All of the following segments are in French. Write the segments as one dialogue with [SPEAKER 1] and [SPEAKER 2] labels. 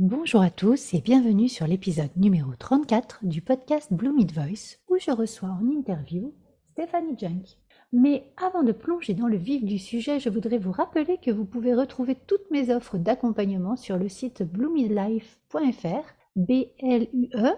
[SPEAKER 1] Bonjour à tous et bienvenue sur l'épisode numéro 34 du podcast Blue Mid Voice où je reçois en interview Stéphanie Junk. Mais avant de plonger dans le vif du sujet, je voudrais vous rappeler que vous pouvez retrouver toutes mes offres d'accompagnement sur le site bluemidlife.fr b l u e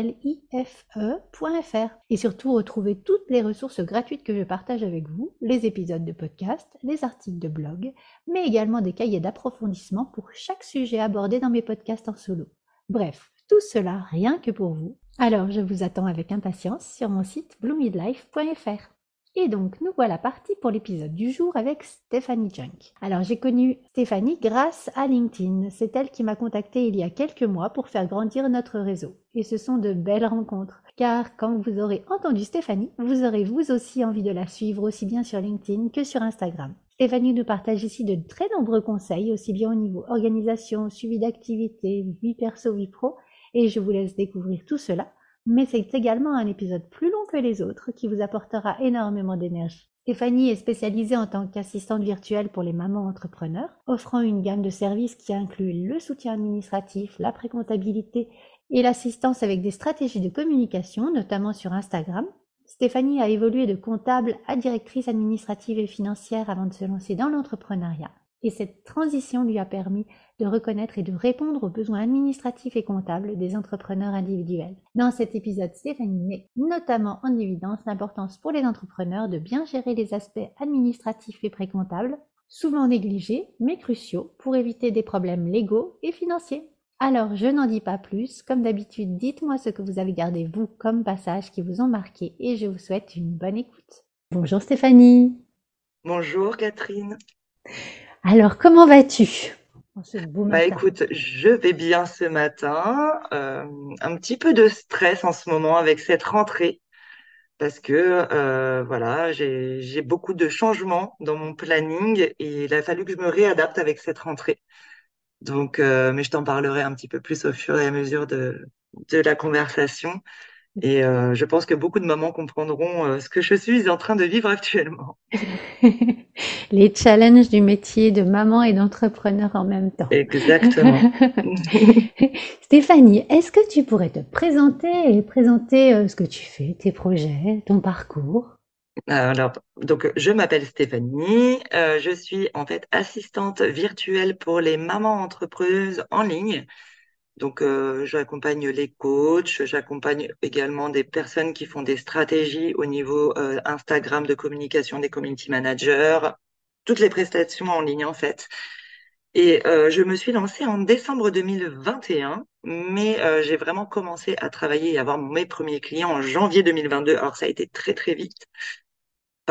[SPEAKER 1] life.fr et surtout retrouver toutes les ressources gratuites que je partage avec vous, les épisodes de podcast, les articles de blog, mais également des cahiers d'approfondissement pour chaque sujet abordé dans mes podcasts en solo. Bref, tout cela rien que pour vous. Alors je vous attends avec impatience sur mon site bluemidlife.fr. Et donc, nous voilà partis pour l'épisode du jour avec Stéphanie Junk. Alors, j'ai connu Stéphanie grâce à LinkedIn. C'est elle qui m'a contacté il y a quelques mois pour faire grandir notre réseau. Et ce sont de belles rencontres. Car quand vous aurez entendu Stéphanie, vous aurez vous aussi envie de la suivre aussi bien sur LinkedIn que sur Instagram. Stéphanie nous partage ici de très nombreux conseils, aussi bien au niveau organisation, suivi d'activité, vie perso, vie pro. Et je vous laisse découvrir tout cela mais c'est également un épisode plus long que les autres qui vous apportera énormément d'énergie. Stéphanie est spécialisée en tant qu'assistante virtuelle pour les mamans entrepreneurs, offrant une gamme de services qui inclut le soutien administratif, la précomptabilité et l'assistance avec des stratégies de communication, notamment sur Instagram. Stéphanie a évolué de comptable à directrice administrative et financière avant de se lancer dans l'entrepreneuriat. Et cette transition lui a permis de reconnaître et de répondre aux besoins administratifs et comptables des entrepreneurs individuels. Dans cet épisode, Stéphanie met notamment en évidence l'importance pour les entrepreneurs de bien gérer les aspects administratifs et précomptables, souvent négligés, mais cruciaux pour éviter des problèmes légaux et financiers. Alors, je n'en dis pas plus. Comme d'habitude, dites-moi ce que vous avez gardé, vous, comme passages qui vous ont marqué et je vous souhaite une bonne écoute. Bonjour Stéphanie.
[SPEAKER 2] Bonjour Catherine.
[SPEAKER 1] Alors, comment vas-tu?
[SPEAKER 2] Bah écoute, je vais bien ce matin. Euh, un petit peu de stress en ce moment avec cette rentrée parce que euh, voilà, j'ai j'ai beaucoup de changements dans mon planning et il a fallu que je me réadapte avec cette rentrée. Donc, euh, mais je t'en parlerai un petit peu plus au fur et à mesure de de la conversation. Et euh, je pense que beaucoup de mamans comprendront euh, ce que je suis en train de vivre actuellement.
[SPEAKER 1] Les challenges du métier de maman et d'entrepreneur en même temps.
[SPEAKER 2] Exactement.
[SPEAKER 1] Stéphanie, est-ce que tu pourrais te présenter et présenter euh, ce que tu fais, tes projets, ton parcours?
[SPEAKER 2] Alors, donc, je m'appelle Stéphanie. Euh, je suis en fait assistante virtuelle pour les mamans entrepreneuses en ligne. Donc, euh, j'accompagne les coachs, j'accompagne également des personnes qui font des stratégies au niveau euh, Instagram de communication des community managers, toutes les prestations en ligne en fait. Et euh, je me suis lancée en décembre 2021, mais euh, j'ai vraiment commencé à travailler et avoir mes premiers clients en janvier 2022. Alors ça a été très très vite.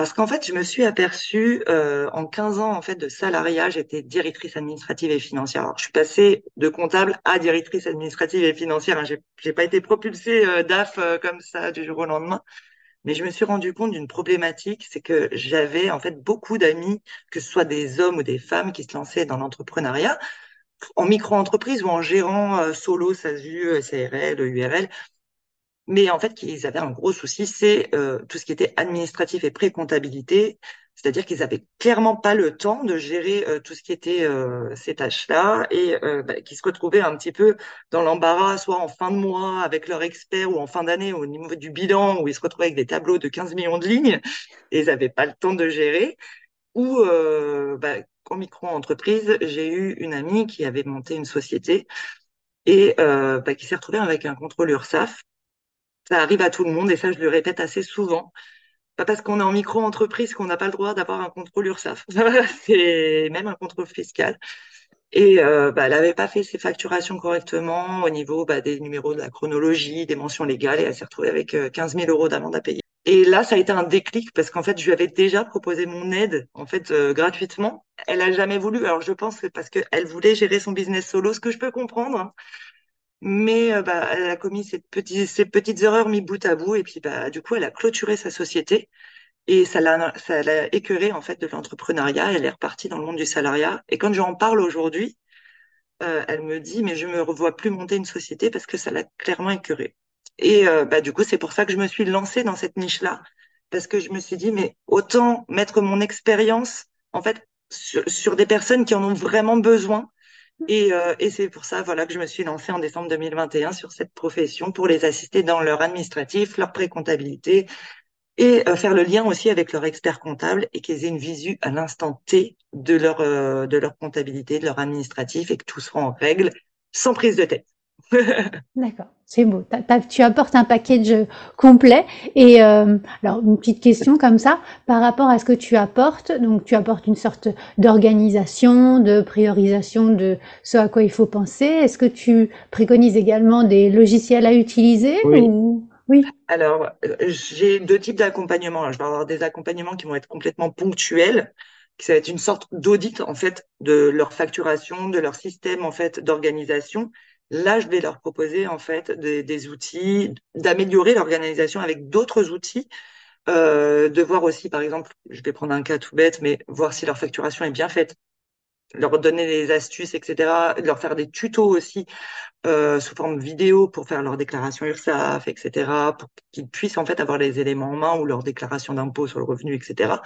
[SPEAKER 2] Parce qu'en fait, je me suis aperçue euh, en 15 ans en fait de salariat, j'étais directrice administrative et financière. Alors, je suis passée de comptable à directrice administrative et financière. Hein. J'ai, pas été propulsée euh, DAF euh, comme ça du jour au lendemain, mais je me suis rendu compte d'une problématique, c'est que j'avais en fait beaucoup d'amis, que ce soit des hommes ou des femmes, qui se lançaient dans l'entrepreneuriat en micro-entreprise ou en gérant solo, SASU, SARL, URL, mais en fait, ils avaient un gros souci, c'est euh, tout ce qui était administratif et pré-comptabilité, c'est-à-dire qu'ils avaient clairement pas le temps de gérer euh, tout ce qui était euh, ces tâches-là et euh, bah, qui se retrouvaient un petit peu dans l'embarras, soit en fin de mois avec leur expert ou en fin d'année au niveau du bilan où ils se retrouvaient avec des tableaux de 15 millions de lignes et ils n'avaient pas le temps de gérer. Ou euh, bah, en micro-entreprise, j'ai eu une amie qui avait monté une société et euh, bah, qui s'est retrouvée avec un contrôle URSAF ça arrive à tout le monde et ça, je le répète assez souvent. Pas parce qu'on est en micro-entreprise qu'on n'a pas le droit d'avoir un contrôle URSAF. C'est même un contrôle fiscal. Et euh, bah, elle n'avait pas fait ses facturations correctement au niveau bah, des numéros de la chronologie, des mentions légales, et elle s'est retrouvée avec 15 euh, 000 euros d'amende à payer. Et là, ça a été un déclic parce qu'en fait, je lui avais déjà proposé mon aide en fait euh, gratuitement. Elle a jamais voulu. Alors, je pense que parce qu'elle voulait gérer son business solo, ce que je peux comprendre. Hein. Mais euh, bah, elle a commis ces, petites erreurs mis bout à bout et puis bah, du coup elle a clôturé sa société et ça l'a ça en fait de l'entrepreneuriat. Elle est repartie dans le monde du salariat et quand j'en parle aujourd'hui, euh, elle me dit mais je me revois plus monter une société parce que ça l'a clairement écœuré. Et euh, bah, du coup c'est pour ça que je me suis lancée dans cette niche là parce que je me suis dit mais autant mettre mon expérience en fait sur, sur des personnes qui en ont vraiment besoin et, euh, et c'est pour ça voilà, que je me suis lancée en décembre 2021 sur cette profession pour les assister dans leur administratif, leur pré-comptabilité et euh, faire le lien aussi avec leur expert comptable et qu'ils aient une visu à l'instant T de leur, euh, de leur comptabilité, de leur administratif et que tout soit en règle sans prise de tête.
[SPEAKER 1] D'accord, c'est beau. tu apportes un package complet. Et euh, alors, une petite question comme ça, par rapport à ce que tu apportes, donc tu apportes une sorte d'organisation, de priorisation de ce à quoi il faut penser. Est-ce que tu préconises également des logiciels à utiliser
[SPEAKER 2] Oui. oui. Alors, j'ai deux types d'accompagnement. Je vais avoir des accompagnements qui vont être complètement ponctuels, qui ça va être une sorte d'audit en fait de leur facturation, de leur système en fait d'organisation Là, je vais leur proposer en fait des, outils, d'améliorer l'organisation avec d'autres outils, euh, de voir aussi, par exemple, je vais prendre un cas tout bête, mais voir si leur facturation est bien faite, leur donner des astuces, etc., leur faire des tutos aussi euh, sous forme vidéo pour faire leur déclaration URSAF, etc., pour qu'ils puissent en fait avoir les éléments en main ou leur déclaration d'impôt sur le revenu, etc.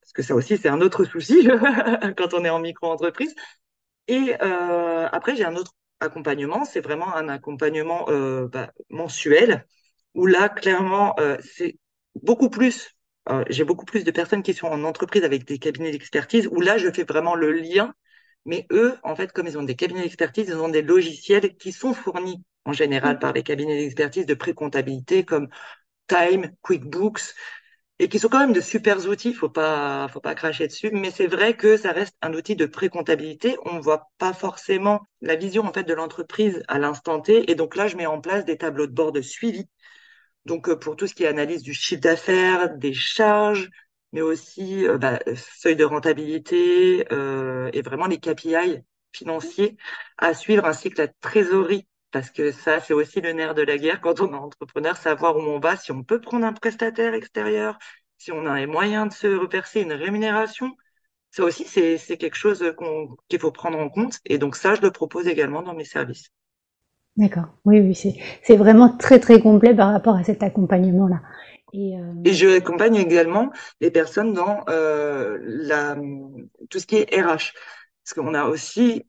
[SPEAKER 2] Parce que ça aussi, c'est un autre souci quand on est en micro-entreprise. Et euh, après, j'ai un autre accompagnement, c'est vraiment un accompagnement euh, bah, mensuel où là, clairement, euh, c'est beaucoup plus. Euh, j'ai beaucoup plus de personnes qui sont en entreprise avec des cabinets d'expertise où là, je fais vraiment le lien. Mais eux, en fait, comme ils ont des cabinets d'expertise, ils ont des logiciels qui sont fournis en général par les cabinets d'expertise de pré-comptabilité comme Time, QuickBooks, et qui sont quand même de super outils, faut pas, faut pas cracher dessus, mais c'est vrai que ça reste un outil de pré-comptabilité. On ne voit pas forcément la vision en fait de l'entreprise à l'instant T, et donc là, je mets en place des tableaux de bord de suivi. Donc euh, pour tout ce qui est analyse du chiffre d'affaires, des charges, mais aussi euh, bah, feuille de rentabilité euh, et vraiment les KPI financiers à suivre, ainsi que la trésorerie parce que ça, c'est aussi le nerf de la guerre quand on est entrepreneur, savoir où on va, si on peut prendre un prestataire extérieur, si on a les moyens de se repercer une rémunération. Ça aussi, c'est quelque chose qu'il faut prendre en compte. Et donc ça, je le propose également dans mes services.
[SPEAKER 1] D'accord. Oui, oui, c'est vraiment très, très complet par rapport à cet accompagnement-là.
[SPEAKER 2] Et, euh... Et, je accompagne également les personnes dans euh, la, tout ce qui est RH. Parce qu'on a aussi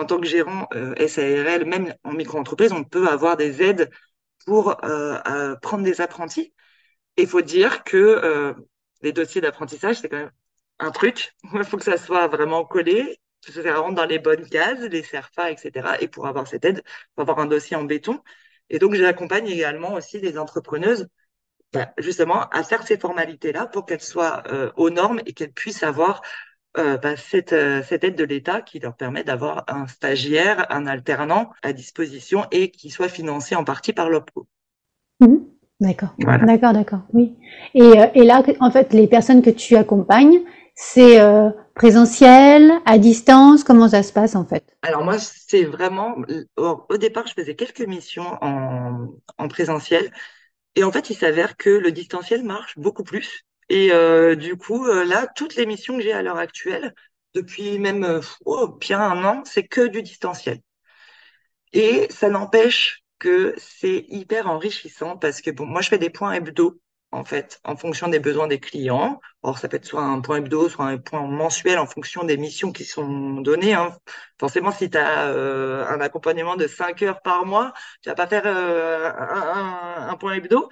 [SPEAKER 2] en tant que gérant euh, SARL, même en micro-entreprise, on peut avoir des aides pour euh, prendre des apprentis. Il faut dire que euh, les dossiers d'apprentissage, c'est quand même un truc. Il faut que ça soit vraiment collé, que ça rentre dans les bonnes cases, les CERFA, etc. Et pour avoir cette aide, il faut avoir un dossier en béton. Et donc, j'accompagne également aussi les entrepreneuses bah, justement à faire ces formalités-là pour qu'elles soient aux normes et qu'elles puissent avoir euh, bah, cette, euh, cette, aide de l'État qui leur permet d'avoir un stagiaire, un alternant à disposition et qui soit financé en partie par l'OPCO.
[SPEAKER 1] Mmh. D'accord, d'accord, d'accord, oui. Et, euh, et, là, en fait, les personnes que tu accompagnes, c'est présentiel, à distance, comment ça se passe en fait?
[SPEAKER 2] Alors moi, c'est vraiment, au, départ, je faisais quelques missions en, en présentiel. Et en fait, il s'avère que le distanciel marche beaucoup plus et euh, du coup, euh, là, toutes les missions que j'ai à l'heure actuelle, depuis même euh, oh, bien un an, c'est que du distanciel. Et ça n'empêche que c'est hyper enrichissant parce que bon, moi, je fais des points hebdo en fait, en fonction des besoins des clients. Or, ça peut être soit un point hebdo, soit un point mensuel en fonction des missions qui sont données. Hein. Forcément, si tu as un accompagnement de 5 heures par mois, tu vas pas faire un, un, point hebdo.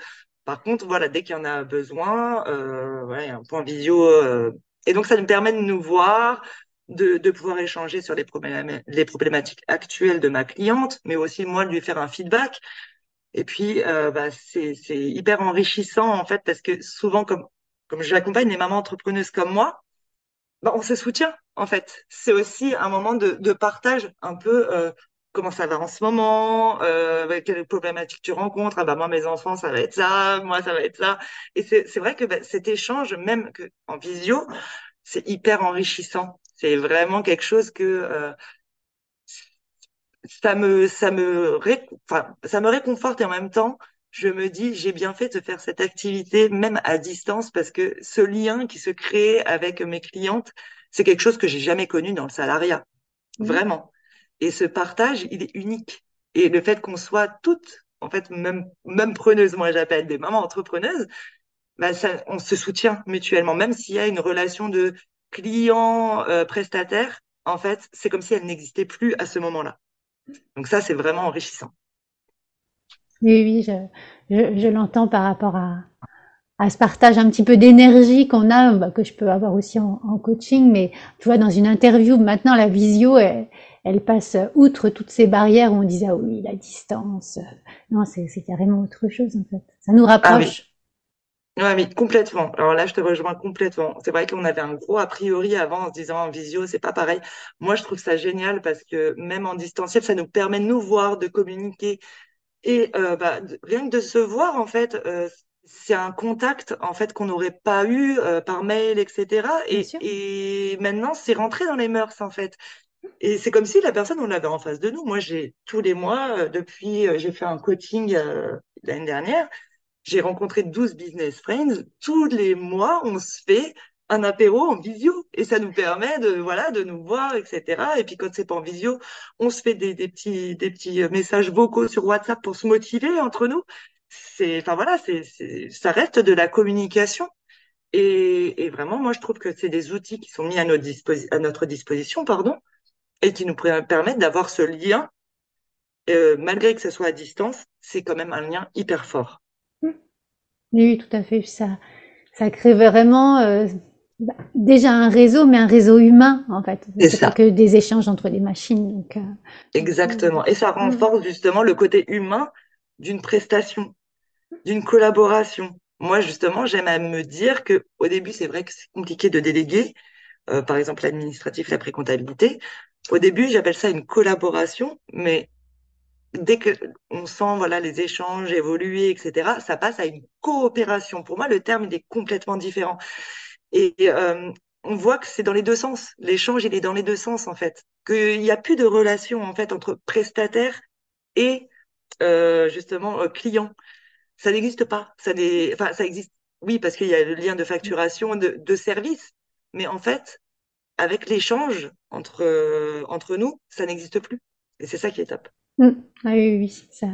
[SPEAKER 2] Par contre, voilà, dès qu'il y en a besoin, euh, ouais, un point visio. Euh, et donc, ça nous permet de nous voir, de, pouvoir échanger sur les, problématiques actuelles de ma cliente, mais aussi moi de lui faire un feedback. Et puis, euh, bah, c'est hyper enrichissant en fait parce que souvent, comme comme j'accompagne les mamans entrepreneuses comme moi, bah, on se soutient en fait. C'est aussi un moment de, de partage un peu euh, comment ça va en ce moment, euh, quelles problématiques tu rencontres, ah bah moi mes enfants ça va être ça, moi ça va être ça. Et c'est vrai que bah, cet échange, même que, en visio, c'est hyper enrichissant. C'est vraiment quelque chose que euh, ça me, ça me, enfin, ça me réconforte et en même temps, je me dis, j'ai bien fait de faire cette activité, même à distance, parce que ce lien qui se crée avec mes clientes, c'est quelque chose que j'ai jamais connu dans le salariat. Mmh. Vraiment. Et ce partage, il est unique. Et le fait qu'on soit toutes, en fait, même, même preneuses, moi j'appelle des mamans entrepreneuses, bah ça, on se soutient mutuellement, même s'il y a une relation de client-prestataire, euh, en fait, c'est comme si elle n'existait plus à ce moment-là. Donc ça, c'est vraiment enrichissant.
[SPEAKER 1] Oui, oui, je, je, l'entends par rapport à, à ce partage un petit peu d'énergie qu'on a, bah, que je peux avoir aussi en, en, coaching, mais tu vois, dans une interview, maintenant la visio, elle, elle passe outre toutes ces barrières où on disait, ah oui, la distance. Non, c'est carrément autre chose, en fait. Ça nous rapproche.
[SPEAKER 2] Ah, oui. mais complètement. Alors là, je te rejoins complètement. C'est vrai qu'on avait un gros a priori avant en se disant en visio, c'est pas pareil. Moi, je trouve ça génial parce que même en distanciel, ça nous permet de nous voir, de communiquer. Et euh, bah, rien que de se voir, en fait, euh, c'est un contact en fait qu'on n'aurait pas eu euh, par mail, etc. Et, et maintenant, c'est rentré dans les mœurs, en fait. Et c'est comme si la personne, on l'avait en face de nous. Moi, j'ai tous les mois, euh, depuis, euh, j'ai fait un coaching euh, l'année dernière, j'ai rencontré 12 business friends. Tous les mois, on se fait un apéro en visio et ça nous permet de voilà de nous voir etc et puis quand c'est pas en visio on se fait des, des petits des petits messages vocaux sur WhatsApp pour se motiver entre nous c'est enfin voilà c'est ça reste de la communication et, et, vraiment moi je trouve que c'est des outils qui sont mis à notre, à notre disposition pardon et qui nous permettent d'avoir ce lien, euh, malgré que ce soit à distance, c'est quand même un lien hyper fort.
[SPEAKER 1] Mmh. Oui, tout à fait. Ça, ça crée vraiment euh, déjà un réseau, mais un réseau humain en fait. C'est pas que des échanges entre des machines. Donc, euh,
[SPEAKER 2] Exactement. Et ça mmh. renforce justement le côté humain d'une prestation, d'une collaboration. Moi, justement, j'aime à me dire que au début, c'est vrai que c'est compliqué de déléguer, par exemple l'administratif, la précomptabilité. Au début, j'appelle ça une collaboration, mais dès que on sent voilà les échanges évoluer, etc., ça passe à une coopération. Pour moi, le terme il est complètement différent. Et euh, on voit que c'est dans les deux sens. L'échange, il est dans les deux sens en fait. Qu'il n'y a plus de relation en fait entre prestataire et euh, justement euh, client. Ça n'existe pas. Ça enfin, ça existe. Oui, parce qu'il y a le lien de facturation de, de service, mais en fait, avec l'échange entre, euh, entre nous, ça n'existe plus. Et c'est ça qui est top.
[SPEAKER 1] Mmh. Ah oui, oui, ça...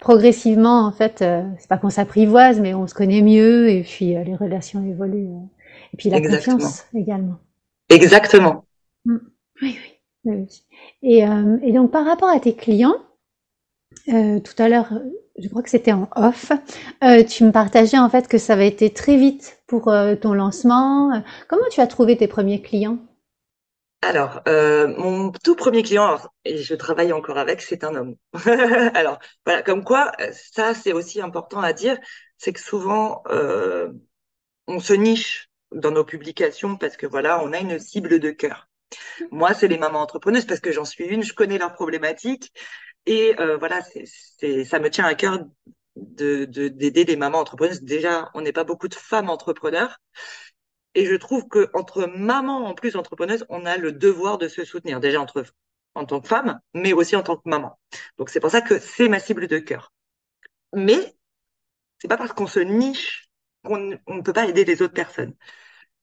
[SPEAKER 1] Progressivement, en fait, c'est pas qu'on s'apprivoise, mais on se connaît mieux et puis les relations évoluent. et puis la confiance également.
[SPEAKER 2] Exactement.
[SPEAKER 1] Mmh. Oui, oui, oui. Et, et, donc, par rapport à tes clients, tout à l'heure, je crois que c'était en off, tu me partageais en fait que ça avait été très vite pour ton lancement. Comment tu as trouvé tes premiers clients?
[SPEAKER 2] Alors, euh, mon tout premier client, et je travaille encore avec, c'est un homme. alors, voilà, comme quoi, ça, c'est aussi important à dire, c'est que souvent, euh, on se niche dans nos publications parce que voilà, on a une cible de cœur. Moi, c'est les mamans entrepreneuses parce que j'en suis une, je connais leurs problématiques et euh, voilà, c'est, ça me tient à cœur de, d'aider les mamans entrepreneuses. Déjà, on n'est pas beaucoup de femmes entrepreneurs. Et je trouve que entre mamans en plus entrepreneuses, on a le devoir de se soutenir déjà entre en tant que femme, mais aussi en tant que maman. Donc c'est pour ça que c'est ma cible de cœur. Mais c'est pas parce qu'on se niche qu'on ne peut pas aider les autres personnes.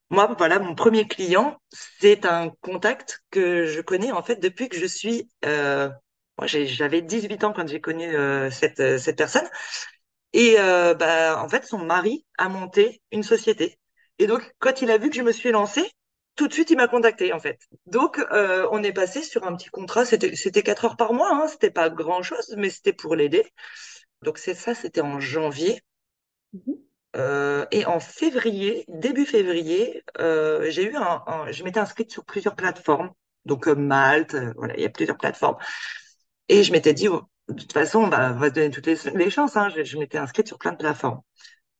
[SPEAKER 2] Moi, voilà, mon premier client, c'est un contact que je connais en fait depuis que je suis. Euh, moi, j'avais 18 ans quand j'ai connu euh, cette, euh, cette personne. Et euh, bah, en fait, son mari a monté une société et donc, quand il a vu que je me suis lancée, tout de suite, il m'a contacté en fait. Donc, euh, on est passé sur un petit contrat. C'était quatre heures par mois. Hein, c'était pas grand chose, mais c'était pour l'aider. Donc c'est ça. C'était en janvier. Mhm. Euh, et en février, début février, euh, j'ai eu un, je m'étais inscrite sur plusieurs plateformes. Donc Malte, voilà, il y a plusieurs plateformes. Et je m'étais dit, oh, de toute façon, on va, va se donner toutes les, chances. Hein. Je, je m'étais inscrite sur plein de plateformes,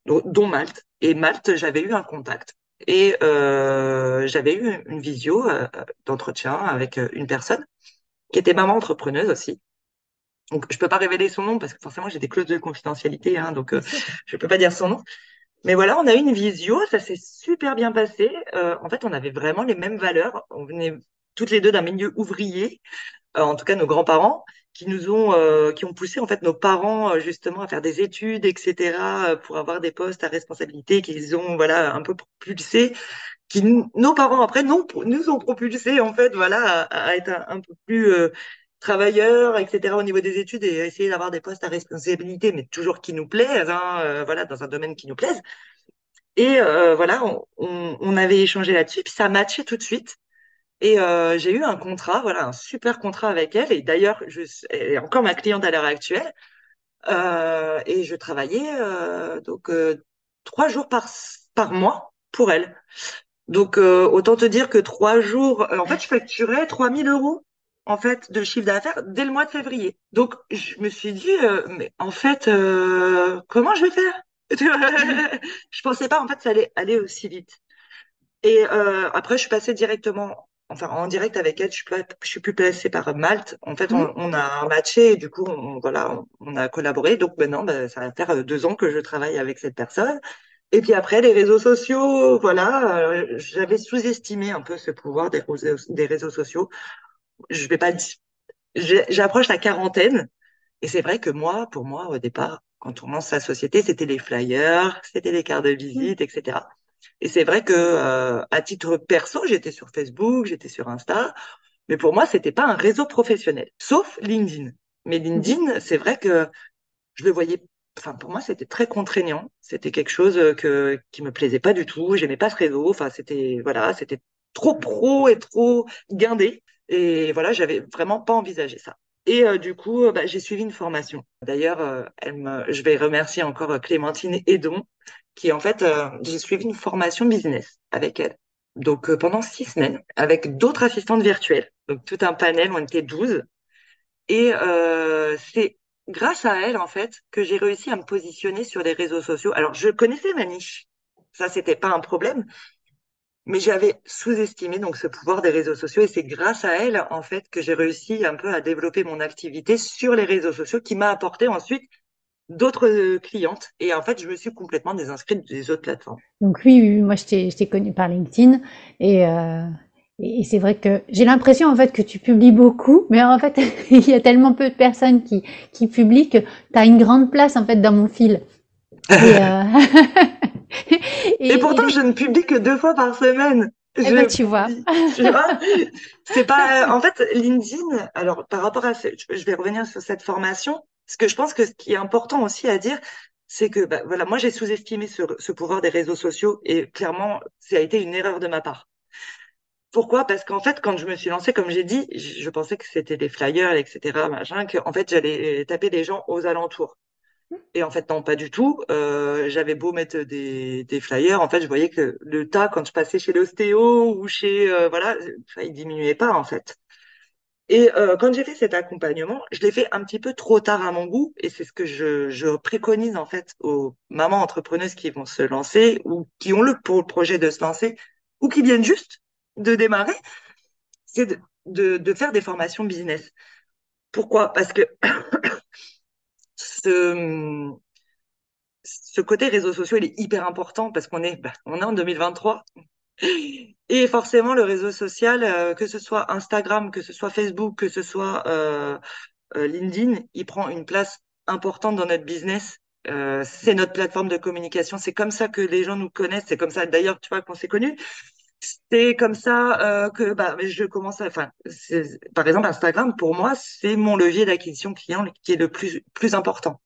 [SPEAKER 2] dont Malte. Et Malte, j'avais eu un contact. Et euh, j'avais eu une visio euh, d'entretien avec euh, une personne qui était maman entrepreneuse aussi. Donc, je peux pas révéler son nom parce que forcément, j'ai des clauses de confidentialité, hein, donc je peux pas dire son nom. Mais voilà, on a eu une visio, ça s'est super bien passé. en fait, on avait vraiment les mêmes valeurs. On venait toutes les deux d'un milieu ouvrier, en tout cas nos grands-parents. qui nous ont, euh, qui ont poussé en fait nos parents euh, justement à faire des études, etc., euh, pour avoir des postes à responsabilité, qu'ils ont voilà un peu propulsé, qui nos parents après non, nous ont propulsé en fait voilà à, à être un, peu plus euh, travailleurs, etc. au niveau des études et essayer d'avoir des postes à responsabilité, mais toujours qui nous plaisent, hein, euh, voilà dans un domaine qui nous plaise. Et euh, voilà, on, on, on avait échangé là-dessus, puis ça matchait tout de suite. Et euh, j'ai eu un contrat, voilà, un super contrat avec elle. Et d'ailleurs, elle est encore ma cliente à l'heure actuelle. Euh, et je travaillais euh, donc euh, trois jours par par mois pour elle. Donc euh, autant te dire que trois jours, euh, en fait, je facturais 3000 euros en fait de chiffre d'affaires dès le mois de février. Donc je me suis dit, mais en fait, comment je vais faire? Je pensais pas en fait ça allait aller aussi vite. Et après, je suis passée directement enfin en direct avec elle, je suis, pas, je suis plus placée par Malte. En fait, on, on a matché et du coup, on, voilà, on, a collaboré. Donc maintenant, bah, ça va faire euh, deux ans que je travaille avec cette personne. Et puis après, les réseaux sociaux, voilà, euh, j'avais sous-estimé un peu ce pouvoir des, des réseaux sociaux. Je vais pas dire, j'approche la quarantaine et c'est vrai que moi, pour moi, au départ, quand on lance sa société, c'était les flyers, c'était les cartes de visite, etc. Et c'est vrai que euh, à titre perso, j'étais sur Facebook, j'étais sur Insta, mais pour moi, c'était pas un réseau professionnel, sauf LinkedIn. Mais mhm. LinkedIn, c'est vrai que je le voyais. Enfin, pour moi, c'était très contraignant. C'était quelque chose que qui me plaisait pas du tout. J'aimais pas ce réseau. Enfin, c'était voilà, c'était trop pro et trop guindé. Et voilà, j'avais vraiment pas envisagé ça. Et euh, du coup, bah, j'ai suivi une formation. D'ailleurs, euh, je vais remercier encore Clémentine Edon, qui en fait, euh, j'ai suivi une formation business avec elle. Donc euh, pendant six semaines, avec d'autres assistantes virtuelles. Donc tout un panel, on était 12. Et euh, c'est grâce à elle, en fait, que j'ai réussi à me positionner sur les réseaux sociaux. Alors, je connaissais ma niche. Ça, c'était pas un problème. Mais j'avais sous-estimé donc ce pouvoir des réseaux sociaux et c'est grâce à elle, en fait, que j'ai réussi un peu à développer mon activité sur les réseaux sociaux qui m'a apporté ensuite d'autres euh, clientes. Et en fait, je me suis complètement désinscrite des autres plateformes.
[SPEAKER 1] Donc oui, moi, je t'ai connue par LinkedIn et, euh, et c'est vrai que j'ai l'impression en fait que tu publies beaucoup, mais en fait, il y a tellement peu de personnes qui, qui publient que tu as une grande place en fait dans mon fil.
[SPEAKER 2] Et, euh... et, et pourtant, et... je ne publie que deux fois par semaine.
[SPEAKER 1] Eh ben, tu vois.
[SPEAKER 2] tu vois c'est pas en fait LinkedIn alors par rapport à je vais revenir sur cette formation parce que je pense que ce qui est important aussi à dire, c'est que bah, voilà, moi j'ai sous-estimé ce, ce, pouvoir des réseaux sociaux et clairement, ça a été une erreur de ma part. Pourquoi? Parce qu'en fait, quand je me suis lancée, comme j'ai dit, je pensais que c'était des flyers, etc., machin, que en fait j'allais taper des gens aux alentours. Et en fait, non, pas du tout. Euh, j'avais beau mettre des, des, flyers, en fait, je voyais que le tas, quand je passais chez l'ostéo ou chez, euh, voilà, il diminuait pas en fait. Et euh, quand j'ai fait cet accompagnement, je l'ai fait un petit peu trop tard à mon goût, et c'est ce que je, je, préconise en fait aux mamans entrepreneuses qui vont se lancer ou qui ont le, projet de se lancer ou qui viennent juste de démarrer, c'est de, de, de, faire des formations business. Pourquoi? Parce que ce, ce côté réseaux sociaux, il est hyper important parce qu'on est, bah, on est en 2023. Et forcément, le réseau social, euh, que ce soit Instagram, que ce soit Facebook, que ce soit euh, euh, LinkedIn, il prend une place importante dans notre business. Euh, c'est notre plateforme de communication. C'est comme ça que les gens nous connaissent. C'est comme ça, d'ailleurs, tu vois, qu'on s'est connus. C'est comme ça que bah, je commence à. Enfin, par exemple, Instagram, pour moi, c'est mon levier d'acquisition client qui est le plus, plus important.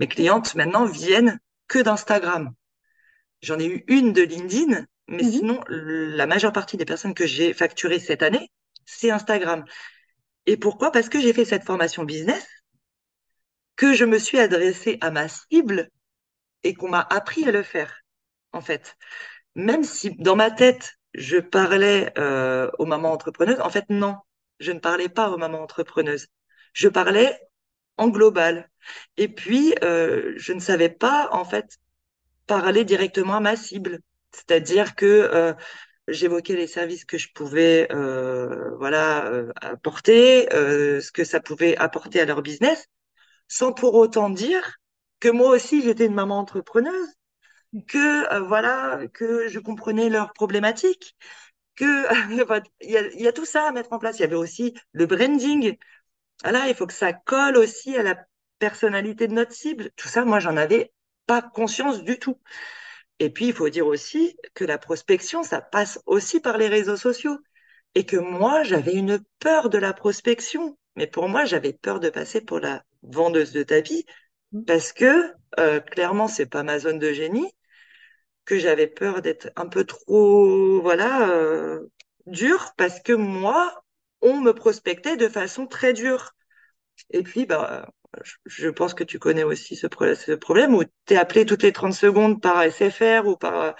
[SPEAKER 2] Mes clientes, maintenant, viennent que d'Instagram. J'en ai eu une de LinkedIn, mais mmh. sinon, la majeure partie des personnes que j'ai facturées cette année, c'est Instagram. Et pourquoi? Parce que j'ai fait cette formation business, que je me suis adressée à ma cible et qu'on m'a appris à le faire, en fait. Même si dans ma tête, je parlais euh, aux mamans entrepreneuses, en fait, non, je ne parlais pas aux mamans entrepreneuses. Je parlais en global. Et puis, euh, je ne savais pas, en fait, parler directement à ma cible. C'est-à-dire que euh, j'évoquais les services que je pouvais euh, voilà euh, apporter, euh, ce que ça pouvait apporter à leur business, sans pour autant dire que moi aussi j'étais une maman entrepreneuse, que euh, voilà que je comprenais leurs problématiques, que il y, a, y a tout ça à mettre en place. Il y avait aussi le branding. voilà, il faut que ça colle aussi à la personnalité de notre cible. Tout ça, moi, j'en avais pas conscience du tout. Et puis, il faut dire aussi que la prospection, ça passe aussi par les réseaux sociaux. Et que moi, j'avais une peur de la prospection. Mais pour moi, j'avais peur de passer pour la vendeuse de tapis mmh. parce que euh, clairement, c'est pas ma zone de génie, que j'avais peur d'être un peu trop, voilà, euh, dur parce que moi, on me prospectait de façon très dure. Et puis, bah, je pense que tu connais aussi ce, problème où tu es appelé toutes les 30 secondes par SFR ou par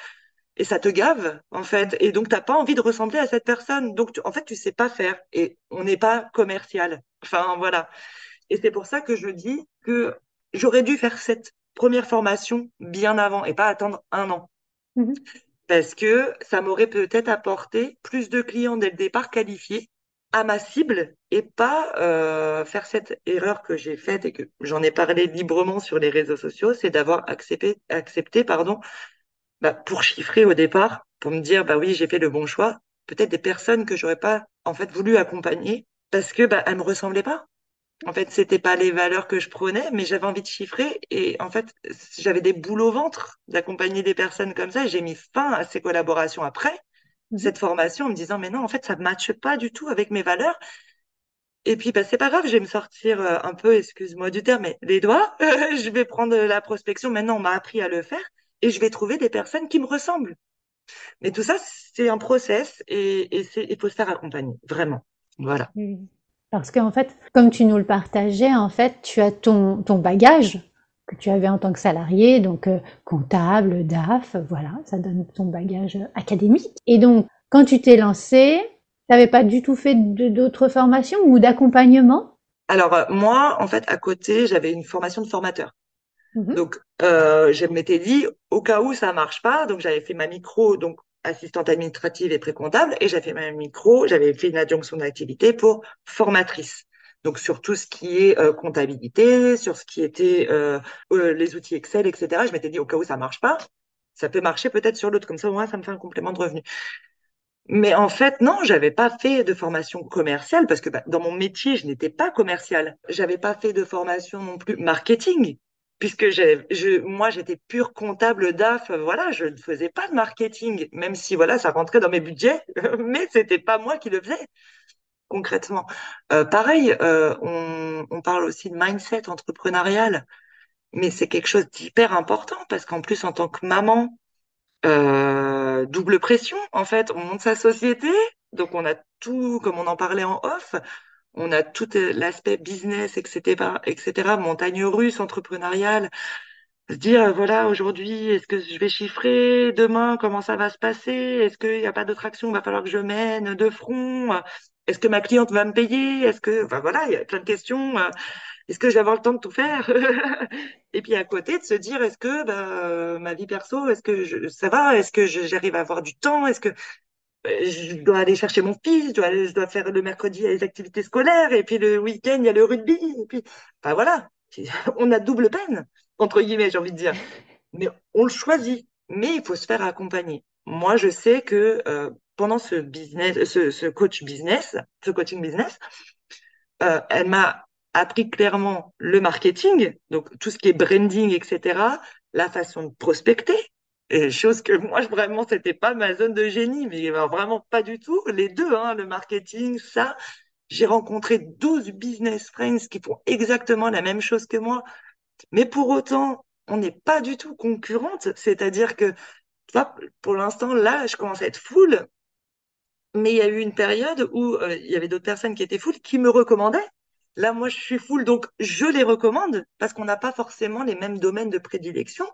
[SPEAKER 2] et ça te gave en fait. Et donc t'as pas envie de ressembler à cette personne. Donc en fait tu sais pas faire et on n'est pas commercial. Enfin voilà. Et c'est pour ça que je dis que j'aurais dû faire cette première formation bien avant et pas attendre un an. Mmh parce que ça m'aurait peut-être apporté plus de clients dès le départ qualifiés à ma cible et pas euh, faire cette erreur que j'ai faite et que j'en ai parlé librement sur les réseaux sociaux, c'est d'avoir accepté, accepté pardon, bah, pour chiffrer au départ, pour me dire bah oui j'ai fait le bon choix, peut-être des personnes que j'aurais pas en fait voulu accompagner parce que bah elles me ressemblaient pas. En fait, c'était pas les valeurs que je prenais, mais j'avais envie de chiffrer et en fait, j'avais des boules au ventre d'accompagner des personnes comme ça. J'ai mis fin à ces collaborations après Mhm. cette formation en me disant mais non en fait ça ne matche pas du tout avec mes valeurs. Et puis bah c'est pas grave je vais me sortir euh, un peu excuse-moi du terme mais les doigts. Je vais prendre la prospection maintenant on m'a appris à le faire et je vais trouver des personnes qui me ressemblent. Mais tout ça c'est un process et, et il faut se faire accompagner vraiment. Voilà.
[SPEAKER 1] Parce qu'en fait comme tu nous le partageais en fait tu as ton ton bagage que tu avais en tant que salarié, donc euh, comptable, DAF, voilà, ça donne ton bagage académique. Et donc, quand tu t'es lancé, tu n'avais pas du tout fait d'autres formations ou d'accompagnement?
[SPEAKER 2] Alors, euh, moi, en fait, à côté, j'avais une formation de formateur. Mhm. Donc, euh, je m'étais dit, au cas où ça marche pas, donc j'avais fait ma micro, donc assistante administrative et pré-comptable, et j'avais fait ma micro, j'avais fait une adjonction d'activité pour formatrice donc sur tout ce qui est euh, comptabilité, sur ce qui était euh, euh, les outils Excel, etc. Je m'étais dit au cas où ça marche pas, ça peut marcher peut-être sur l'autre, comme ça au moins ça me fait un complément de revenu. Mais en fait, non, j'avais pas fait de formation commerciale parce que bah, dans mon métier, je n'étais pas commercial. J'avais pas fait de formation non plus marketing puisque moi j'étais pure comptable DAF. Voilà, je ne faisais pas de marketing, même si voilà ça rentrait dans mes budgets, mais c'était pas moi qui le faisais concrètement. Euh, pareil, euh, on, parle aussi de mindset entrepreneurial, mais c'est quelque chose d'hyper important parce qu'en plus, en tant que maman, euh, double pression, en fait, on monte sa société, donc on a tout, comme on en parlait en off, on a tout l'aspect business, etc., etc., montagne russe, entrepreneuriale, se dire, voilà, aujourd'hui, est-ce que je vais chiffrer? Demain, comment ça va se passer? Est-ce qu'il n'y a pas d'autre action Il va falloir que je mène de front? Est-ce que ma cliente va me payer? Est-ce que, enfin voilà, il y a plein de questions. Euh, est-ce que je vais avoir le temps de tout faire? Et puis à côté, de se dire, est-ce que bah, ma vie perso, est-ce que je, ça va? Est-ce que j'arrive à avoir du temps? Est-ce que euh, je dois aller chercher mon fils, je dois, je dois faire le mercredi les activités scolaires, et puis le week-end, il y a le rugby, et puis, enfin voilà, on a double peine, entre guillemets, j'ai envie de dire. Mais on le choisit, mais il faut se faire accompagner. Moi, je sais que euh, pendant ce business, ce, coach business, ce coaching business, euh, elle m'a appris clairement le marketing, donc tout ce qui est branding, etc., la façon de prospecter, et chose que moi vraiment c'était pas ma zone de génie, mais vraiment pas du tout. Les deux, hein, le marketing, ça. J'ai rencontré 12 business friends qui font exactement la même chose que moi, mais pour autant, on n'est pas du tout concurrente. C'est-à-dire que, pour l'instant, là, je commence à être full mais il y a eu une période où euh, il y avait d'autres personnes qui étaient full qui me recommandaient. Là, moi, je suis full, donc je les recommande parce qu'on n'a pas forcément les mêmes domaines de prédilection.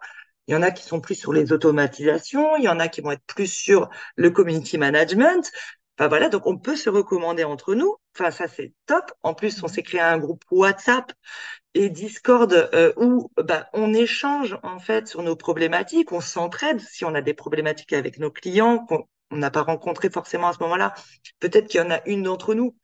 [SPEAKER 2] Il y en a qui sont plus sur les automatisations, il y en a qui vont être plus sur le community management. Enfin voilà, donc on peut se recommander entre nous. Enfin ça c'est top. En plus on s'est créé un groupe WhatsApp et Discord euh, où bah, on échange en fait sur nos problématiques, on s'entraide si on a des problématiques avec nos clients, on n'a pas rencontré forcément à ce moment-là. Peut-être qu'il y en a une d'entre nous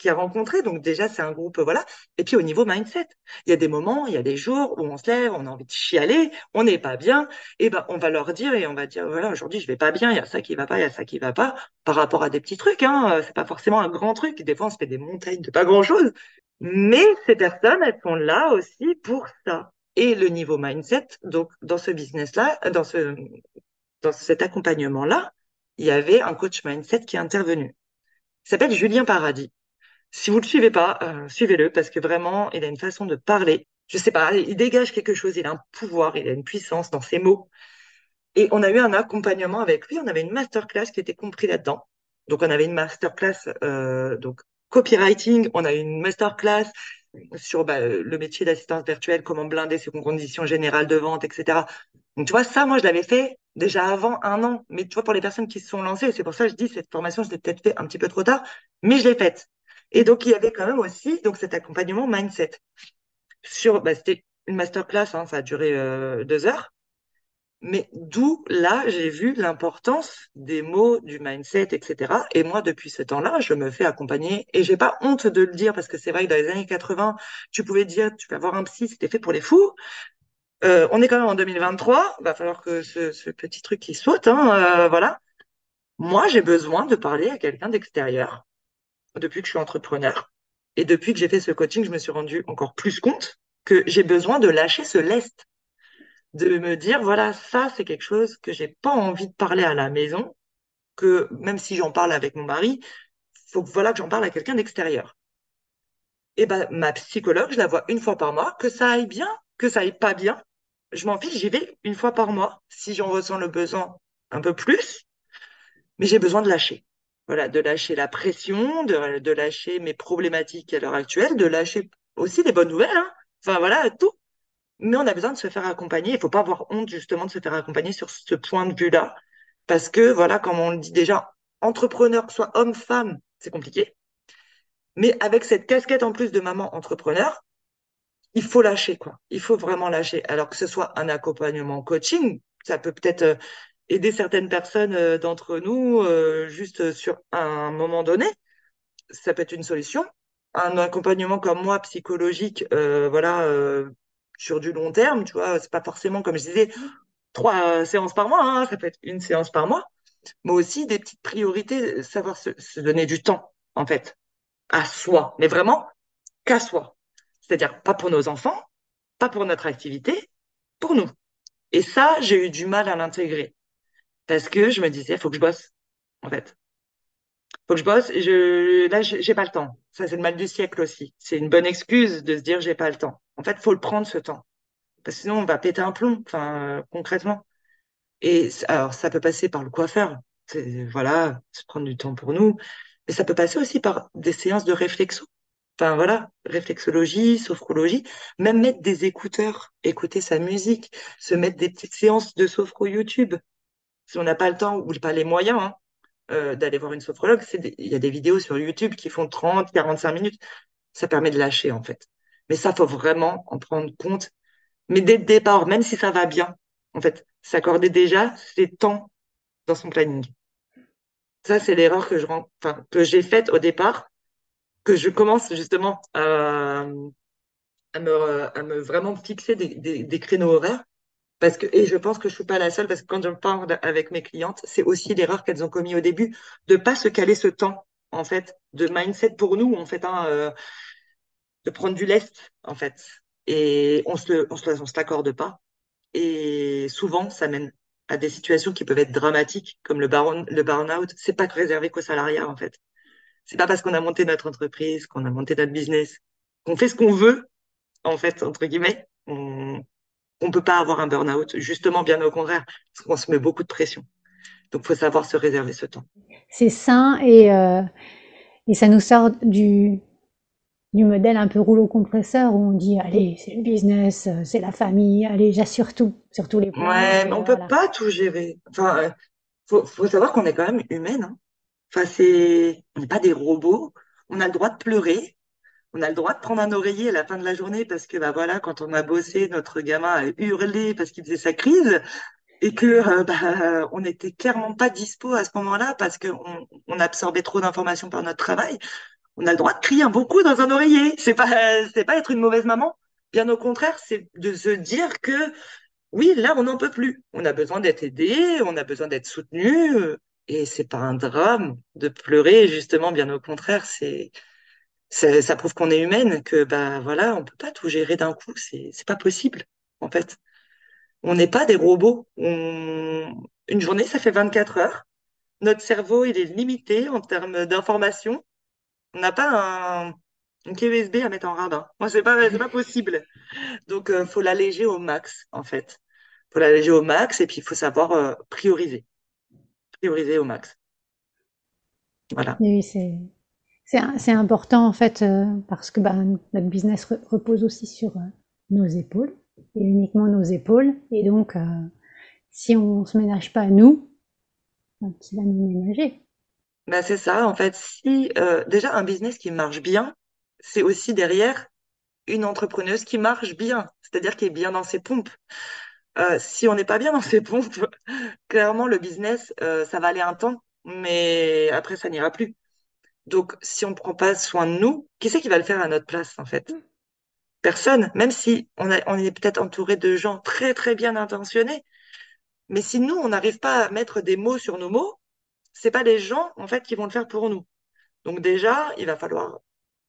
[SPEAKER 2] qui a rencontré. Donc déjà, c'est un groupe, voilà. Et puis au niveau mindset, il y a des moments, il y a des jours où on se lève, on a envie de chialer, on n'est pas bien. Et ben, on va leur dire et on va dire, voilà, aujourd'hui, je vais pas bien, il y a ça qui va pas, il y a ça qui va pas, par rapport à des petits trucs. Hein. C'est pas forcément un grand truc. Des fois, on se fait des montagnes de pas grand chose. Mais ces personnes, elles sont là aussi pour ça. Et le niveau mindset, donc dans ce business-là, dans ce dans cet accompagnement-là, il y avait un coach mindset qui est intervenu. Il s'appelle Julien Paradis. Si vous ne le suivez pas, euh, suivez-le parce que vraiment, il a une façon de parler. Je sais pas, il dégage quelque chose, il a un pouvoir, il a une puissance dans ses mots. Et on a eu un accompagnement avec lui, on avait une masterclass qui était compris là-dedans. Donc on avait une masterclass euh, donc copywriting, on a eu une masterclass sur bah, le métier d'assistance virtuelle, comment blinder ses conditions générales de vente, etc. Donc tu vois, ça, moi, je l'avais fait déjà avant un an. Mais tu vois, pour les personnes qui se sont lancées, c'est pour ça que je dis, cette formation, je l'ai peut-être fait un petit peu trop tard, mais je l'ai faite. Et donc, il y avait quand même aussi donc cet accompagnement mindset. Sur, bah, c'était une masterclass, hein, ça a duré euh, deux heures. Mais d'où là, j'ai vu l'importance des mots, du mindset, etc. Et moi, depuis ce temps-là, je me fais accompagner et j'ai pas honte de le dire parce que c'est vrai que dans les années 80, tu pouvais dire, tu vas avoir un psy, c'était fait pour les fous. Euh, on est quand même en 2023, va falloir que ce, petit truc qui saute, hein, euh, voilà. Moi, j'ai besoin de parler à quelqu'un d'extérieur depuis que je suis entrepreneur. Et depuis que j'ai fait ce coaching, je me suis rendu encore plus compte que j'ai besoin de lâcher ce lest, de me dire, voilà, ça, c'est quelque chose que j'ai pas envie de parler à la maison, que même si j'en parle avec mon mari, faut que, voilà, que j'en parle à quelqu'un d'extérieur. Et ben, ma psychologue, je la vois une fois par mois, que ça aille bien, que ça aille pas bien. Je m'en fiche, j'y vais une fois par mois, si j'en ressens le besoin un peu plus, mais j'ai besoin de lâcher voilà, de lâcher la pression, de, lâcher mes problématiques à l'heure actuelle, de lâcher aussi des bonnes nouvelles, hein. enfin voilà, tout. Mais on a besoin de se faire accompagner. Il faut pas avoir honte justement de se faire accompagner sur ce point de vue-là, parce que voilà, comme on le dit déjà, entrepreneur, soit homme, femme, c'est compliqué. Mais avec cette casquette en plus de maman entrepreneur, il faut lâcher quoi. Il faut vraiment lâcher. Alors que ce soit un accompagnement coaching, ça peut peut-être euh, aider certaines personnes euh, d'entre nous euh, juste sur un moment donné. Ça peut être une solution. Un accompagnement comme moi, psychologique, voilà, sur du long terme, tu vois, c'est pas forcément, comme je disais, trois séances par mois, hein, ça peut être une séance par mois, mais aussi des petites priorités, savoir se, se donner du temps, en fait, à soi, mais vraiment qu'à soi. C'est-à-dire pas pour nos enfants, pas pour notre activité, pour nous. Et ça, j'ai eu du mal à l'intégrer parce que je me disais, faut que je bosse, en fait. Faut que je bosse. Je, là, pas le temps. Ça, c'est le mal du siècle aussi. C'est une bonne excuse de se dire, j'ai pas le temps. En fait, faut le prendre ce temps. Parce que sinon, on va péter un plomb, concrètement. Et alors, ça peut passer par le coiffeur. Voilà, se prendre du temps pour nous. Mais ça peut passer aussi par des séances de réflexo. Enfin, voilà, réflexologie, sophrologie. Même mettre des écouteurs, écouter sa musique, se mettre des petites séances de sophro YouTube si on n'a pas le temps ou pas les moyens hein, euh, d'aller voir une sophrologue, il y a des vidéos sur YouTube qui font 30, 45 minutes. Ça permet de lâcher, en fait. Mais ça, faut vraiment en prendre compte. Mais dès le départ, même si ça va bien, en fait, s'accorder déjà ces temps dans son planning. Ça, c'est l'erreur que j'ai faite au départ, que je commence justement à, me, vraiment fixer des, créneaux horaires parce que, et je pense que je suis pas la seule, parce que quand je parle avec mes clientes, c'est aussi l'erreur qu'elles ont commis au début, de pas se caler ce temps, en fait, de mindset pour nous, en fait, hein, euh, de prendre du lest, en fait. Et on on se, l'accorde pas. Et souvent, ça mène à des situations qui peuvent être dramatiques, comme le, burn-out. C'est pas réservé qu'aux salariats, en fait. C'est pas parce qu'on a monté notre entreprise, qu'on a monté notre business, qu'on fait ce qu'on veut, en fait, entre guillemets. On, on peut pas avoir un burn-out. Justement, bien au contraire, parce qu'on se met beaucoup de pression. Donc, faut savoir se réserver ce temps.
[SPEAKER 1] C'est sain et, euh, et ça nous sort du, du modèle un peu rouleau compresseur où on dit allez c'est le business, c'est la famille, allez j'assure tout sur tous les
[SPEAKER 2] points. Ouais, mais on peut pas tout gérer. Enfin, euh, faut, faut savoir qu'on est quand même humaine. Hein. On n'est pas des robots. On a le droit de pleurer, on a le droit de prendre un oreiller à la fin de la journée parce que bah voilà, quand on a bossé, notre gamin a hurlé parce qu'il faisait sa crise et que euh, bah, on n'était clairement pas dispo à ce moment-là parce qu'on on absorbait trop d'informations par notre travail. on a le droit de crier un bon dans un oreiller. C'est pas, c'est pas être une mauvaise maman. Bien au contraire, c'est de se dire que oui, là, on n'en peut plus. On a besoin d'être aidé, on a besoin d'être soutenu. Et c'est pas un drame de pleurer, justement, bien au contraire, c'est, ça prouve qu'on est humaine, que bah voilà, on peut pas tout gérer d'un coup, c'est c'est pas possible en fait. On n'est pas des robots. Une journée, ça fait 24 heures. Notre cerveau, il est limité en termes d'information. On n'a pas un, une clé USB à mettre en rabat. Moi, c'est pas, pas possible. Donc, euh, faut l'alléger au max, en fait. Faut l'alléger au max et puis il faut savoir euh, prioriser. Prioriser au max. Voilà.
[SPEAKER 1] Oui, c'est, c'est, important, en fait, euh, parce que bah, notre business repose aussi sur euh, nos épaules et uniquement nos épaules. Et donc, euh, si on se ménage pas à nous, ben, qui va nous ménager?
[SPEAKER 2] Ben c'est ça, en fait. Si déjà un business qui marche bien, c'est aussi derrière une entrepreneuse qui marche bien, c'est-à-dire qui est bien dans ses pompes. Euh, si on n'est pas bien dans ses pompes, clairement le business, euh, ça va aller un temps, mais après ça n'ira plus. Donc, si on ne prend pas soin de nous, qui c'est qui va le faire à notre place, en fait? Personne, même si on, est peut-être entouré de gens très très bien intentionnés, mais si nous on n'arrive pas à mettre des mots sur nos mots, c'est pas les gens en fait qui vont le faire pour nous. Donc déjà, il va falloir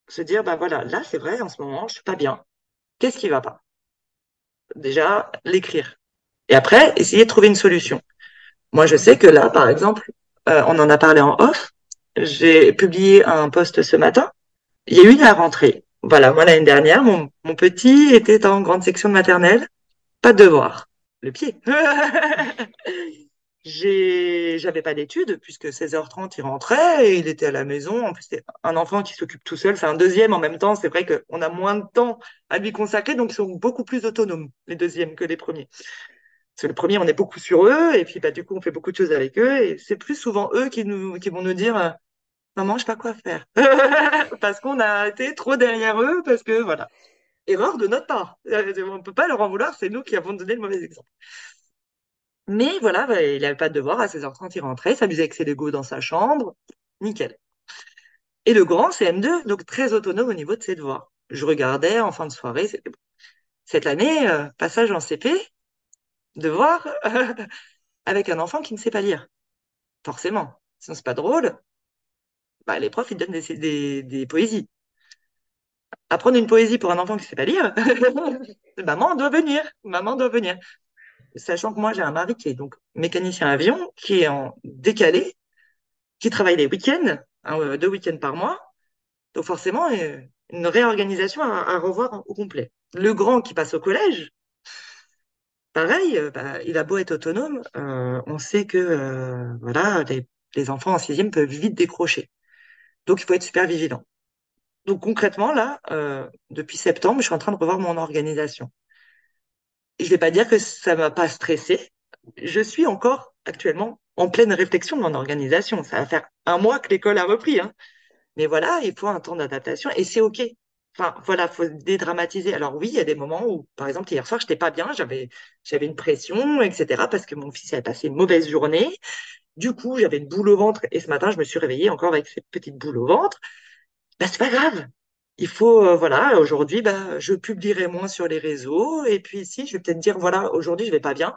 [SPEAKER 2] se dire ben voilà, là c'est vrai en ce moment je suis pas bien. Qu'est-ce qui va pas? Déjà l'écrire et après essayer de trouver une solution. Moi je sais que là par exemple, euh, on en a parlé en off. J'ai publié un post ce matin. Il y a eu la rentrée. Voilà, moi l'année dernière, mon, mon petit était en grande section de maternelle, pas de devoir, le pied. J'avais pas d'études puisque 16h30 il rentrait et il était à la maison. En plus, c'est un enfant qui s'occupe tout seul, c'est un deuxième en même temps. C'est vrai qu'on a moins de temps à lui consacrer, donc ils sont beaucoup plus autonomes les deuxièmes que les premiers. Parce que le premier, on est beaucoup sur eux et puis bah du coup on fait beaucoup de choses avec eux et c'est plus souvent eux qui nous qui vont nous dire maman, je sais pas quoi faire. parce qu'on a été trop derrière eux, parce que voilà. Erreur de notre part. Euh, on ne peut pas leur en vouloir, c'est nous qui avons donné le mauvais exemple. Mais voilà, bah, il n'avait pas de devoir, à 16h30, il rentrait, s'amusait avec ses Lego dans sa chambre, nickel. Et le grand, c'est M2, donc très autonome au niveau de ses devoirs. Je regardais en fin de soirée. Cette année, euh, passage en CP, devoir avec un enfant qui ne sait pas lire. Forcément. Sinon, c'est pas drôle bah, les profs, ils donnent des, des, des poésies. Apprendre une poésie pour un enfant qui ne sait pas lire, maman doit venir, maman doit venir. Sachant que moi, j'ai un mari qui est donc mécanicien avion, qui est en décalé, qui travaille les week-ends, hein, deux week-ends par mois. Donc forcément, euh, une réorganisation à, revoir au complet. Le grand qui passe au collège, pareil, euh, bah, il a beau être autonome, euh, on sait que euh, voilà, les, enfants en sixième peuvent vite décrocher. Donc, il faut être super vigilant. Donc, concrètement, là, euh, depuis septembre, je suis en train de revoir mon organisation. Je ne vais pas dire que ça m'a pas stressé. Je suis encore actuellement en pleine réflexion de mon organisation. Ça va faire un mois que l'école a repris. Hein. Mais voilà, il faut un temps d'adaptation et c'est OK. Enfin, voilà, faut dédramatiser. Alors oui, il y a des moments où, par exemple, hier soir, je n'étais pas bien, j'avais, j'avais une pression, etc., parce que mon fils avait passé une mauvaise journée. Du coup, j'avais une boule au ventre et ce matin, je me suis réveillée encore avec cette petite boule au ventre. Bah, c'est pas grave. Il faut, euh, voilà, aujourd'hui, bah, je publierai moins sur les réseaux. Et puis ici, je vais peut-être dire, voilà, aujourd'hui, je vais pas bien.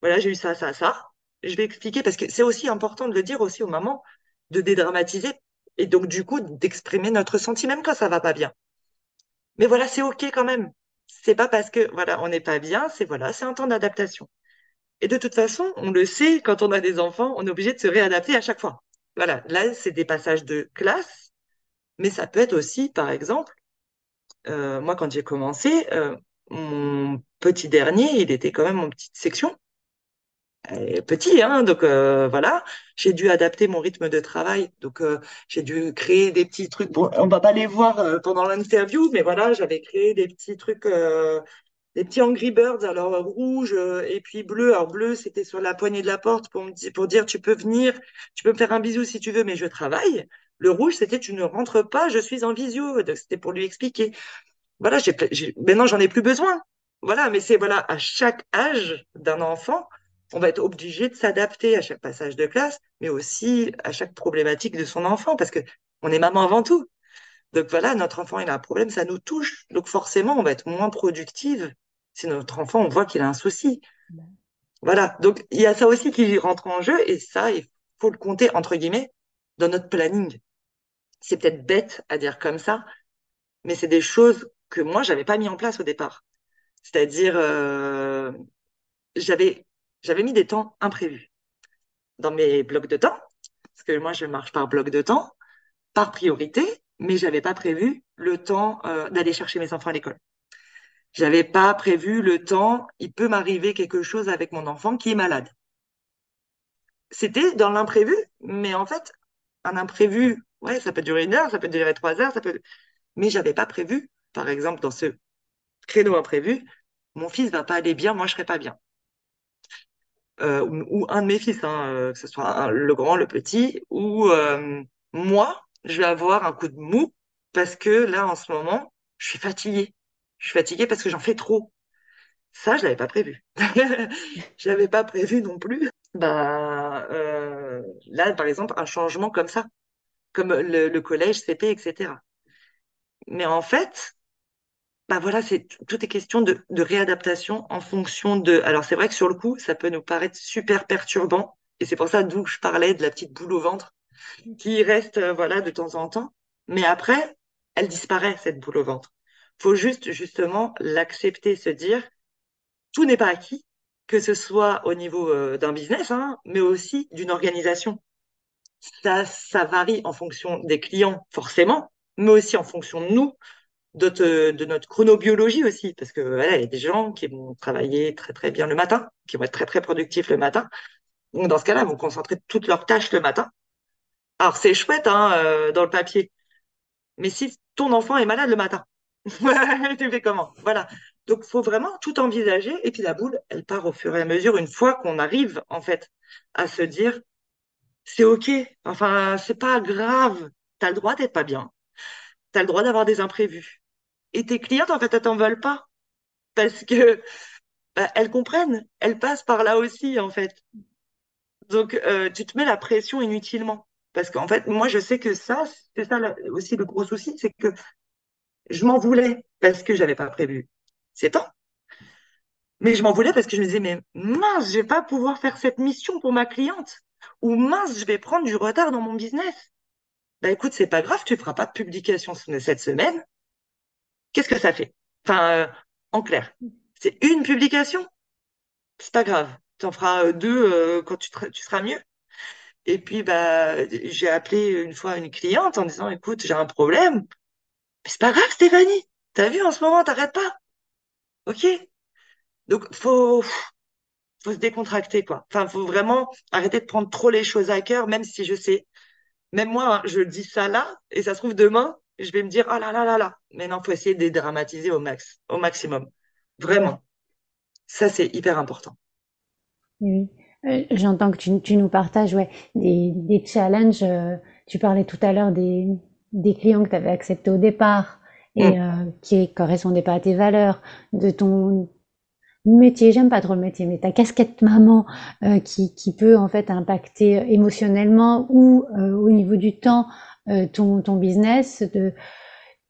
[SPEAKER 2] Voilà, j'ai eu ça, ça, ça. Je vais expliquer parce que c'est aussi important de le dire aussi aux mamans, de dédramatiser et donc, du coup, d'exprimer notre sentiment même quand ça va pas bien. Mais voilà, c'est OK quand même. C'est pas parce que, voilà, on n'est pas bien, c'est voilà, c'est un temps d'adaptation. Et de toute façon, on le sait, quand on a des enfants, on est obligé de se réadapter à chaque fois. Voilà, là, c'est des passages de classe, mais ça peut être aussi, par exemple, euh, moi, quand j'ai commencé, euh, mon petit dernier, il était quand même en petite section. petit, hein, donc euh, voilà, j'ai dû adapter mon rythme de travail, donc j'ai dû créer des petits trucs. Bon, on va pas les voir pendant l'interview, mais voilà, j'avais créé des petits trucs des petits Angry Birds, alors rouge et puis bleu. Alors bleu, c'était sur la poignée de la porte pour, me pour dire tu peux venir, tu peux me faire un bisou si tu veux, mais je travaille. Le rouge, c'était tu ne rentres pas, je suis en visio. C'était pour lui expliquer. Voilà, j'ai, maintenant j'en ai plus besoin. Voilà, mais c'est voilà, à chaque âge d'un enfant, on va être obligé de s'adapter à chaque passage de classe, mais aussi à chaque problématique de son enfant, parce que on est maman avant tout. Donc voilà, notre enfant, il a un problème, ça nous touche. Donc forcément, on va être moins productive si notre enfant, on voit qu'il a un souci. Voilà, donc il y a ça aussi qui rentre en jeu et ça, il faut le compter, entre guillemets, dans notre planning. C'est peut-être bête à dire comme ça, mais c'est des choses que moi, j'avais pas mis en place au départ. C'est-à-dire, euh, j'avais, mis des temps imprévus dans mes blocs de temps, parce que moi, je marche par bloc de temps, par priorité, mais j'avais pas prévu le temps euh, d'aller chercher mes enfants à l'école. J'avais pas prévu le temps, il peut m'arriver quelque chose avec mon enfant qui est malade. C'était dans l'imprévu, mais en fait, un imprévu, ouais, ça peut durer une heure, ça peut durer trois heures, ça peut, mais j'avais pas prévu, par exemple, dans ce créneau imprévu, mon fils va pas aller bien, moi je serai pas bien. Euh, ou, un de mes fils, hein, euh, que ce soit le grand, le petit, ou euh, moi, je vais avoir un coup de mou parce que là, en ce moment, je suis fatiguée. Je suis fatiguée parce que j'en fais trop. Ça, je l'avais pas prévu. je l'avais pas prévu non plus. Bah, là, par exemple, un changement comme ça, comme le, collège, CP, etc. Mais en fait, bah voilà, c'est tout est question de, réadaptation en fonction de. Alors c'est vrai que sur le coup, ça peut nous paraître super perturbant, et c'est pour ça d'où je parlais de la petite boule au ventre qui reste euh, voilà de temps en temps, mais après, elle disparaît cette boule au ventre. Faut juste justement l'accepter, se dire tout n'est pas acquis, que ce soit au niveau euh, d'un business, hein, mais aussi d'une organisation. Ça, varie en fonction des clients forcément, mais aussi en fonction de nous, de, notre chronobiologie aussi, parce que voilà, il y a des gens qui vont travailler très très bien le matin, qui vont être très très productifs le matin. Donc dans ce cas-là, ils vont concentrer toutes leurs tâches le matin. Alors c'est chouette hein, euh, dans le papier, mais si ton enfant est malade le matin, tu fais comment? Voilà. Donc faut vraiment tout envisager. Et puis la boule, elle part au fur et à mesure une fois qu'on arrive en fait à se dire c'est ok, enfin c'est pas grave, t'as le droit d'être pas bien, t'as le droit d'avoir des imprévus. Et tes clientes, en fait, elles t'en veulent pas. Parce que bah, elles comprennent, elles passent par là aussi, en fait. Donc, euh, tu te mets la pression inutilement. Parce qu'en fait, moi, je sais que ça, c'est ça aussi le gros souci, c'est que je m'en voulais parce que j'avais pas prévu. C'est temps. Mais je m'en voulais parce que je me disais, mais mince, je vais pas pouvoir faire cette mission pour ma cliente. Ou mince, je vais prendre du retard dans mon business. Bah écoute, c'est pas grave, tu feras pas de publication cette semaine qu'est-ce que ça fait? Enfin, euh, en clair, c'est une publication? C'est pas grave. Tu en feras euh, deux euh, quand tu, tu, seras mieux. Et puis, bah, j'ai appelé une fois une cliente en disant, écoute, j'ai un problème. Mais c'est pas grave, Stéphanie. T'as vu, en ce moment, t'arrêtes pas. OK? Donc, faut, faut se décontracter, quoi. Enfin, faut vraiment arrêter de prendre trop les choses à cœur, même si je sais. Même moi, hein, je dis ça là, et ça se trouve demain, je vais me dire, oh là là là là. Mais non, faut essayer de dédramatiser au max, au maximum. Vraiment. Ça, c'est hyper important.
[SPEAKER 1] Oui. Euh, j'entends que tu, tu, nous partages ouais, des, des challenges. Euh, tu parlais tout à l'heure des, des clients que tu avais acceptés au départ et mm. euh, qui correspondaient pas à tes valeurs, de ton métier, j'aime pas trop le métier, mais ta casquette maman euh, qui, qui peut en fait impacter émotionnellement ou au niveau du temps euh, ton, ton business, de,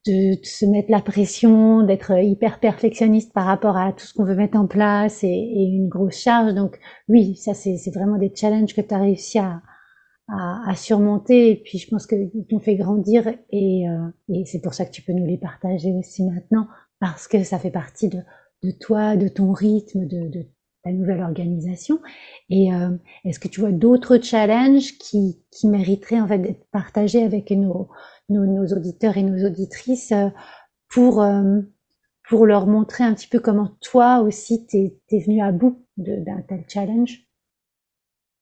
[SPEAKER 1] de, se mettre la pression, d'être hyper perfectionniste par rapport à tout ce qu'on veut mettre en place et, et une grosse charge. Donc oui, ça c'est vraiment des challenges que tu as réussi à, à, à, surmonter et puis je pense que t'ont fait grandir et, euh, et c'est pour ça que tu peux nous les partager aussi maintenant parce que ça fait partie de, de toi, de ton rythme, de, la nouvelle organisation. Et euh, est-ce que tu vois d'autres challenges qui, mériteraient en fait d'être partagés avec nos, auditeurs et nos auditrices euh, pour, euh, pour leur montrer un petit peu comment toi aussi t'es es venu à bout d'un tel challenge?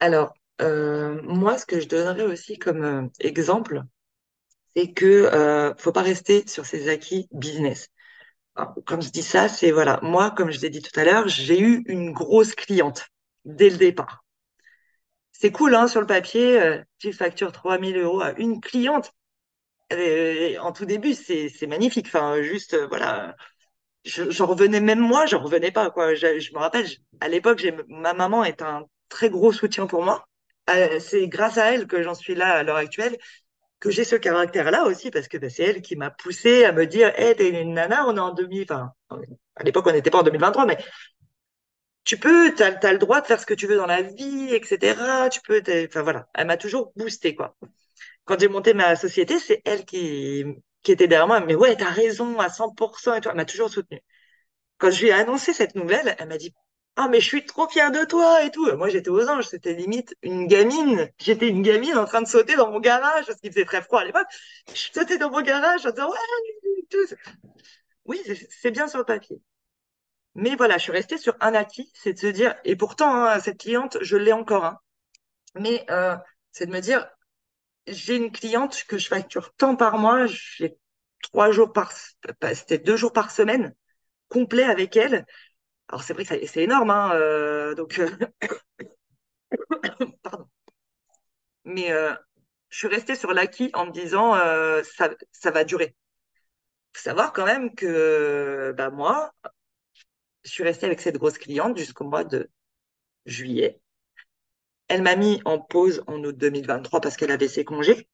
[SPEAKER 2] Alors, moi, ce que je donnerais aussi comme exemple, c'est que euh, faut pas rester sur ses acquis business. Comme je dis ça, c'est voilà, moi, comme je l'ai dit tout à l'heure, j'ai eu une grosse cliente dès le départ. C'est cool, hein, sur le papier, euh, tu factures 3000 euros à une cliente. Euh, en tout début, c'est magnifique. Enfin, juste, euh, voilà, j'en revenais même moi, j'en revenais pas, quoi. Je me rappelle, à l'époque, ma maman est un très gros soutien pour moi. c'est grâce à elle que j'en suis là à l'heure actuelle que j'ai ce caractère-là aussi, parce que bah, c'est elle qui m'a poussé à me dire, hey, t'es une nana, on est en 2000, enfin, à l'époque, on n'était pas en 2023, mais tu peux, t'as, as le droit de faire ce que tu veux dans la vie, etc. Tu peux, enfin voilà, elle m'a toujours boosté, quoi. Quand j'ai monté ma société, c'est elle qui, qui était derrière moi, mais ouais, t'as raison à 100% et toi, elle m'a toujours soutenue. Quand je lui ai annoncé cette nouvelle, elle m'a dit, ah, mais je suis trop fière de toi et tout. Moi, j'étais aux anges. C'était limite une gamine. J'étais une gamine en train de sauter dans mon garage parce qu'il faisait très froid à l'époque. Je sautais dans mon garage en disant, ouais, tout. Oui, c'est bien sur le papier. Mais voilà, je suis restée sur un acquis, c'est de se dire, et pourtant, hein, cette cliente, je l'ai encore, hein, mais euh, c'est de me dire, j'ai une cliente que je facture tant par mois, j'ai trois jours par, c'était deux jours par semaine, complet avec elle. Alors c'est vrai que c'est énorme, hein, euh, donc, euh, pardon. Mais je suis restée sur l'acquis en me disant, ça, ça va durer. Faut savoir quand même que bah, moi, je suis restée avec cette grosse cliente jusqu'au mois de juillet. Elle m'a mis en pause en août 2023 parce qu'elle avait ses congés.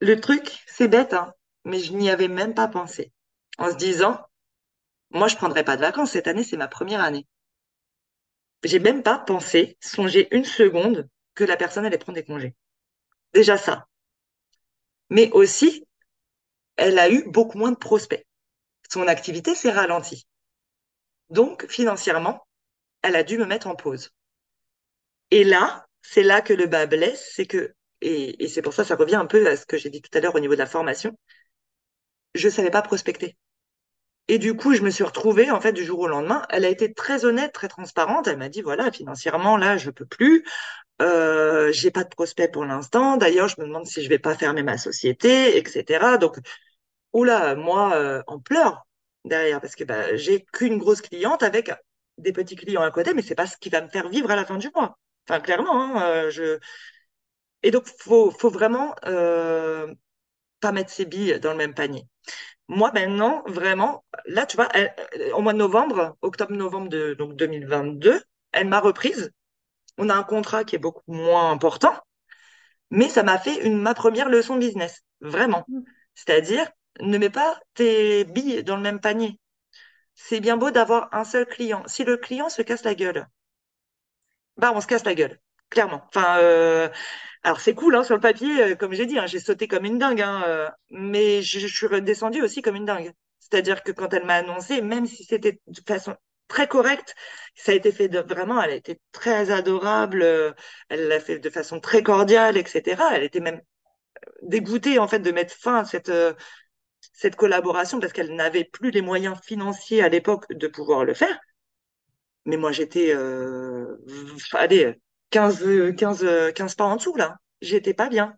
[SPEAKER 2] Le truc, c'est bête, hein, mais je n'y avais même pas pensé. En se disant, moi, je prendrai pas de vacances. Cette année, c'est ma première année. J'ai même pas pensé, songé une seconde que la personne allait prendre des congés. Déjà ça. Mais aussi, elle a eu beaucoup moins de prospects. Son activité s'est ralentie. Donc, financièrement, elle a dû me mettre en pause. Et là, c'est là que le bas blesse, c'est que, et, c'est pour ça, ça revient un peu à ce que j'ai dit tout à l'heure au niveau de la formation, je savais pas prospecter. Et du coup, je me suis retrouvée, en fait, du jour au lendemain. Elle a été très honnête, très transparente. Elle m'a dit, voilà, financièrement, là, je peux plus. Euh, j'ai pas de prospect pour l'instant. D'ailleurs, je me demande si je vais pas fermer ma société, etc. Donc, oula, moi, euh, en pleurs derrière parce que bah, j'ai qu'une grosse cliente avec des petits clients à côté, mais c'est pas ce qui va me faire vivre à la fin du mois. Enfin, clairement, hein, euh, je... Et donc, faut, faut vraiment euh, pas mettre ses billes dans le même panier. Moi, maintenant, vraiment, là, tu vois, au mois de novembre, octobre-novembre de donc 2022, elle m'a reprise. On a un contrat qui est beaucoup moins important, mais ça m'a fait une, ma première leçon business, vraiment. Mmh. C'est-à-dire, ne mets pas tes billes dans le même panier. C'est bien beau d'avoir un seul client. Si le client se casse la gueule, bah on se casse la gueule, clairement. Enfin, euh, alors c'est cool hein, sur le papier, euh, comme j'ai dit, hein, j'ai sauté comme une dingue, hein, euh, mais je, suis redescendue aussi comme une dingue. C'est-à-dire que quand elle m'a annoncé, même si c'était de façon très correcte, ça a été fait de, vraiment, elle a été très adorable, elle l'a fait de façon très cordiale, etc. Elle était même dégoûtée en fait de mettre fin à cette cette collaboration parce qu'elle n'avait plus les moyens financiers à l'époque de pouvoir le faire. Mais moi, j'étais, euh, allez, 15, 15, 15 pas en dessous, là. J'étais pas bien.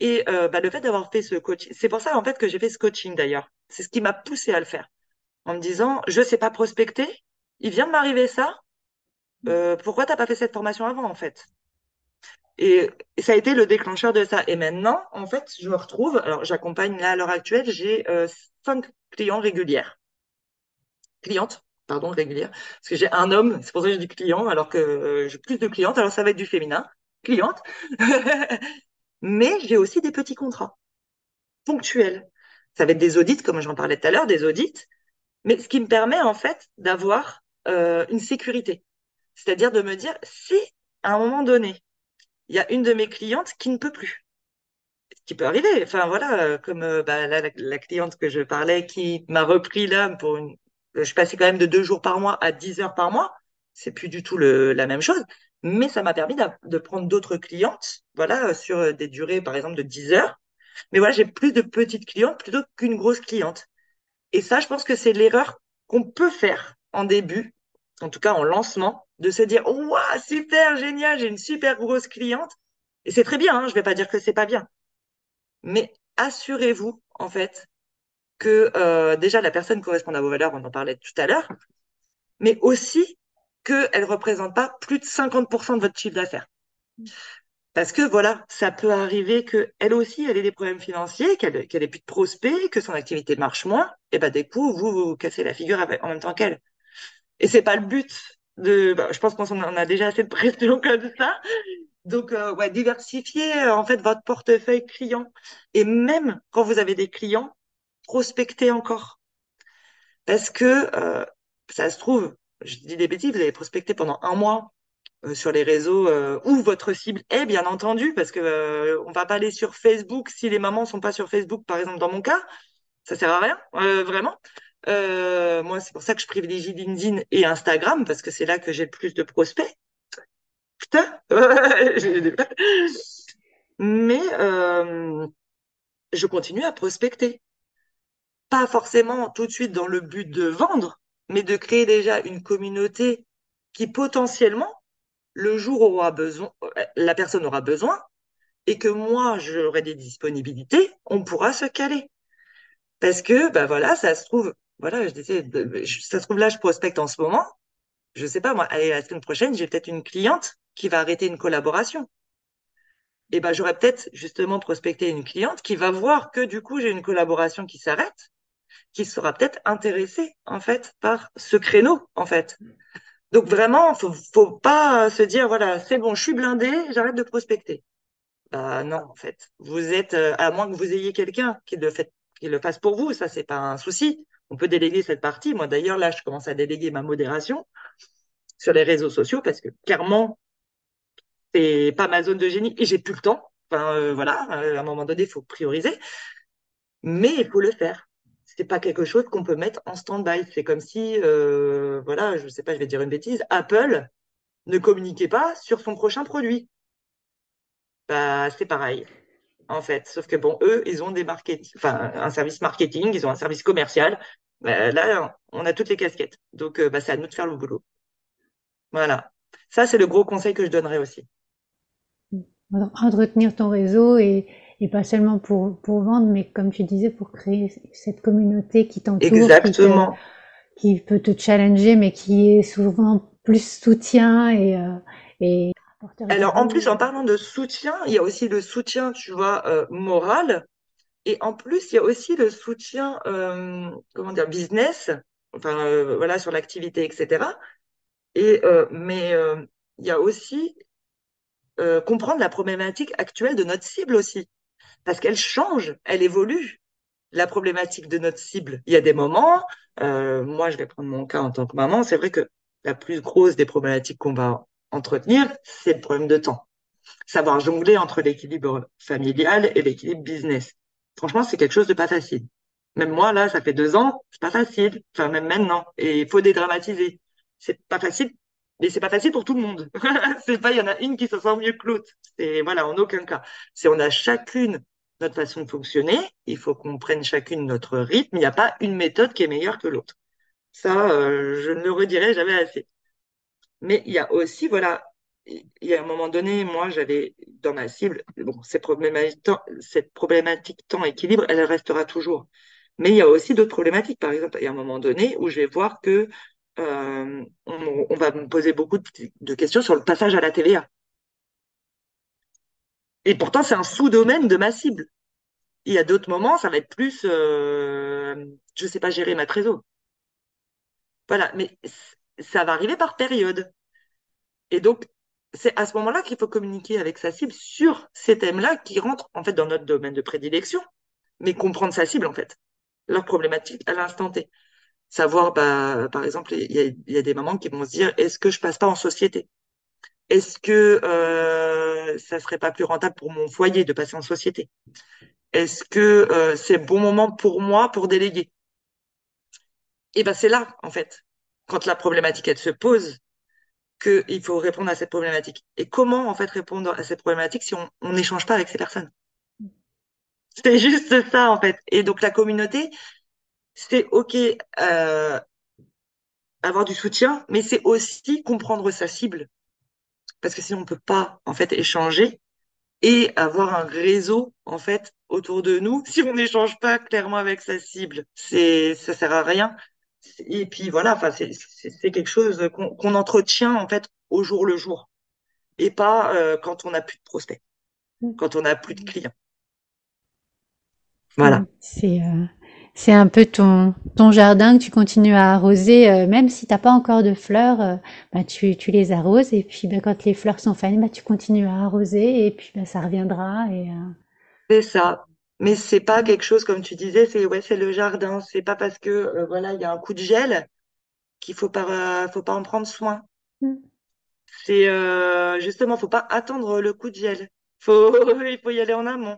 [SPEAKER 2] Et euh, bah, le fait d'avoir fait ce coaching, c'est pour ça, en fait, que j'ai fait ce coaching, d'ailleurs. C'est ce qui m'a poussé à le faire. En me disant, je sais pas prospecter, il vient de m'arriver ça, euh, pourquoi t'as pas fait cette formation avant, en fait? Et, ça a été le déclencheur de ça. Et maintenant, en fait, je me retrouve, alors j'accompagne là à l'heure actuelle, j'ai euh, cinq clients régulières. Clientes, pardon, régulières. Parce que j'ai un homme, c'est pour ça que je dis client, alors que euh, j'ai plus de clientes, alors ça va être du féminin. Cliente. Mais j'ai aussi des petits contrats ponctuels. Ça va être des audits, comme j'en parlais tout à l'heure, des audits. Mais ce qui me permet, en fait, d'avoir euh, une sécurité. C'est-à-dire de me dire, si à un moment donné, il y a une de mes clientes qui ne peut plus. Ce qui peut arriver. Enfin, voilà, euh, comme bah, la, cliente que je parlais qui m'a repris là pour une. Je passais quand même de deux jours par mois à dix heures par mois. C'est plus du tout la même chose. Mais ça m'a permis de prendre d'autres clientes, voilà, sur des durées, par exemple, de 10 heures. Mais voilà, j'ai plus de petites clientes plutôt qu'une grosse cliente. Et ça, je pense que c'est l'erreur qu'on peut faire en début, en tout cas en lancement, de se dire waouh super génial j'ai une super grosse cliente et c'est très bien hein, je vais pas dire que c'est pas bien mais assurez-vous en fait que euh, déjà la personne correspond à vos valeurs on en parlait tout à l'heure mais aussi qu'elle représente pas plus de 50% de votre chiffre d'affaires parce que voilà, ça peut arriver que elle aussi, elle ait des problèmes financiers, qu'elle qu'elle ait plus de prospects, que son activité marche moins, et ben des coups, vous vous cassez la figure en même temps qu'elle. Et c'est pas le but bah, je pense qu'on a déjà assez de pression comme ça. Donc, euh, ouais, diversifier en fait votre portefeuille client. Et même quand vous avez des clients, prospectez encore. Parce que ça se trouve, je dis des bêtises, vous avez prospecté pendant un mois sur les réseaux où votre cible est, bien entendu, parce que on va pas aller sur Facebook si les mamans sont pas sur Facebook, par exemple dans mon cas, ça sert à rien, vraiment. Euh, moi, c'est pour ça que je privilégie LinkedIn et Instagram parce que c'est là que j'ai le plus de prospects. Putain, mais euh, je continue à prospecter. Pas forcément tout de suite dans le but de vendre, mais de créer déjà une communauté qui potentiellement, le jour où aura besoin, la personne aura besoin, et que moi j'aurai des disponibilités, on pourra se caler. Parce que, ben voilà, ça se trouve, voilà, je disais, ça se trouve là, je prospecte en ce moment. Je sais pas, moi, allez, la semaine prochaine, j'ai peut-être une cliente qui va arrêter une collaboration. Et ben, j'aurais peut-être justement prospecté une cliente qui va voir que du coup, j'ai une collaboration qui s'arrête, qui sera peut-être intéressée, en fait, par ce créneau, en fait. Donc vraiment, faut, faut pas se dire, voilà, c'est bon, je suis blindé, j'arrête de prospecter. Bah non, en fait. Vous êtes, euh, à moins que vous ayez quelqu'un qui le fasse pour vous, ça c'est pas un souci on peut déléguer cette partie. Moi, d'ailleurs, là, je commence à déléguer ma modération sur les réseaux sociaux parce que clairement, c'est pas ma zone de génie et j'ai plus le temps. Enfin, euh, voilà, euh, à un moment donné, il faut prioriser. Mais il faut le faire. C'est pas quelque chose qu'on peut mettre en stand-by. C'est comme si, euh, voilà, je sais pas, je vais dire une bêtise, Apple ne communiquait pas sur son prochain produit. Bah, c'est pareil en fait. Sauf que bon, eux, ils ont des marketing, enfin, un service marketing, ils ont un service commercial. Bah, là, on a toutes les casquettes. Donc, euh, bah, c'est à nous de faire le boulot. Voilà. Ça, c'est le gros conseil que je donnerais aussi.
[SPEAKER 1] Entretenir ton réseau et, et pas seulement pour, pour vendre, mais comme tu disais, pour créer cette communauté qui t'entoure.
[SPEAKER 2] Exactement.
[SPEAKER 1] Qui, peut te challenger, mais qui est souvent plus soutien et, euh, et
[SPEAKER 2] alors, en plus, en parlant de soutien, il y a aussi le soutien, tu vois, euh, moral. Et en plus, il y a aussi le soutien, euh, comment dire, business, enfin, euh, voilà, sur l'activité, etc. Et, mais il y a aussi comprendre la problématique actuelle de notre cible aussi. Parce qu'elle change, elle évolue, la problématique de notre cible. Il y a des moments, moi, je vais prendre mon cas en tant que maman, c'est vrai que la plus grosse des problématiques qu'on va entretenir, c'est le problème de temps. Savoir jongler entre l'équilibre familial et l'équilibre business. Franchement, c'est quelque chose de pas facile. Même moi, là, ça fait deux ans, c'est pas facile. Enfin, même maintenant. Et il faut dédramatiser. C'est pas facile, mais c'est pas facile pour tout le monde. c'est pas, il y en a une qui se sent mieux que l'autre. C'est, voilà, en aucun cas. C'est, on a chacune notre façon de fonctionner. Il faut qu'on prenne chacune notre rythme. Il n'y a pas une méthode qui est meilleure que l'autre. Ça, euh, je ne le redirai jamais assez. Mais il y a aussi, voilà, il y a un moment donné, moi, j'avais dans ma cible, bon, cette problématique, temps-équilibre, elle restera toujours. Mais il y a aussi d'autres problématiques. Par exemple, il y a un moment donné où je vais voir que euh, on, va me poser beaucoup de, questions sur le passage à la TVA. Et pourtant, c'est un sous-domaine de ma cible. Il y a d'autres moments, ça va être plus, euh, je ne sais pas gérer ma trésor. Voilà, mais ça va arriver par période. Et donc, c'est à ce moment-là qu'il faut communiquer avec sa cible sur ces thèmes-là qui rentrent en fait dans notre domaine de prédilection, mais comprendre sa cible en fait, leur problématique à l'instant T. Savoir, bah, par exemple, il y a, des mamans qui vont se dire, est-ce que je passe pas en société? Est-ce que euh, ça serait pas plus rentable pour mon foyer de passer en société Est-ce que euh, c'est bon moment pour moi pour déléguer? Et ben c'est là en fait quand la problématique se pose, qu'il faut répondre à cette problématique. Et comment en fait répondre à cette problématique si on n'échange pas avec ces personnes? C'est juste ça en fait. Et donc la communauté, c'est ok euh, avoir du soutien, mais c'est aussi comprendre sa cible, parce que sinon on peut pas en fait échanger et avoir un réseau en fait autour de nous si on n'échange pas clairement avec sa cible. C'est ça sert à rien et puis voilà, enfin, c'est quelque chose qu'on entretient en fait au jour le jour et pas euh, quand on n'a plus de prospects, mm. quand on n'a plus de clients. Voilà.
[SPEAKER 1] C'est euh, C'est un peu ton, ton jardin que tu continues à arroser, euh, même si t'as pas encore de fleurs, euh, bah tu, tu les arroses et puis bah, quand les fleurs sont fanées, bah, tu continues à arroser et puis bah, ça reviendra et euh,
[SPEAKER 2] C'est ça. Mais c'est pas quelque chose, comme tu disais, c'est ouais, c'est le jardin. C'est pas parce que voilà, il y a un coup de gel qu'il faut pas, faut pas en prendre soin.
[SPEAKER 1] Mm.
[SPEAKER 2] C'est justement, faut pas attendre le coup de gel. Faut, il faut y aller en amont.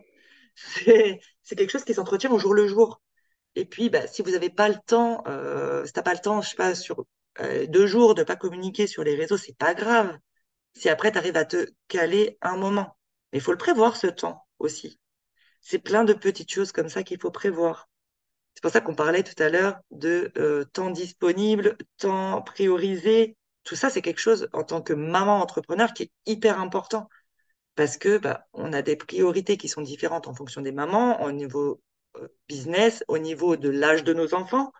[SPEAKER 2] C'est quelque chose qui s'entretient au jour le jour. Et puis, bah, si vous n'avez pas le temps, euh, si t'as pas le temps, je sais pas, sur euh, deux jours de pas communiquer sur les réseaux, c'est pas grave. Si après tu arrives à te caler un moment, mais il faut le prévoir ce temps aussi. C'est plein de petites choses comme ça qu'il faut prévoir. C'est pour ça qu'on parlait tout à l'heure de euh, temps disponible, temps priorisé. Tout ça, c'est quelque chose en tant que maman entrepreneur qui est hyper important parce que bah, on a des priorités qui sont différentes en fonction des mamans, au niveau business, au niveau de l'âge de nos enfants,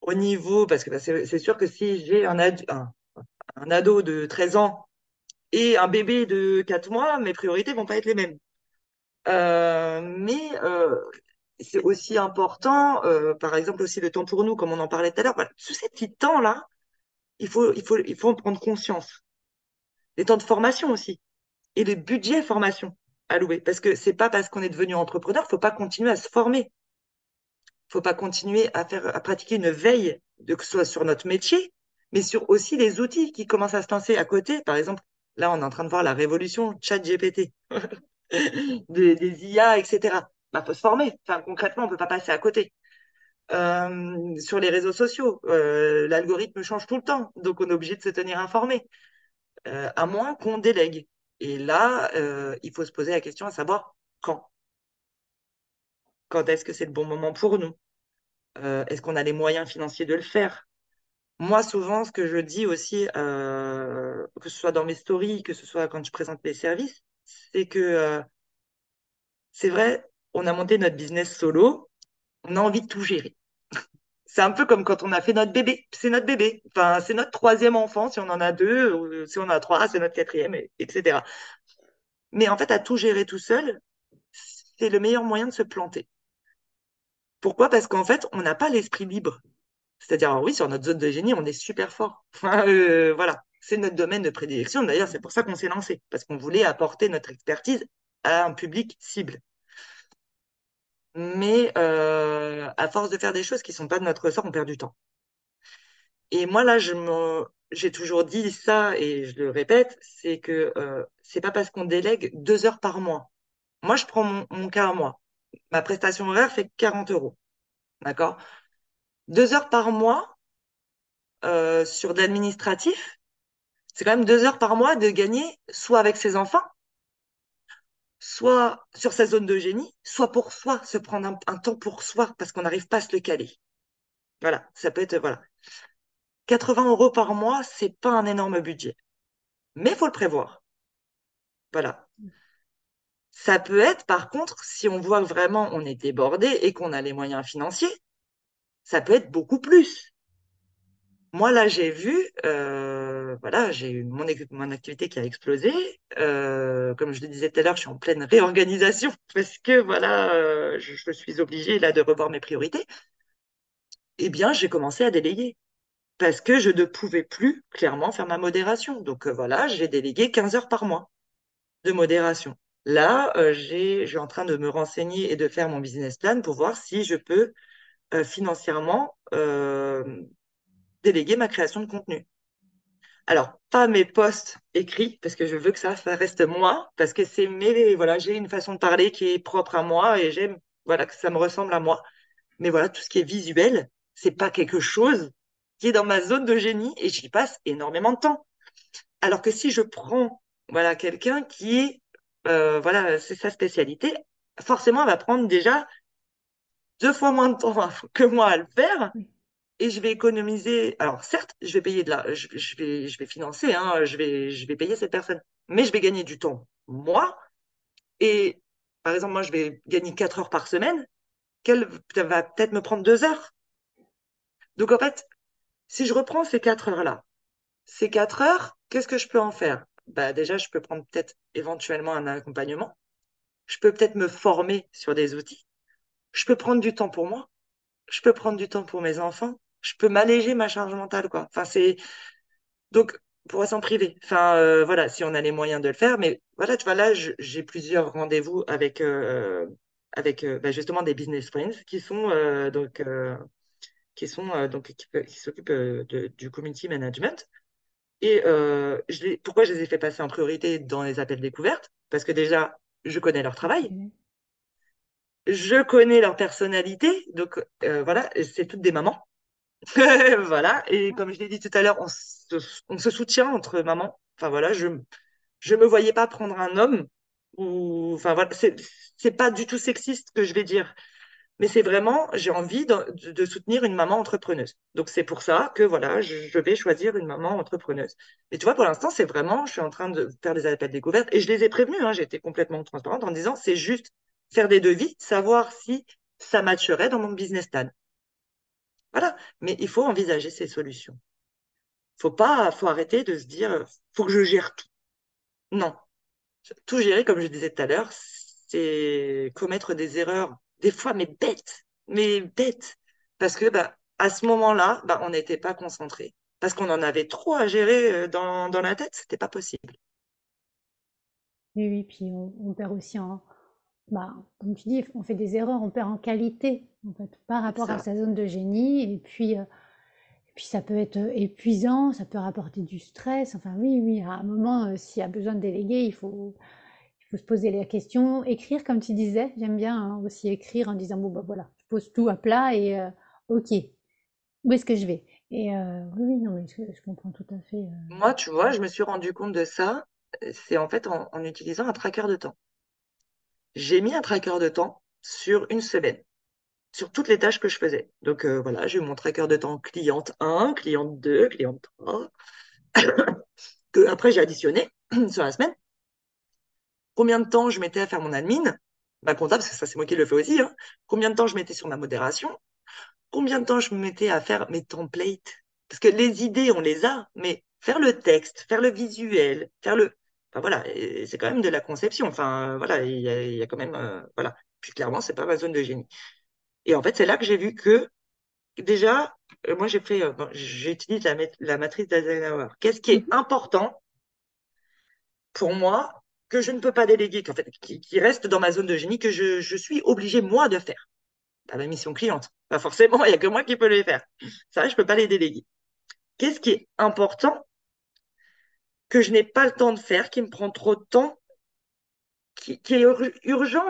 [SPEAKER 2] au niveau parce que bah, c'est sûr que si j'ai un, ad- un, un ado de 13 ans et un bébé de 4 mois, mes priorités vont pas être les mêmes. Euh, mais euh, c'est aussi important, euh, par exemple aussi le temps pour nous, comme on en parlait tout à l'heure. Voilà, tous ces petits temps-là, il faut, il faut, il faut en prendre conscience. Les temps de formation aussi et les budgets formation parce que c'est pas parce qu'on est devenu entrepreneur, faut pas continuer à se former, faut pas continuer à faire, à pratiquer une veille, de que ce soit sur notre métier, mais sur aussi les outils qui commencent à se lancer à côté. Par exemple, là, on est en train de voir la révolution ChatGPT. des, des IA, etc. Bah, faut se former. Enfin, concrètement, on peut pas passer à côté. Euh, sur les réseaux sociaux, euh, l'algorithme change tout le temps, donc on est obligé de se tenir informé, euh, à moins qu'on délègue. Et là, euh, il faut se poser la question à savoir quand. Quand est-ce que c'est le bon moment pour nous? Euh, est-ce qu'on a les moyens financiers de le faire? Moi, souvent, ce que je dis aussi, euh, que ce soit dans mes stories, que ce soit quand je présente mes services, c'est que c'est vrai, on a monté notre business solo, on a envie de tout gérer. C'est un peu comme quand on a fait notre bébé. C'est notre bébé. Enfin, c'est notre troisième enfant, si on en a deux, ou si on en a trois, c'est notre quatrième, et- etc. Mais en fait, à tout gérer tout seul, c'est le meilleur moyen de se planter. Pourquoi? Parce qu'en fait, on n'a pas l'esprit libre. C'est-à-dire, oui, sur notre zone de génie, on est super fort. Euh, voilà, c'est notre domaine de prédilection. D'ailleurs, c'est pour ça qu'on s'est lancé, parce qu'on voulait apporter notre expertise à un public cible. Mais euh, à force de faire des choses qui sont pas de notre ressort, on perd du temps. Et moi, là, je me, j'ai toujours dit ça et je le répète, c'est que euh, c'est pas parce qu'on délègue deux heures par mois. Moi, je prends mon, mon cas à moi. Ma prestation horaire fait 40 euros. D'accord? Deux heures par mois euh, sur de l'administratif, c'est quand même deux heures par mois de gagner soit avec ses enfants, soit sur sa zone de génie, soit pour soi, se prendre un, temps pour soi parce qu'on n'arrive pas à se le caler. Voilà, ça peut être, voilà. 80 euros par mois, c'est pas un énorme budget, mais faut le prévoir. Voilà. Ça peut être, par contre, si on voit vraiment on est débordé et qu'on a les moyens financiers, ça peut être beaucoup plus. Moi, là, j'ai vu, euh, voilà, j'ai eu mon, activité qui a explosé. Euh, comme je le disais tout à l'heure, je suis en pleine réorganisation parce que, voilà, euh, je, suis obligée, là, de revoir mes priorités. Eh bien, j'ai commencé à déléguer parce que je ne pouvais plus, clairement, faire ma modération. Donc, voilà, j'ai délégué 15 heures par mois. de modération. Là, j'ai, je suis en train de me renseigner et de faire mon business plan pour voir si je peux financièrement déléguer ma création de contenu. Alors, pas mes posts écrits, parce que je veux que ça, reste moi, parce que c'est mes, voilà, j'ai une façon de parler qui est propre à moi et j'aime, voilà, que ça me ressemble à moi. Mais voilà, tout ce qui est visuel, c'est pas quelque chose qui est dans ma zone de génie et j'y passe énormément de temps. Alors que si je prends voilà quelqu'un qui est euh, voilà c'est sa spécialité, forcément elle va prendre déjà deux fois moins de temps que moi à le faire. Et je vais économiser. Alors certes, je vais payer de la, je, vais je vais financer, hein, je vais je vais payer cette personne, mais je vais gagner du temps moi et par exemple moi je vais gagner quatre heures par semaine, qu'elle va peut-être me prendre deux heures. Donc en fait, si je reprends ces quatre heures-là Ces quatre heures, qu'est-ce que je peux en faire? Bah, déjà, je peux prendre peut-être éventuellement un accompagnement. Je peux peut-être me former sur des outils. Je peux prendre du temps pour moi. je peux prendre du temps pour mes enfants, je peux m'alléger ma charge mentale, quoi. Enfin, c'est donc pour s'en priver. Enfin, euh, voilà, si on a les moyens de le faire, mais voilà, tu vois là, j'ai plusieurs rendez-vous avec euh, avec euh, bah, justement des business friends qui sont donc qui sont donc qui, s'occupent du community management. Et je pourquoi je les ai fait passer en priorité dans les appels découvertes? Parce que déjà, je connais leur travail. Je connais leur personnalité, donc voilà, c'est toutes des mamans. voilà. Et comme je l'ai dit tout à l'heure, on se, soutient entre mamans. Enfin voilà, je je me voyais pas prendre un homme ou enfin voilà, c'est pas du tout sexiste que je vais dire, mais c'est vraiment j'ai envie de, soutenir une maman entrepreneuse. Donc c'est pour ça que voilà, je, vais choisir une maman entrepreneuse. Mais tu vois, pour l'instant, c'est vraiment, je suis en train de faire des appels découvertes et je les ai prévenus. Hein, J'étais complètement transparente en disant c'est juste faire des devis, savoir si ça matcherait dans mon business plan. Voilà. Mais il faut envisager ces solutions. Faut pas, faut arrêter de se dire, faut que je gère tout. Non. Tout gérer, comme je disais tout à l'heure, c'est commettre des erreurs, des fois, mais bêtes, mais bêtes. Parce que, bah, à ce moment-là, bah, on n'était pas concentré. Parce qu'on en avait trop à gérer euh, dans, dans la tête, c'était pas possible.
[SPEAKER 1] Oui, oui, puis on, perd aussi en, bah, comme tu dis, on fait des erreurs, on perd en qualité en fait, par rapport à sa zone de génie. Et puis, euh, puis ça peut être épuisant, ça peut rapporter du stress. Enfin, oui, oui, à un moment, euh, s'il y a besoin de déléguer, il faut, il faut se poser la question. Écrire, comme tu disais, j'aime bien hein, aussi écrire en disant, bon, bah voilà, je pose tout à plat et euh, ok, où est-ce que je vais? Et oui, non, mais je, comprends tout à fait.
[SPEAKER 2] Moi, tu vois, je me suis rendu compte de ça. C'est en fait en utilisant un tracker de temps j'ai mis un tracker de temps sur une semaine, sur toutes les tâches que je faisais. Donc euh, voilà, j'ai eu mon tracker de temps cliente 1, cliente 2, cliente 3, que après j'ai additionné sur la semaine. Combien de temps je mettais à faire mon admin, ma comptable, parce que ça c'est moi qui le fais aussi, hein. combien de temps je mettais sur ma modération, combien de temps je me mettais à faire mes templates, parce que les idées, on les a, mais faire le texte, faire le visuel, faire le voilà, c'est quand même de la conception. Enfin, voilà, il y a, quand même, euh, voilà. Puis clairement, c'est pas ma zone de génie. Et en fait, c'est là que j'ai vu que déjà, euh, moi j'ai fait, euh, j'utilise la, la matrice d'Eisenhower. Qu'est-ce qui est mhm. important pour moi que je ne peux pas déléguer, qu'en fait, qui, reste dans ma zone de génie, que je, suis obligé moi de faire? À ma mission cliente. Pas forcément, il n'y a que moi qui peux le faire. Ça, je peux pas les déléguer. Qu'est-ce qui est important que je n'ai pas le temps de faire, qui me prend trop de temps, qui, est urgent,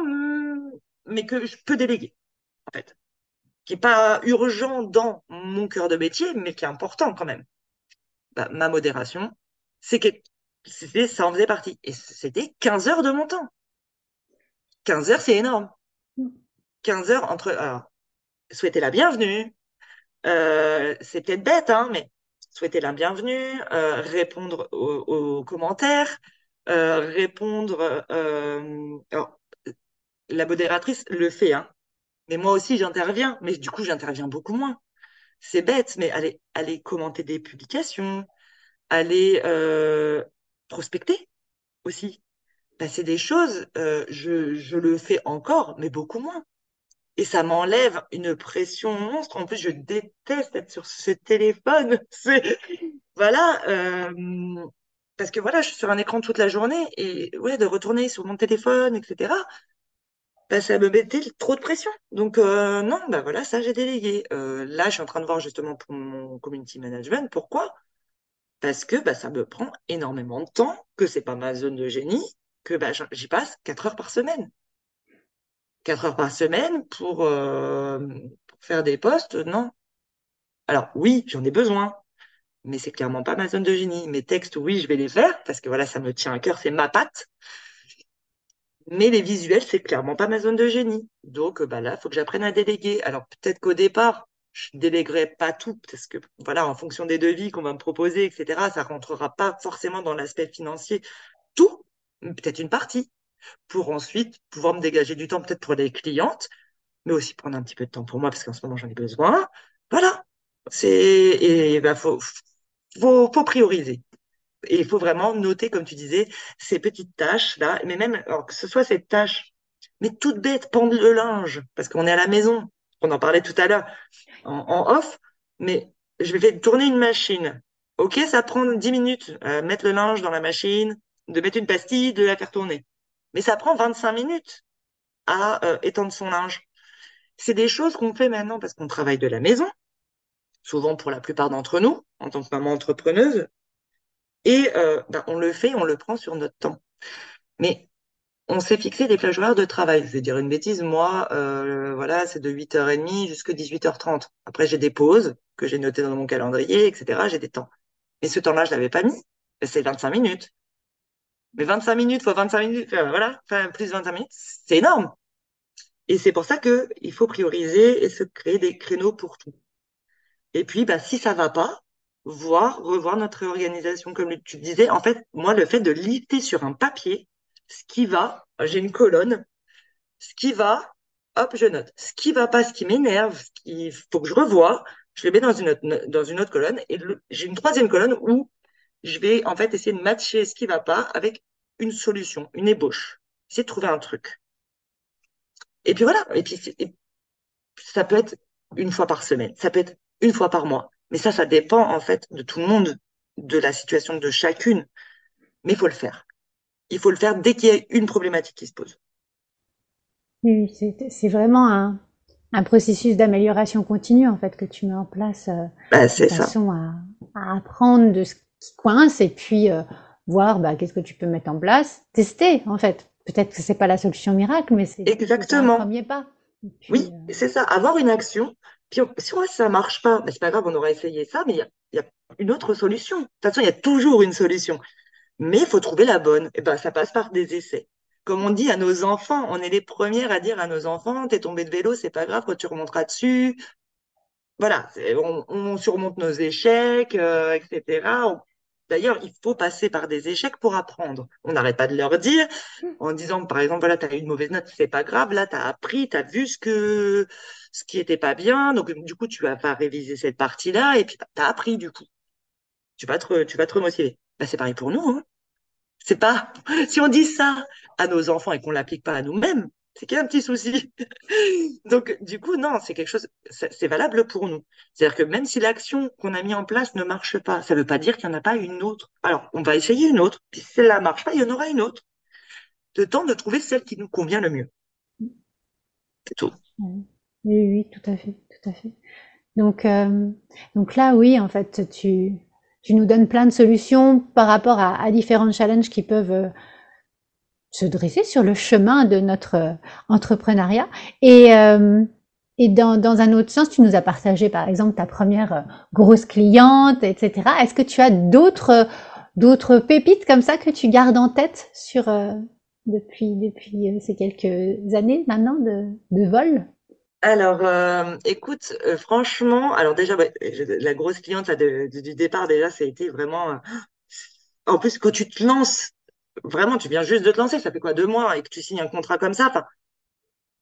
[SPEAKER 2] mais que je peux déléguer, en fait. Qui n'est pas urgent dans mon cœur de métier, mais qui est important quand même. Bah, ma modération, c'est que ça en faisait partie. Et c'était 15 heures de mon temps. 15 heures, c'est énorme. 15 heures entre. Alors, souhaiter la bienvenue. Euh, c'est peut-être bête, hein, mais souhaiter la bienvenue, euh, répondre aux, commentaires, euh, répondre. Euh, alors, la modératrice le fait, hein, mais moi aussi j'interviens, mais du coup j'interviens beaucoup moins. C'est bête, mais aller, aller commenter des publications, aller prospecter aussi. Ben, c'est des choses, je le fais encore, mais beaucoup moins et ça m'enlève une pression monstre. En plus, je déteste être sur ce téléphone. Voilà, euh, parce que voilà, je suis sur un écran toute la journée et ouais, de retourner sur mon téléphone, etc. Bah, ça me mettait trop de pression. Donc euh, non, bah voilà, ça j'ai délégué. Euh, là, je suis en train de voir justement pour mon community management. Pourquoi? Parce que bah, ça me prend énormément de temps, que c'est pas ma zone de génie, que bah, j'y passe quatre heures par semaine. 4 heures par semaine pour, euh, faire des postes, non. Alors oui, j'en ai besoin, mais c'est clairement pas ma zone de génie. Mes textes, oui, je vais les faire parce que voilà, ça me tient à cœur, c'est ma patte. Mais les visuels, c'est clairement pas ma zone de génie. Donc bah là, faut que j'apprenne à déléguer. Alors peut-être qu'au départ, je déléguerai pas tout parce que voilà, en fonction des devis qu'on va me proposer, etc., ça rentrera pas forcément dans l'aspect financier. Tout, peut-être une partie pour ensuite pouvoir me dégager du temps peut-être pour les clientes, mais aussi prendre un petit peu de temps pour moi parce qu'en ce moment j'en ai besoin. Voilà. C'est et ben faut, faut faut prioriser. Et il faut vraiment noter, comme tu disais, ces petites tâches là, mais même alors que ce soit cette tâche, mais toute bête, pendre le linge parce qu'on est à la maison. on en parlait tout à l'heure en, off, mais je vais tourner une machine. Ok, ça prend 10 minutes, euh, mettre le linge dans la machine, de mettre une pastille, de la faire tourner. Mais ça prend 25 minutes à euh, étendre son linge. C'est des choses qu'on fait maintenant parce qu'on travaille de la maison, souvent pour la plupart d'entre nous, en tant que maman entrepreneuse, et euh, ben, on le fait, on le prend sur notre temps. Mais on s'est fixé des plages horaires de travail. Je vais dire une bêtise, moi, euh, voilà, c'est de 8h30 jusqu'à 18h30. Après, j'ai des pauses que j'ai notées dans mon calendrier, etc. J'ai des temps. Mais ce temps-là, je l'avais pas mis. C'est 25 minutes. Mais 25 minutes fois 25 minutes, voilà, enfin, plus 25 minutes, c'est énorme. Et c'est pour ça que il faut prioriser et se créer des créneaux pour tout. Et puis, bah, si ça va pas, voir, revoir notre organisation, comme tu disais. En fait, moi, le fait de lister sur un papier ce qui va, j'ai une colonne, ce qui va, hop, je note. Ce qui va pas, ce qui m'énerve, ce qu'il faut que je revoie, je le mets dans une autre, dans une autre colonne. Et j'ai une troisième colonne où je vais en fait essayer de matcher ce qui va pas avec une solution, une ébauche. Essayer de trouver un truc. Et puis voilà. Et puis ça peut être une fois par semaine, ça peut être une fois par mois. Mais ça, ça dépend en fait de tout le monde, de la situation de chacune. Mais il faut le faire. Il faut le faire dès qu'il y a une problématique qui se pose.
[SPEAKER 1] Oui, c'est vraiment un, un processus d'amélioration continue en fait que tu mets en place euh,
[SPEAKER 2] bah, de façon
[SPEAKER 1] à, à, apprendre de ce qui coince et puis euh, voir bah, qu'est-ce que tu peux mettre en place, tester en fait. Peut-être que c'est pas la solution miracle, mais c'est
[SPEAKER 2] exactement
[SPEAKER 1] un premier pas.
[SPEAKER 2] oui, euh, c'est ça. Avoir une action. Puis si ça marche pas, bah, c'est pas grave, on aura essayé ça, mais il y a, y a, une autre solution. De toute façon, il y a toujours une solution, mais il faut trouver la bonne. Et ben, ça passe par des essais comme on dit à nos enfants, on est les premières à dire à nos enfants, t'es tombé de vélo, c'est pas grave, quand tu remonteras dessus. Voilà, on, surmonte nos échecs, euh, etc. D'ailleurs, il faut passer par des échecs pour apprendre. On n'arrête pas de leur dire, en disant, par exemple, voilà, tu as eu une mauvaise note, c'est pas grave, là, tu as appris, tu as vu ce que ce qui était pas bien, donc du coup, tu vas pas réviser cette partie-là, et puis tu as appris, du coup. Tu vas te, tu vas te remotiver. Ben, c'est pareil pour nous. Hein. C'est pas, si on dit ça à nos enfants et qu'on l'applique pas à nous-mêmes, c'est qu'il y a un petit souci. Donc, du coup, non, c'est quelque chose, c'est valable pour nous. C'est-à-dire que même si l'action qu'on a mis en place ne marche pas, ça ne veut pas dire qu'il n'y en a pas une autre. Alors, on va essayer une autre. Puis si celle-là marche pas, il y en aura une autre. Le temps de trouver celle qui nous convient le mieux. C'est tout.
[SPEAKER 1] Oui, oui, tout à fait, tout à fait. Donc, euh, donc là, oui, en fait, tu, tu nous donnes plein de solutions par rapport à, différents challenges qui peuvent euh, se dresser sur le chemin de notre euh, entrepreneuriat. Et, euh, et dans, dans, un autre sens, tu nous as partagé par exemple ta première grosse cliente, etc. Est-ce que tu as d'autres d'autres pépites comme ça que tu gardes en tête sur depuis depuis ces quelques années maintenant de, de vol?
[SPEAKER 2] Alors, euh, écoute, euh, franchement, alors déjà, la grosse cliente là, du départ, déjà, ça a été vraiment. Euh, en plus, quand tu te lances, vraiment, tu viens juste de te lancer, ça fait quoi, deux mois, et que tu signes un contrat comme ça, enfin,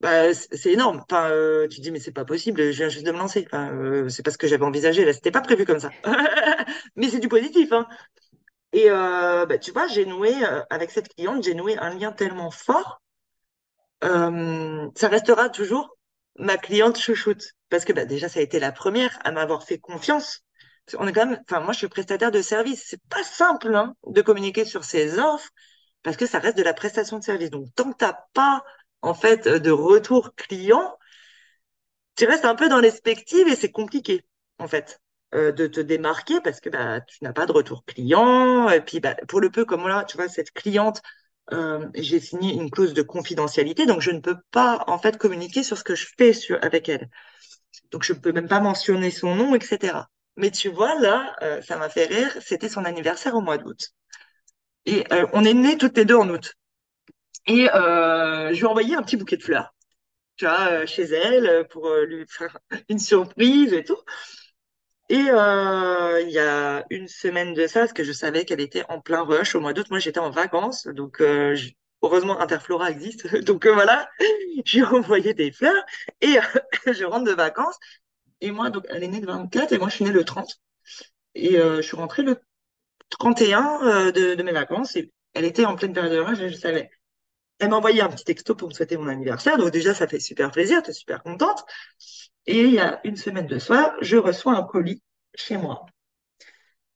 [SPEAKER 2] bah, c'est énorme. Enfin, tu te dis, mais c'est pas possible, je viens juste de me lancer. Enfin, c'est pas ce que j'avais envisagé, là, c'était pas prévu comme ça. Mais c'est du positif, hein. Et bah, tu vois, j'ai noué, avec cette cliente, j'ai noué un lien tellement fort. ça restera toujours ma cliente chouchoute. Parce que bah, déjà, ça a été la première à m'avoir fait confiance. On est quand même, enfin, moi, je suis prestataire de service. C'est pas simple hein, de communiquer sur ses offres parce que ça reste de la prestation de service. Donc, tant que t'as pas, en fait, de retour client, tu restes un peu dans l'espective et c'est compliqué, en fait, euh, de te démarquer parce que bah, tu n'as pas de retour client. Et puis, bah, pour le peu, comme là, tu vois, cette cliente, euh, j'ai signé une clause de confidentialité, donc je ne peux pas en fait communiquer sur ce que je fais sur, avec elle. Donc je ne peux même pas mentionner son nom, etc. Mais tu vois, là, euh, ça m'a fait rire, c'était son anniversaire au mois d'août. Et euh, on est nés toutes les deux en août. Et je lui ai envoyé un petit bouquet de fleurs, tu vois, chez elle, pour lui faire une surprise et tout. Et euh, il y a une semaine de ça, parce que je savais qu'elle était en plein rush au mois d'août. Moi, j'étais en vacances, donc euh, heureusement Interflora existe. Donc euh, voilà, j'ai envoyé des fleurs et je rentre de vacances. Et moi, donc elle est née le 24 et moi je suis née le 30. Et je suis rentrée le 31 de, de mes vacances et elle était en pleine période de rush, je savais. Elle m'a envoyé un petit texto pour me souhaiter mon anniversaire. Donc déjà, ça fait super plaisir, tu es super contente. Et il y a une semaine de soir, je reçois un colis chez moi.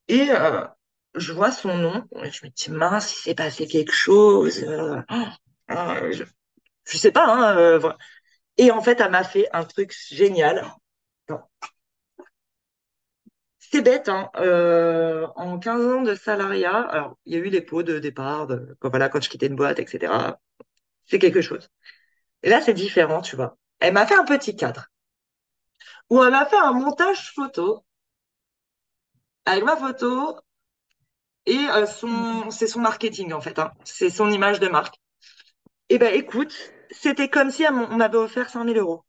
[SPEAKER 2] Et euh, je vois son nom. Je me dis, mince, il s'est passé quelque chose. Euh, euh, je, je sais pas. Hein, euh. Et en fait, elle m'a fait un truc génial. C'est bête, hein. euh, en 15 ans de salariat, alors il y a eu les pots de départ, quand, voilà, quand je quittais une boîte, etc. C'est quelque chose. Et là, c'est différent, tu vois. Elle m'a fait un petit cadre où elle m'a fait un montage photo avec ma photo et euh, c'est son marketing en fait, hein. C'est son image de marque. Et ben écoute, c'était comme si on m'avait offert 100 000 euros.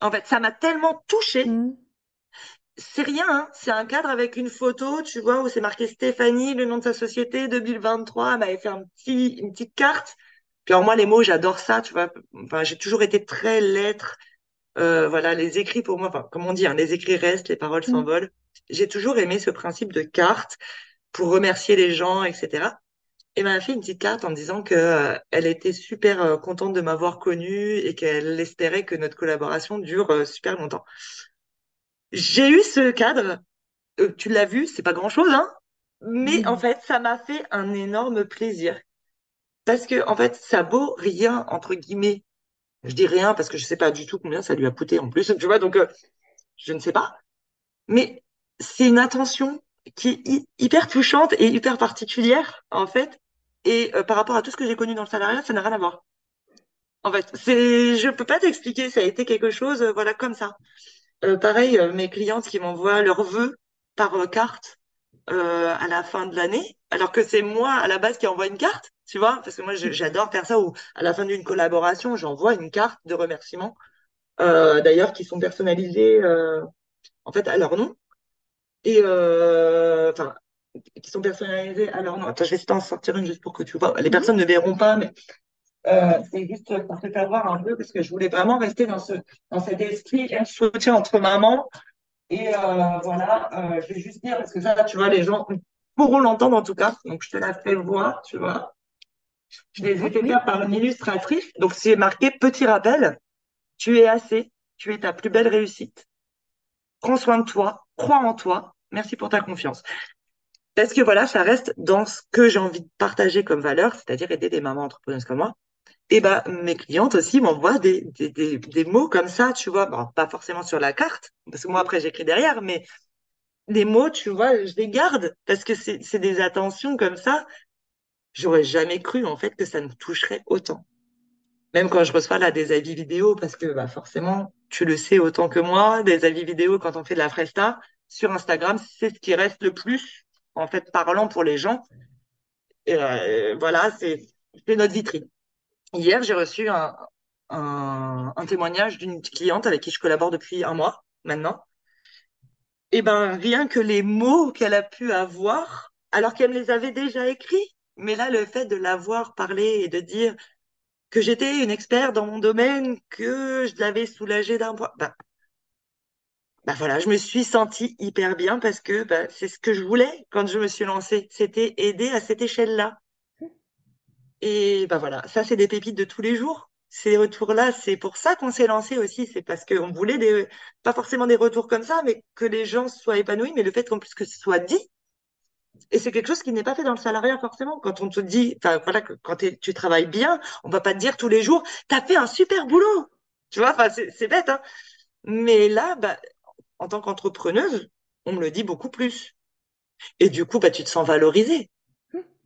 [SPEAKER 2] En fait, ça m'a tellement touchée.
[SPEAKER 1] Mm.
[SPEAKER 2] C'est rien, hein. C'est un cadre avec une photo, tu vois, où c'est marqué Stéphanie, le nom de sa société, 2023. Elle m'avait fait un petit, une petite carte. Puis alors moi, les mots, j'adore ça, tu vois. Enfin, j'ai toujours été très lettre. Euh, voilà, les écrits pour moi, enfin, comme on dit, hein, les écrits restent, les paroles
[SPEAKER 1] Mm.
[SPEAKER 2] s'envolent. J'ai toujours aimé ce principe de carte pour remercier les gens, etc. Et m'a fait une petite carte en me disant que euh, elle était super euh, contente de m'avoir connue et qu'elle espérait que notre collaboration dure euh, super longtemps. J'ai eu ce cadre, tu l'as vu, c'est pas grand-chose, hein, mais en fait, ça m'a fait un énorme plaisir. Parce que, en fait, ça vaut rien, entre guillemets. Je dis rien parce que je sais pas du tout combien ça lui a coûté en plus, tu vois, donc je ne sais pas. Mais c'est une attention qui est hy- hyper touchante et hyper particulière, en fait. Et euh, par rapport à tout ce que j'ai connu dans le salariat, ça n'a rien à voir. En fait, c'est, je peux pas t'expliquer, ça a été quelque chose, euh, voilà, comme ça. Euh, pareil, mes clientes qui m'envoient leurs vœux par carte à la fin de l'année, alors que c'est moi à la base qui envoie une carte, tu vois, parce que moi j'adore faire ça où à la fin d'une collaboration, j'envoie une carte de remerciement, d'ailleurs qui sont personnalisées en fait à leur nom et enfin qui sont personnalisées leur nom. Attends, je vais d'en sortir une juste pour que tu vois. Les
[SPEAKER 1] Mhm.
[SPEAKER 2] personnes ne verront pas, mais euh, c'est juste pour te faire voir un peu parce que je voulais vraiment rester dans ce dans cet esprit un soutien entre mamans et euh, voilà, euh, je vais juste dire, parce que ça, tu vois, les gens pourront l'entendre en tout cas. Donc, je te la fais voir, tu vois. Je les ai fait faire par une illustratrice. Donc, c'est marqué petit rappel. Tu es assez. Tu es ta plus belle réussite. Prends soin de toi. Crois en toi. Merci pour ta confiance. Parce que voilà, ça reste dans ce que j'ai envie de partager comme valeur, c'est-à-dire aider des mamans entrepreneuses comme moi. Et ben, mes clientes aussi m'envoient des, des, des, des mots comme ça, tu vois. Bon, pas forcément sur la carte, parce que moi, après, j'écris derrière, mais les mots, tu vois, je les garde parce que c'est c'est des attentions comme ça. J'aurais jamais cru en fait que ça me toucherait autant. Même quand je reçois là des avis vidéo, parce que bah, forcément, tu le sais autant que moi, des avis vidéo quand on fait de la Fresta sur Instagram, c'est ce qui reste le plus en fait parlant pour les gens. Euh, voilà, c'est notre vitrine. Hier, j'ai reçu un, témoignage d'une cliente avec qui je collabore depuis un mois maintenant. Et ben, rien que les mots qu'elle a pu avoir, alors qu'elle me les avait déjà écrits, mais là, le fait de l'avoir parlé et de dire que j'étais une experte dans mon domaine, que je l'avais soulagée d'un poids, ben, ben voilà, je me suis sentie hyper bien parce que ben, c'est ce que je voulais quand je me suis lancée. C'était aider à cette échelle-là. Et ben voilà, ça, c'est des pépites de tous les jours. Ces retours-là, c'est pour ça qu'on s'est lancé aussi. C'est parce qu'on voulait des, pas forcément des retours comme ça, mais que les gens soient épanouis, mais le fait qu'en plus que ce soit dit, et c'est quelque chose qui n'est pas fait dans le salariat forcément. Quand on te dit, enfin voilà, quand tu travailles bien, on va pas te dire tous les jours, t'as fait un super boulot. Tu vois, enfin c'est bête, hein. Mais là, bah, en tant qu'entrepreneuse, on me le dit beaucoup plus. Et du coup, bah, tu te sens valorisé.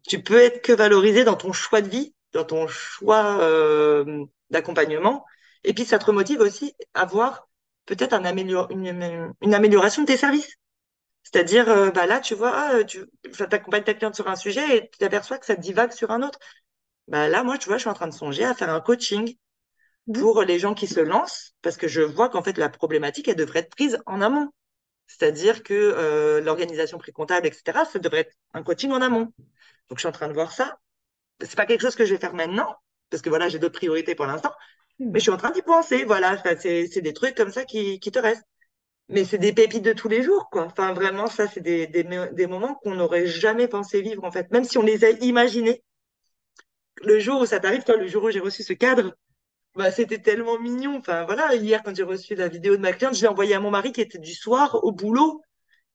[SPEAKER 2] Tu peux être que valorisé dans ton choix de vie, dans ton choix euh, d'accompagnement. Et puis, ça te motive aussi à voir peut-être un amélior une, une amélioration de tes services. C'est-à-dire, euh, bah là, tu vois, ah, tu enfin, t'accompagnes ta cliente sur un sujet et tu t'aperçois que ça divague sur un autre. Bah là, moi, tu vois, je suis en train de songer à faire un coaching. Pour les gens qui se lancent parce que je vois qu'en fait, la problématique, elle devrait être prise en amont. C'est-à-dire que euh, l'organisation précomptable, etc., ça devrait être un coaching en amont. Donc, je suis en train de voir ça. C'est pas quelque chose que je vais faire maintenant parce que voilà, j'ai d'autres priorités pour l'instant,
[SPEAKER 1] Mm.
[SPEAKER 2] mais je suis en train d'y penser. Voilà, Enfin, c'est c'est des trucs comme ça qui, qui te restent. Mais c'est des pépites de tous les jours, quoi. Enfin, vraiment, ça, c'est des, des, des moments qu'on n'aurait jamais pensé vivre, en fait. Même si on les a imaginés, le jour où ça t'arrive, toi, le jour où j'ai reçu ce cadre, bah, c'était tellement mignon. Enfin, voilà, hier, quand j'ai reçu la vidéo de ma cliente, je l'ai envoyée à mon mari qui était du soir au boulot,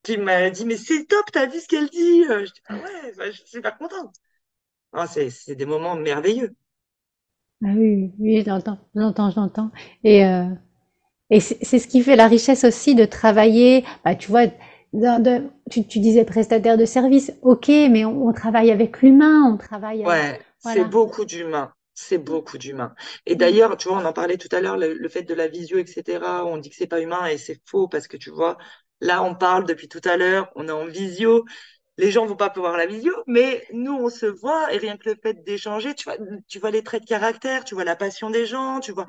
[SPEAKER 2] qui m'a dit, mais c'est top, t'as vu ce qu'elle dit? Je dis, ah ouais, bah, je suis super contente. Ah, c'est, c'est des moments merveilleux.
[SPEAKER 1] Ah oui, oui, je l'entends, je l'entends, je l'entends. Et, euh, et c'est ce qui fait la richesse aussi de travailler. Bah, tu vois, de- tu, tu disais prestataire de service, ok, mais on, on travaille avec l'humain, on travaille, euh,
[SPEAKER 2] Ouais, c'est beaucoup d'humains. C'est beaucoup d'humains. Et
[SPEAKER 1] Mm,
[SPEAKER 2] d'ailleurs, tu vois, on en parlait tout à l'heure, le, le fait de la visio, etc. On dit que c'est pas humain et c'est faux parce que tu vois, là, on parle depuis tout à l'heure, on est en visio. Les gens vont pas pouvoir la visio, mais nous, on se voit et rien que le fait d'échanger, tu vois, tu vois les traits de caractère, tu vois la passion des gens, tu vois.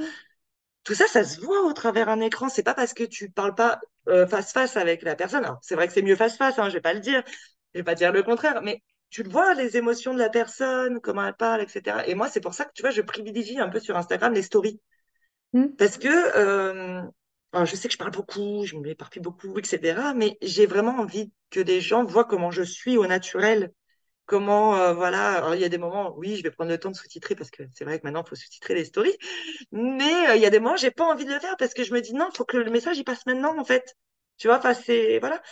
[SPEAKER 2] Tout ça, ça se voit au travers un écran. C'est pas parce que tu parles pas euh, face face avec la personne. C'est vrai que c'est mieux face face, hein, je vais pas le dire. Je vais pas dire le contraire, mais tu le vois, les émotions de la personne, comment elle parle, etc. Et moi, c'est pour ça que, tu vois, je privilégie un peu sur Instagram les stories.
[SPEAKER 1] mm,
[SPEAKER 2] Parce que, euh, alors, je sais que je parle beaucoup, je m'éparpille beaucoup, etc. Mais j'ai vraiment envie que les gens voient comment je suis au naturel. Comment, euh, voilà, alors il y a des moments, oui, je vais prendre le temps de sous-titrer parce que c'est vrai que maintenant, il faut sous-titrer les stories. Mais euh, il y a des moments, j'ai pas envie de le faire parce que je me dis non, il faut que le message il passe maintenant, en fait. Tu vois, enfin, c'est, voilà.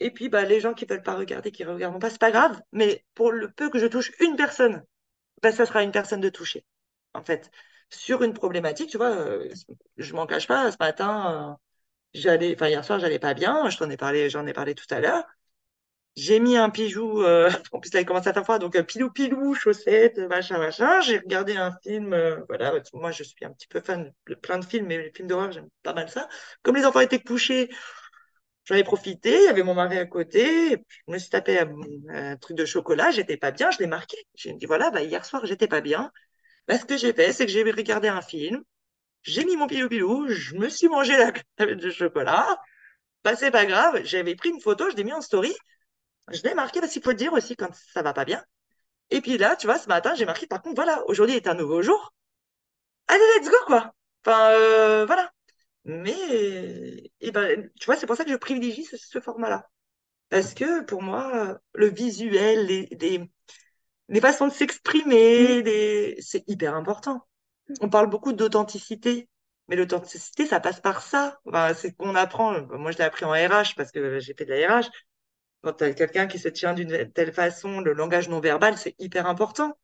[SPEAKER 2] Et puis, bah, les gens qui veulent pas regarder, qui regardent pas, c'est pas grave. Mais pour le peu que je touche une personne, bah, ça sera une personne de toucher, en fait. Sur une problématique, tu vois, euh, je m'en cache pas, ce matin, euh, j'allais, enfin, hier soir, j'allais pas bien, je t'en ai parlé, j'en ai parlé tout à l'heure. J'ai mis un bijou, euh, en plus, là, il commence à faire froid, donc euh, pilou pilou, chaussettes, machin, machin. J'ai regardé un film, voilà, moi, je suis un petit peu fan de plein de films, mais les films d'horreur, j'aime pas mal ça. Comme les enfants étaient couchés, J'en ai profité, il y avait mon mari à côté, je me suis tapé un, truc de chocolat, j'étais pas bien, je l'ai marqué. J'ai dit voilà, bah, hier soir j'étais pas bien. Bah, ce que j'ai fait, c'est que j'ai regardé un film, j'ai mis mon pilou pilou, je me suis mangé la tablette de chocolat. Bah, c'est pas grave, j'avais pris une photo, je l'ai mis en story, je l'ai marqué parce qu'il faut le dire aussi quand ça va pas bien. Et puis là, tu vois, ce matin, j'ai marqué par contre, voilà, aujourd'hui est un nouveau jour. Allez, let's go, quoi. Enfin, euh, voilà. Mais, et ben, tu vois, c'est pour ça que je privilégie ce, ce format-là. Parce que pour moi, le visuel, les, les, les façons de s'exprimer, les... c'est hyper important. On parle beaucoup d'authenticité, mais l'authenticité, ça passe par ça. Enfin, c'est qu'on apprend. Moi, je l'ai appris en RH parce que j'ai fait de la RH. Quand tu as quelqu'un qui se tient d'une telle façon, le langage non verbal, c'est hyper important.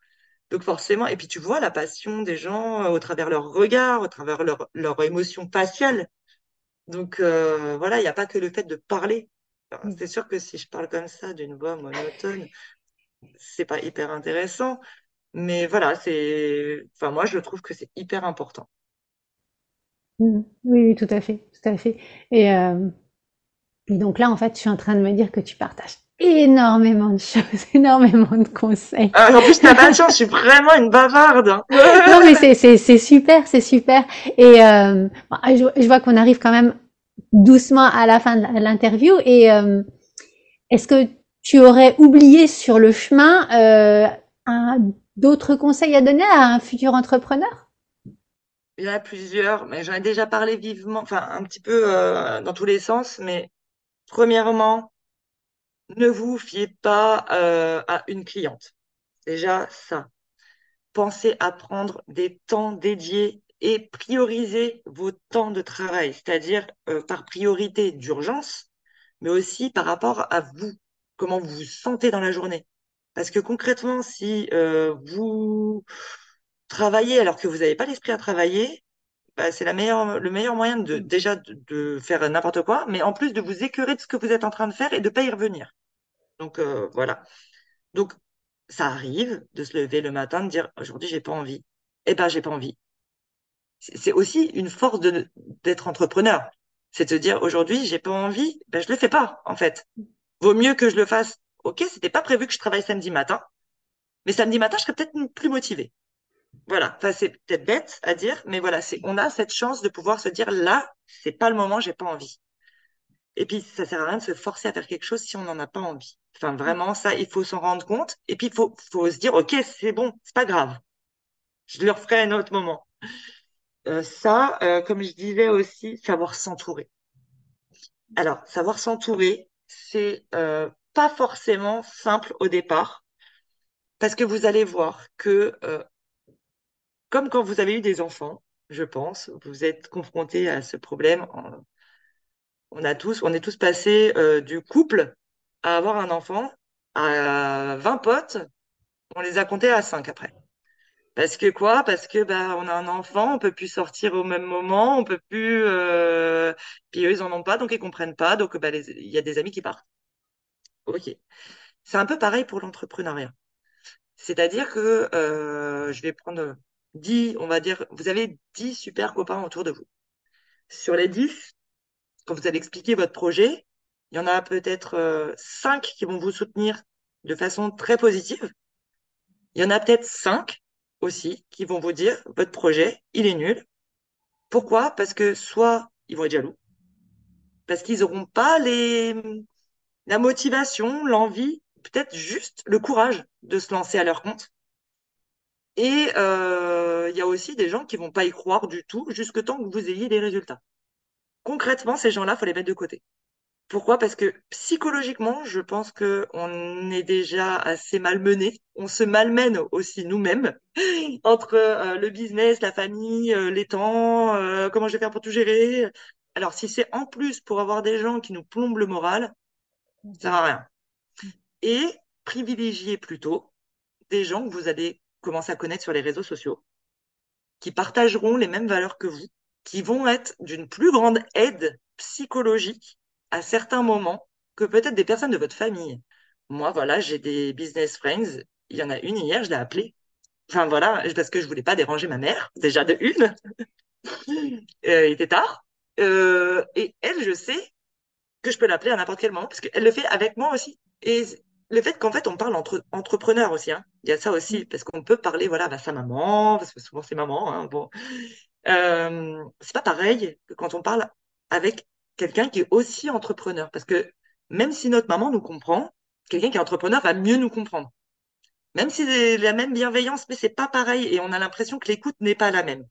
[SPEAKER 2] Donc forcément, et puis tu vois la passion des gens euh, au travers leur regard, au travers leur, leur émotion faciale. Donc euh, voilà, il n'y a pas que le fait de parler.
[SPEAKER 1] Mm.
[SPEAKER 2] C'est sûr que si je parle comme ça d'une voix monotone, c'est pas hyper intéressant. Mais voilà, c'est, enfin, moi, je trouve que c'est hyper important.
[SPEAKER 1] Mm. Oui, oui, tout à fait, tout à fait. Et, euh, et donc là, en fait, je suis en train de me dire que tu partages énormément de choses, énormément de conseils.
[SPEAKER 2] Ah, en plus, t'as pas de chance, je suis vraiment une bavarde. hein.
[SPEAKER 1] Non, mais c'est c'est c'est super, c'est super. Et euh, bon, je, je vois qu'on arrive quand même doucement à la fin de l'interview. Et euh, est-ce que tu aurais oublié sur le chemin euh, un- d'autres conseils à donner à un futur entrepreneur?
[SPEAKER 2] Il y en a plusieurs, mais j'en ai déjà parlé vivement, enfin, un petit peu euh, dans tous les sens. Mais premièrement, ne vous fiez pas euh, à une cliente. Déjà, ça. Pensez à prendre des temps dédiés et prioriser vos temps de travail, c'est-à-dire euh, par priorité d'urgence, mais aussi par rapport à vous, comment vous vous sentez dans la journée. Parce que concrètement, si euh, vous travaillez alors que vous n'avez pas l'esprit à travailler, bah, c'est le meilleur moyen déjà de, de faire n'importe quoi, mais en plus de vous écœurer de ce que vous êtes en train de faire et de pas y revenir. Donc euh, voilà. Donc ça arrive de se lever le matin, de dire aujourd'hui j'ai pas envie. Eh ben j'ai pas envie. C'est aussi une force d'être entrepreneur. C'est de dire aujourd'hui j'ai pas envie, ben je le fais pas en fait. Vaut mieux que je le fasse. Ok, c'était pas prévu que je travaille samedi matin, mais samedi matin je serais peut-être plus motivée. Voilà. Enfin c'est peut-être bête à dire, mais voilà, c'est on a cette chance de pouvoir se dire là c'est pas le moment, j'ai pas envie. Et puis ça sert à rien de se forcer à faire quelque chose si on n'en a pas envie. Enfin vraiment ça il faut s'en rendre compte et puis il faut faut se dire ok c'est bon c'est pas grave, je le referai à un autre moment. Euh, ça, euh, comme je disais aussi, savoir s'entourer. Alors, savoir s'entourer, c'est euh, pas forcément simple au départ, parce que vous allez voir que euh, comme quand vous avez eu des enfants, je pense, vous êtes confronté à ce problème. On a tous, on est tous passés euh, du couple à avoir un enfant à 20 potes, on les a comptés à 5 après. Parce que quoi? Parce que bah on a un enfant, on peut plus sortir au même moment, on peut plus. Euh... Puis eux ils en ont pas, donc ils comprennent pas, donc bah il y a des amis qui partent. Ok. C'est un peu pareil pour l'entrepreneuriat. C'est-à-dire que euh, je vais prendre 10, on va dire, vous avez 10 super copains autour de vous. Sur les 10, quand vous allez expliquer votre projet, il y en a peut-être 5 euh, qui vont vous soutenir de façon très positive. Il y en a peut-être 5 aussi qui vont vous dire votre projet, il est nul. Pourquoi? Parce que soit ils vont être jaloux, parce qu'ils n'auront pas les, la motivation, l'envie, peut-être juste le courage de se lancer à leur compte. Et euh, il y a aussi des gens qui vont pas y croire du tout jusque temps que vous ayez des résultats. Concrètement, ces gens-là, faut les mettre de côté. Pourquoi? Parce que psychologiquement, je pense que on est déjà assez malmené. On se malmène aussi nous-mêmes entre euh, le business, la famille, euh, les temps, euh, comment je vais faire pour tout gérer. Alors, si c'est en plus pour avoir des gens qui nous plombent le moral, ça sert à rien. Et privilégier plutôt des gens que vous allez commencer à connaître sur les réseaux sociaux, qui partageront les mêmes valeurs que vous, qui vont être d'une plus grande aide psychologique à certains moments que peut-être des personnes de votre famille. Moi, voilà, j'ai des business friends. Il y en a une hier, je l'ai appelée. Enfin, voilà, parce que je voulais pas déranger ma mère, déjà de une. Euh, il était tard. Euh, et elle, je sais que je peux l'appeler à n'importe quel moment, parce qu'elle le fait avec moi aussi. Et le fait qu'en fait, on parle entre entrepreneurs aussi, hein. il y a ça aussi, parce qu'on peut parler voilà, à sa maman, parce que souvent c'est maman. Hein, bon. Euh, c'est pas pareil que quand on parle avec quelqu'un qui est aussi entrepreneur. Parce que même si notre maman nous comprend, quelqu'un qui est entrepreneur va mieux nous comprendre. Même si c'est la même bienveillance, mais c'est pas pareil et on a l'impression que l'écoute n'est pas la même.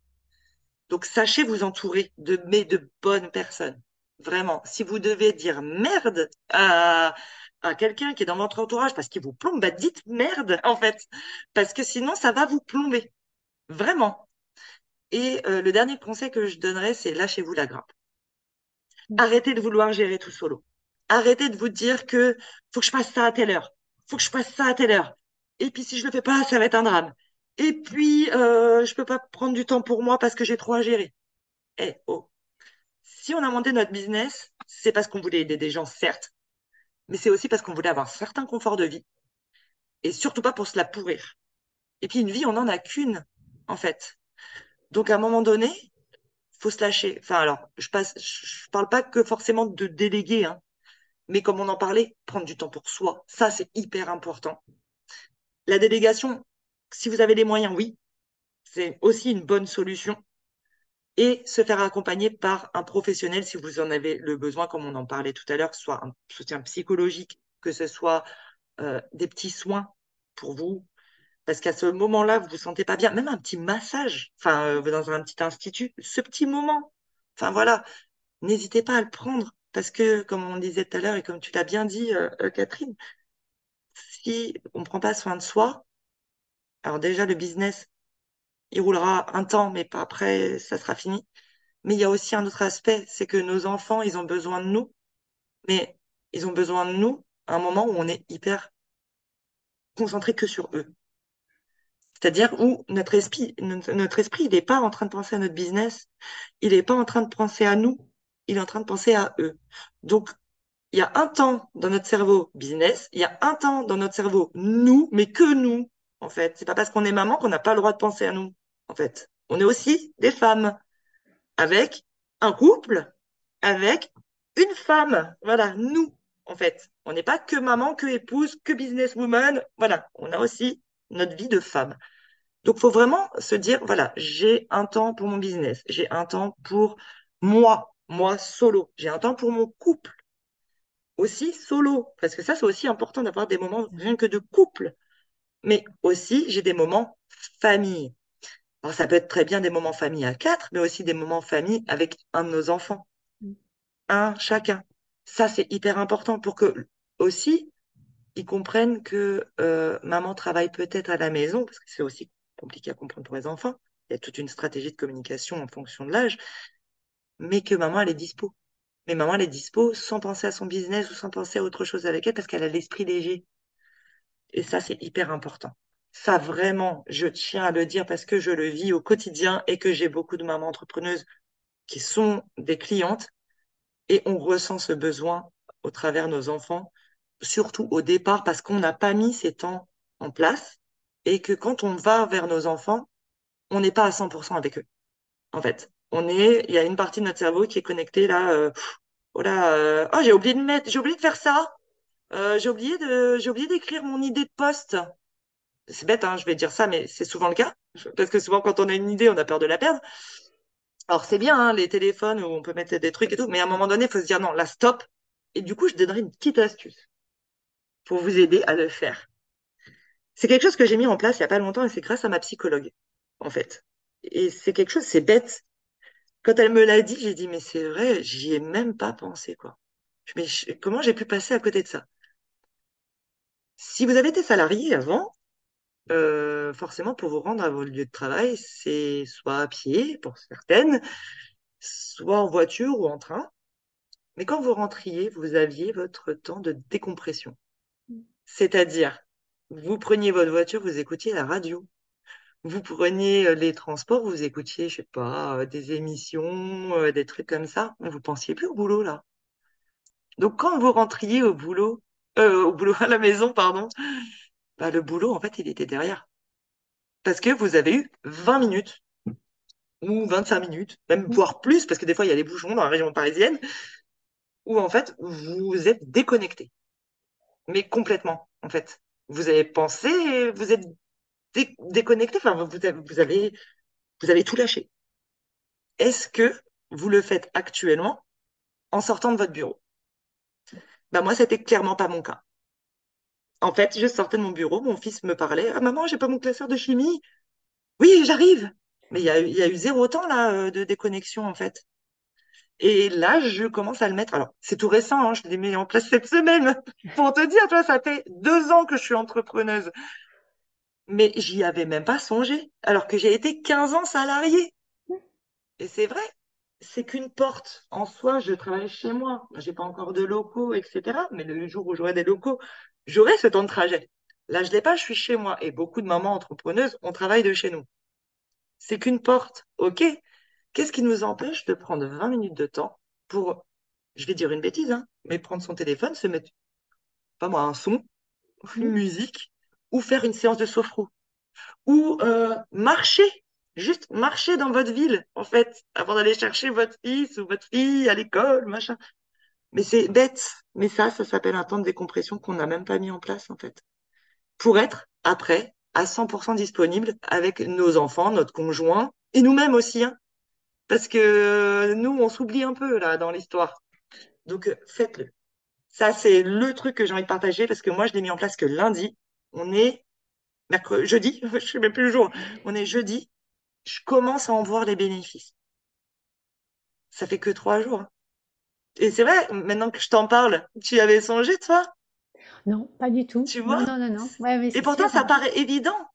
[SPEAKER 2] Donc sachez vous entourer de mais de bonnes personnes. Vraiment, si vous devez dire merde à, à quelqu'un qui est dans votre entourage parce qu'il vous plombe, bah dites merde en fait, parce que sinon ça va vous plomber. Vraiment. Et euh, le dernier conseil que je donnerais, c'est lâchez-vous la grappe. Arrêtez de vouloir gérer tout solo. Arrêtez de vous dire que faut que je passe ça à telle heure. Faut que je passe ça à telle heure. Et puis si je le fais pas, ça va être un drame. Et puis euh, je peux pas prendre du temps pour moi parce que j'ai trop à gérer. Eh oh. Si on a monté notre business, c'est parce qu'on voulait aider des gens, certes, mais c'est aussi parce qu'on voulait avoir un certain confort de vie. Et surtout pas pour se la pourrir. Et puis une vie, on n'en a qu'une, en fait. Donc à un moment donné, faut se lâcher. Enfin, alors, je passe, je parle pas que forcément de déléguer, hein, mais comme on en parlait, prendre du temps pour soi. Ça, c'est hyper important. La délégation, si vous avez les moyens, oui, c'est aussi une bonne solution. Et se faire accompagner par un professionnel si vous en avez le besoin, comme on en parlait tout à l'heure, que ce soit un soutien psychologique, que ce soit euh, des petits soins pour vous, parce qu'à ce moment-là, vous vous sentez pas bien, même un petit massage, enfin, euh, dans un petit institut, ce petit moment, enfin voilà, n'hésitez pas à le prendre, parce que, comme on disait tout à l'heure et comme tu l'as bien dit, euh, euh, Catherine, si on ne prend pas soin de soi, alors déjà le business, il roulera un temps, mais pas après, ça sera fini. Mais il y a aussi un autre aspect, c'est que nos enfants, ils ont besoin de nous, mais ils ont besoin de nous à un moment où on est hyper concentré que sur eux. C'est-à-dire où notre esprit, notre esprit, il n'est pas en train de penser à notre business, il n'est pas en train de penser à nous, il est en train de penser à eux. Donc, il y a un temps dans notre cerveau business, il y a un temps dans notre cerveau nous, mais que nous, en fait. C'est pas parce qu'on est maman qu'on n'a pas le droit de penser à nous, en fait. On est aussi des femmes avec un couple, avec une femme. Voilà, nous, en fait. On n'est pas que maman, que épouse, que businesswoman. Voilà, on a aussi notre vie de femme. Donc, faut vraiment se dire, voilà, j'ai un temps pour mon business, j'ai un temps pour moi, moi solo, j'ai un temps pour mon couple, aussi solo, parce que ça, c'est aussi important d'avoir des moments rien que de couple, mais aussi j'ai des moments famille. Alors, ça peut être très bien des moments famille à quatre, mais aussi des moments famille avec un de nos enfants, un chacun. Ça, c'est hyper important pour que aussi ils comprennent que euh, maman travaille peut-être à la maison, parce que c'est aussi compliqué à comprendre pour les enfants, il y a toute une stratégie de communication en fonction de l'âge, mais que maman, elle est dispo. Mais maman, elle est dispo sans penser à son business ou sans penser à autre chose avec elle parce qu'elle a l'esprit léger. Et ça, c'est hyper important. Ça, vraiment, je tiens à le dire parce que je le vis au quotidien et que j'ai beaucoup de mamans entrepreneuses qui sont des clientes et on ressent ce besoin au travers nos enfants, surtout au départ parce qu'on n'a pas mis ces temps en place et que quand on va vers nos enfants, on n'est pas à 100% avec eux. En fait, on est, il y a une partie de notre cerveau qui est connectée là. Euh, oh là, oh j'ai oublié de mettre, j'ai oublié de faire ça. Euh, j'ai oublié de, j'ai oublié d'écrire mon idée de poste. C'est bête, hein, je vais dire ça, mais c'est souvent le cas parce que souvent quand on a une idée, on a peur de la perdre. Alors c'est bien hein, les téléphones où on peut mettre des trucs et tout, mais à un moment donné, il faut se dire non, là stop. Et du coup, je donnerai une petite astuce pour vous aider à le faire. C'est quelque chose que j'ai mis en place il n'y a pas longtemps et c'est grâce à ma psychologue, en fait. Et c'est quelque chose, c'est bête. Quand elle me l'a dit, j'ai dit, mais c'est vrai, j'y ai même pas pensé, quoi. Comment j'ai pu passer à côté de ça? Si vous avez été salarié avant, euh, forcément, pour vous rendre à vos lieux de travail, c'est soit à pied, pour certaines, soit en voiture ou en train. Mais quand vous rentriez, vous aviez votre temps de décompression. C'est-à-dire, vous preniez votre voiture, vous écoutiez la radio. Vous preniez euh, les transports, vous écoutiez, je sais pas, euh, des émissions, euh, des trucs comme ça. Vous pensiez plus au boulot, là. Donc, quand vous rentriez au boulot, au boulot, à la maison, pardon, bah, le boulot, en fait, il était derrière. Parce que vous avez eu 20 minutes ou 25 minutes, même mmh. voire plus, parce que des fois, il y a des bouchons dans la région parisienne, où en fait, vous êtes déconnecté. Mais complètement, en fait. Vous avez pensé, vous êtes déconnecté, enfin, vous avez, vous avez, tout lâché. Est-ce que vous le faites actuellement en sortant de votre bureau? Bah moi, c'était clairement pas mon cas. En fait, je sortais de mon bureau, mon fils me parlait. Ah maman, j'ai pas mon classeur de chimie. Oui, j'arrive. Mais il y a, y a eu zéro temps euh, de déconnexion en fait. Et là, je commence à le mettre. Alors, c'est tout récent, hein, je l'ai mis en place cette semaine. Pour te dire, toi, ça fait deux ans que je suis entrepreneuse. Mais j'y avais même pas songé, alors que j'ai été 15 ans salariée. Et c'est vrai, c'est qu'une porte. En soi, je travaille chez moi. J'ai pas encore de locaux, etc. Mais le jour où j'aurai des locaux, j'aurai ce temps de trajet. Là, je l'ai pas, je suis chez moi. Et beaucoup de mamans entrepreneuses, on travaille de chez nous. C'est qu'une porte, ok Qu'est-ce qui nous empêche de prendre 20 minutes de temps pour, je vais dire une bêtise, hein, mais prendre son téléphone, se mettre, pas moi, un son, une musique, ou faire une séance de sophro, ou euh, marcher, juste marcher dans votre ville, en fait, avant d'aller chercher votre fils ou votre fille à l'école, machin. Mais c'est bête, mais ça, ça s'appelle un temps de décompression qu'on n'a même pas mis en place, en fait, pour être après à 100% disponible avec nos enfants, notre conjoint, et nous-mêmes aussi, hein, parce que nous, on s'oublie un peu là dans l'histoire. Donc, euh, faites-le. Ça, c'est le truc que j'ai envie de partager parce que moi, je l'ai mis en place que lundi. On est mercredi, jeudi, je ne sais même plus le jour. On est jeudi. Je commence à en voir les bénéfices. Ça fait que trois jours. Et c'est vrai, maintenant que je t'en parle, tu y avais songé, toi?
[SPEAKER 1] Non, pas du tout.
[SPEAKER 2] Tu vois?
[SPEAKER 1] Non, non, non. non.
[SPEAKER 2] Et pourtant, ça hein. paraît évident.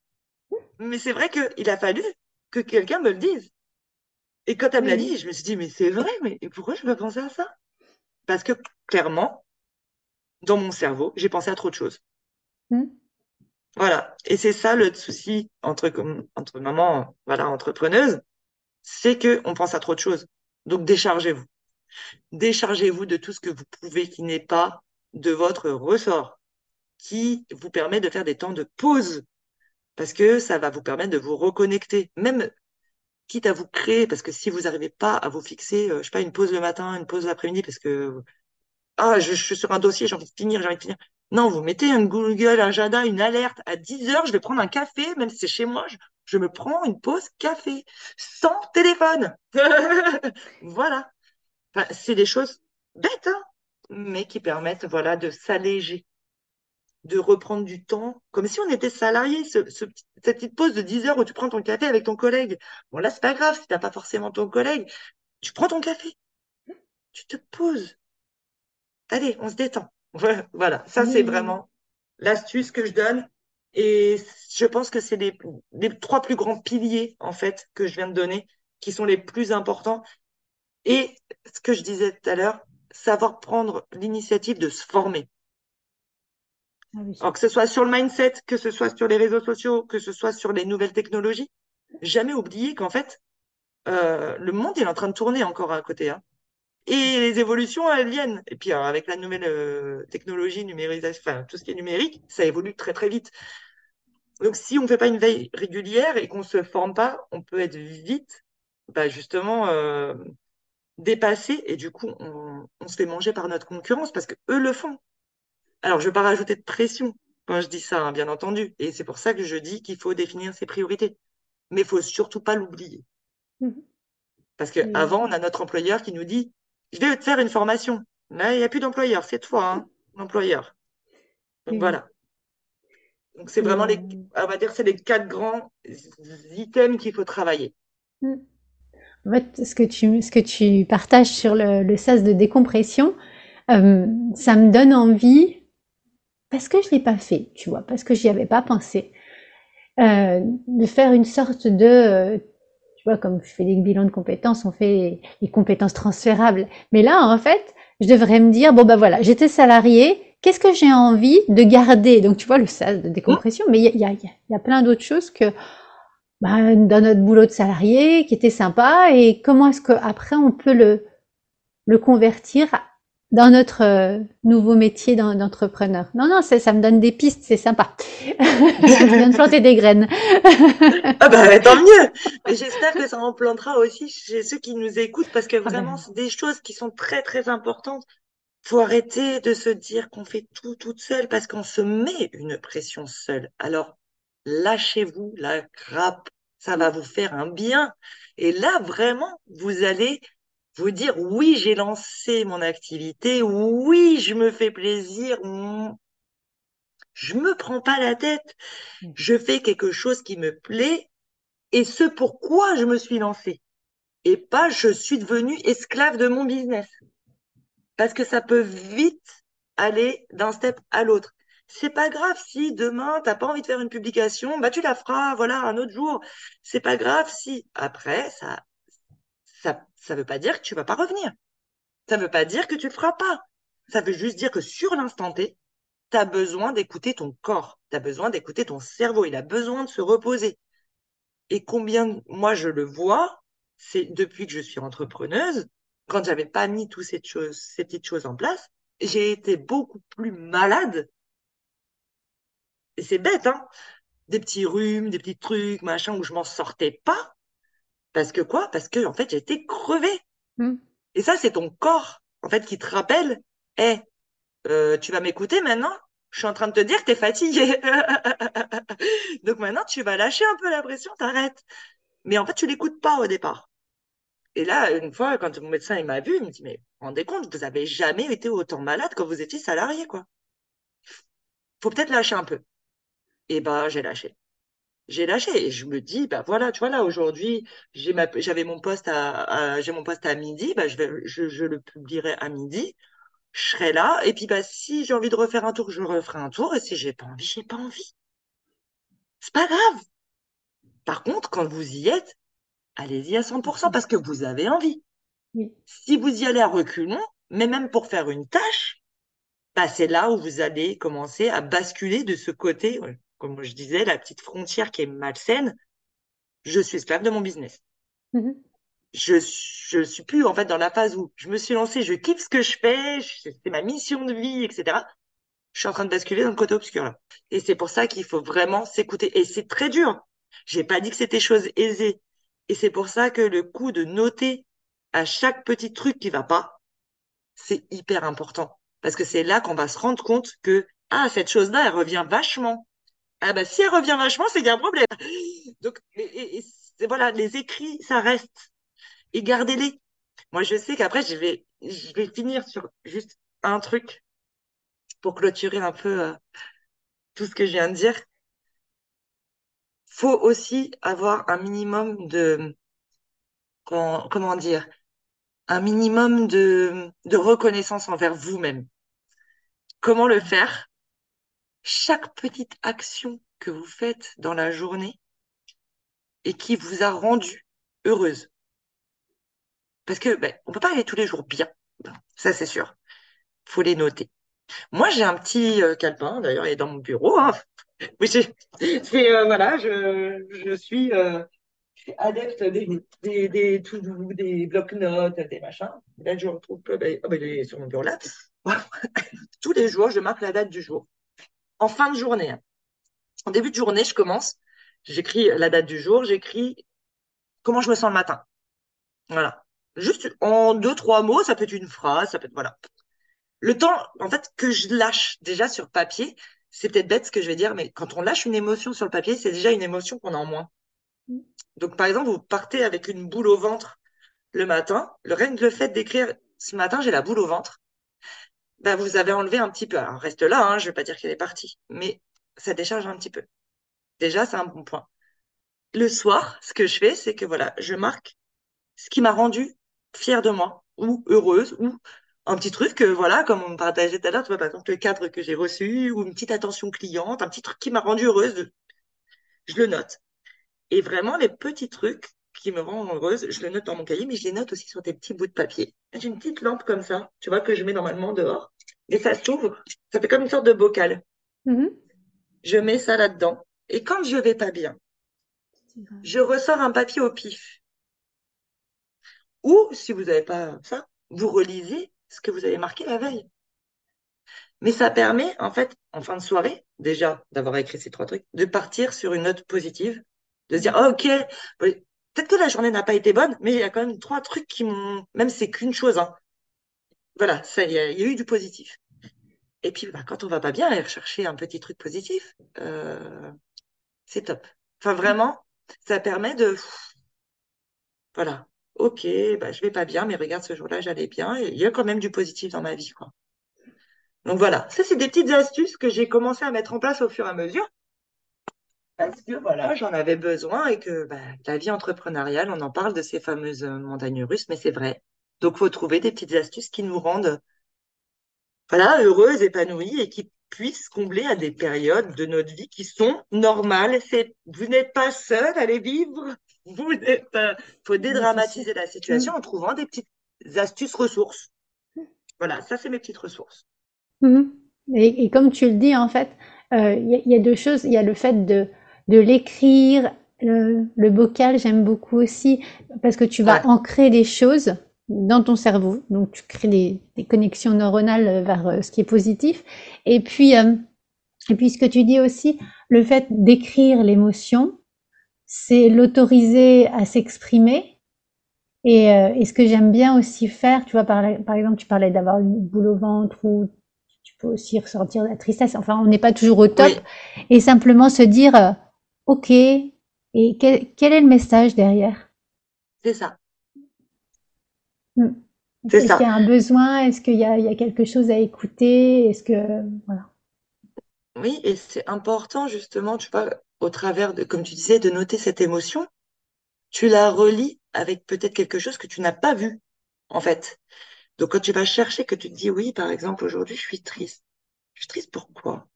[SPEAKER 2] Mais c'est vrai qu'il a fallu que quelqu'un me le dise. Et quand elle me l'a dit, je me suis dit, mais c'est vrai, mais pourquoi je ne pas penser à ça? Parce que clairement, dans mon cerveau, j'ai pensé à trop de choses. Hmm. Voilà. Et c'est ça le souci entre, entre maman, voilà, entrepreneuse, c'est qu'on pense à trop de choses. Donc déchargez-vous. Déchargez-vous de tout ce que vous pouvez qui n'est pas de votre ressort, qui vous permet de faire des temps de pause, parce que ça va vous permettre de vous reconnecter. Même quitte à vous créer, parce que si vous n'arrivez pas à vous fixer, euh, je sais pas, une pause le matin, une pause l'après-midi, parce que ah, je, suis sur un dossier, j'ai envie de finir, j'ai envie de finir. Non, vous mettez un Google Agenda, une alerte à 10 heures, je vais prendre un café, même si c'est chez moi, je, me prends une pause café, sans téléphone. voilà. c'est des choses bêtes, hein, mais qui permettent voilà, de s'alléger de reprendre du temps, comme si on était salarié, ce, cette petite pause de 10 heures où tu prends ton café avec ton collègue. Bon, là, c'est pas grave si t'as pas forcément ton collègue. Tu prends ton café, tu te poses. Allez, on se détend. Voilà, ça, c'est vraiment l'astuce que je donne Et je pense que c'est les, les trois plus grands piliers, en fait, que je viens de donner, qui sont les plus importants. Et ce que je disais tout à l'heure, savoir prendre l'initiative de se former.
[SPEAKER 1] Ah
[SPEAKER 2] que ce soit sur le mindset, que ce soit sur les réseaux sociaux, que ce soit sur les nouvelles technologies, jamais oublier qu'en fait, euh, le monde est en train de tourner encore à côté. Hein. Et les évolutions, elles viennent. Et puis, avec la nouvelle euh, technologie, numérisation, enfin, tout ce qui est numérique, ça évolue très, très vite. Donc, si on ne fait pas une veille régulière et qu'on ne se forme pas, on peut être vite, bah, justement, euh, dépassé. Et du coup, on, on, se fait manger par notre concurrence parce que eux le font. Alors, je ne veux pas rajouter de pression quand je dis ça, hein, bien entendu. Et c'est pour ça que je dis qu'il faut définir ses priorités. Mais il faut surtout pas l'oublier.
[SPEAKER 1] Mmh.
[SPEAKER 2] Parce qu'avant, on a notre employeur qui nous dit je vais te faire une formation. Là, il n'y a plus d'employeur, c'est toi, hein, l'employeur. Donc
[SPEAKER 1] Oui.
[SPEAKER 2] voilà. Donc c'est vraiment les, on va dire, c'est les quatre grands items qu'il faut travailler.
[SPEAKER 1] En fait, ce que tu, ce que tu partages sur le, le sas de décompression, euh, ça me donne envie, parce que je l'ai pas fait, tu vois, parce que j'y avais pas pensé, euh, de faire une sorte de, tu vois, comme je fais des bilans de compétences, on fait les compétences transférables. Mais là, en fait, je devrais me dire, bon ben voilà, j'étais salarié, qu'est-ce que j'ai envie de garder? Donc tu vois, le sas de décompression, mais il y a, y a, y a plein d'autres choses que bah, dans notre boulot de salarié qui était sympa et comment est-ce que après on peut le le convertir dans notre euh, nouveau métier d'en- d'entrepreneur. Non, non, ça, ça me donne des pistes, c'est sympa. Je viens de planter des graines.
[SPEAKER 2] Ah bah tant mieux. J'espère que ça en plantera aussi chez ceux qui nous écoutent parce que
[SPEAKER 1] Ah
[SPEAKER 2] vraiment,
[SPEAKER 1] ben,
[SPEAKER 2] c'est des choses qui sont très très importantes. Faut arrêter de se dire qu'on fait tout toute seule parce qu'on se met une pression seule. Alors, lâchez-vous la grappe. Ça va vous faire un bien. Et là, vraiment, vous allez vous dire, oui, j'ai lancé mon activité. Oui, je me fais plaisir. mm, Je me prends pas la tête. Je fais quelque chose qui me plaît et ce pourquoi je me suis lancée. Et pas je suis devenue esclave de mon business. Parce que ça peut vite aller d'un step à l'autre. C'est pas grave si demain t'as pas envie de faire une publication, bah tu la feras, voilà, un autre jour. C'est pas grave si après ça, ça, ça veut pas dire que tu vas pas revenir. Ça veut pas dire que tu le feras pas. Ça veut juste dire que sur l'instant T, t'as besoin d'écouter ton corps, t'as besoin d'écouter ton cerveau. Il a besoin de se reposer. Et combien, moi je le vois, c'est depuis que je suis entrepreneuse, quand j'avais pas mis toutes ces choses, ces petites choses en place, j'ai été beaucoup plus malade. Et c'est bête, hein? Des petits rhumes, des petits trucs, machin, où je m'en sortais pas. Parce que quoi? Parce que, en fait, j'étais crevée.
[SPEAKER 1] hmm,
[SPEAKER 2] Et ça, c'est ton corps, en fait, qui te rappelle, hé, euh, tu vas m'écouter maintenant? Je suis en train de te dire que t'es fatigué. Donc maintenant, tu vas lâcher un peu la pression, t'arrêtes. Mais en fait, tu l'écoutes pas au départ. Et là, une fois, quand mon médecin il m'a vu, il me dit, mais rendez compte, vous avez jamais été autant malade quand vous étiez salarié, quoi. Faut peut-être lâcher un peu. Et bah, j'ai lâché. J'ai lâché et je me dis, bah voilà, tu vois, là, aujourd'hui, j'ai ma, j'avais mon poste à, à- j'ai mon poste à midi, bah, je vais, je, je le publierai à midi. Je serai là. Et puis, bah, si j'ai envie de refaire un tour, je referai un tour. Et si j'ai pas envie, j'ai pas envie. C'est pas grave. Par contre, quand vous y êtes, allez-y à 100% parce que vous avez envie.
[SPEAKER 1] oui.
[SPEAKER 2] Si vous y allez à reculons, mais même pour faire une tâche, bah, c'est là où vous allez commencer à basculer de ce côté, ouais, comme je disais, la petite frontière qui est malsaine. Je suis esclave de mon business.
[SPEAKER 1] Mhm.
[SPEAKER 2] Je, je suis plus en fait dans la phase où je me suis lancée, je kiffe ce que je fais, c'est ma mission de vie, etc. Je suis en train de basculer dans le côté obscur là. Et c'est pour ça qu'il faut vraiment s'écouter. Et c'est très dur. J'ai pas dit que c'était chose aisée. Et c'est pour ça que le coup de noter à chaque petit truc qui va pas, c'est hyper important. Parce que c'est là qu'on va se rendre compte que, ah, cette chose-là, elle revient vachement. Ah, bah, si elle revient vachement, c'est qu'il y a un problème. Donc, voilà, les écrits, ça reste. Et gardez-les. Moi, je sais qu'après, je vais, je vais finir sur juste un truc pour clôturer un peu euh, tout ce que je viens de dire. Faut aussi avoir un minimum de, comment, comment dire, un minimum de, de reconnaissance envers vous-même. Comment le faire? Chaque petite action que vous faites dans la journée et qui vous a rendu heureuse. Parce que ben, on peut pas aller tous les jours bien, ça c'est sûr. Faut les noter. Moi, j'ai un petit euh, calepin, d'ailleurs, il est dans mon bureau. Hein. c'est euh, voilà, je, je suis euh, adepte des, des, des, des blocs-notes, des machins. Là, je retrouve, ben, oh, ben, il est sur mon bureau là. Tous les jours, je marque la date du jour. En fin de journée. En début de journée, je commence, j'écris la date du jour, j'écris comment je me sens le matin. Voilà. Juste en deux, trois mots, ça peut être une phrase, ça peut être, voilà. Le temps, en fait, que je lâche déjà sur papier, c'est peut-être bête ce que je vais dire, mais quand on lâche une émotion sur le papier, c'est déjà une émotion qu'on a en moins. Mm. Donc, par exemple, vous partez avec une boule au ventre le matin, le rien que le fait d'écrire ce matin, j'ai la boule au ventre, ben, vous avez enlevé un petit peu. Alors, reste là, hein, je vais pas dire qu'elle est partie, mais ça décharge un petit peu. Déjà, c'est un bon point. Le soir, ce que je fais, c'est que voilà, je marque ce qui m'a rendu fière de moi, ou heureuse, ou un petit truc, voilà, comme on partageait tout à l'heure, tu vois, par exemple, le cadre que j'ai reçu, ou une petite attention cliente, un petit truc qui m'a rendu heureuse, je le note. Et vraiment, les petits trucs qui me rendent heureuse, je le note dans mon cahier, mais je les note aussi sur des petits bouts de papier. J'ai une petite lampe comme ça, tu vois, que je mets normalement dehors. Et ça s'ouvre, ça fait comme une sorte de bocal. Mm-hmm. Je mets ça là-dedans. Et quand je vais pas bien, je ressors un papier au pif. Ou, si vous n'avez pas ça, vous relisez ce que vous avez marqué la veille. Mais ça permet, en fait, en fin de soirée, déjà d'avoir écrit ces trois trucs, de partir sur une note positive, de se dire, oh, ok, peut-être que la journée n'a pas été bonne, mais il y a quand même trois trucs qui m'ont, même c'est qu'une chose, hein. Voilà, il y, a eu du positif. Et puis, bah, quand on va pas bien, aller rechercher un petit truc positif, euh, c'est top. Enfin, vraiment, ça permet de, voilà, ok, bah, je vais pas bien, mais regarde, ce jour-là, j'allais bien. Il y a quand même du positif dans ma vie, quoi. Donc voilà, ça, c'est des petites astuces que j'ai commencé à mettre en place au fur et à mesure. Parce que voilà, j'en avais besoin et que bah, la vie entrepreneuriale, on en parle de ces fameuses euh, montagnes russes, mais c'est vrai. Donc, faut trouver des petites astuces qui nous rendent voilà, heureuses, épanouies et qui puissent combler à des périodes de notre vie qui sont normales. C'est, vous n'êtes pas seul à les vivre. Vous n'êtes pas. faut dédramatiser la situation en trouvant des petites astuces ressources. Voilà, ça c'est mes petites ressources.
[SPEAKER 1] Mhm. Et, comme tu le dis, en fait, euh, il y, a deux choses. Il y a le fait de, de l'écrire, le, bocal, j'aime beaucoup aussi, parce que tu vas ancrer les choses dans ton cerveau. Donc, tu crées des, des connexions neuronales vers euh, ce qui est positif. Et puis, euh, et puis, ce que tu dis aussi, le fait d'écrire l'émotion, c'est l'autoriser à s'exprimer. Et, euh, et, ce que j'aime bien aussi faire, tu vois, par, par exemple, tu parlais d'avoir une boule au ventre ou tu peux aussi ressentir la tristesse. Enfin, on n'est pas toujours au top. Et simplement se dire, euh, OK, et quel, quel, est le message derrière?
[SPEAKER 2] C'est ça.
[SPEAKER 1] Hmm. Est-ce qu'il y a un besoin? Est-ce qu'il y, y a, quelque chose à écouter? Est-ce que voilà
[SPEAKER 2] Oui, et c'est important justement, tu vois, au travers de, comme tu disais, de noter cette émotion, tu la relis avec peut-être quelque chose que tu n'as pas vu, en fait. Donc, quand tu vas chercher, que tu te dis, oui, par exemple, aujourd'hui, je suis triste. Je suis triste pourquoi?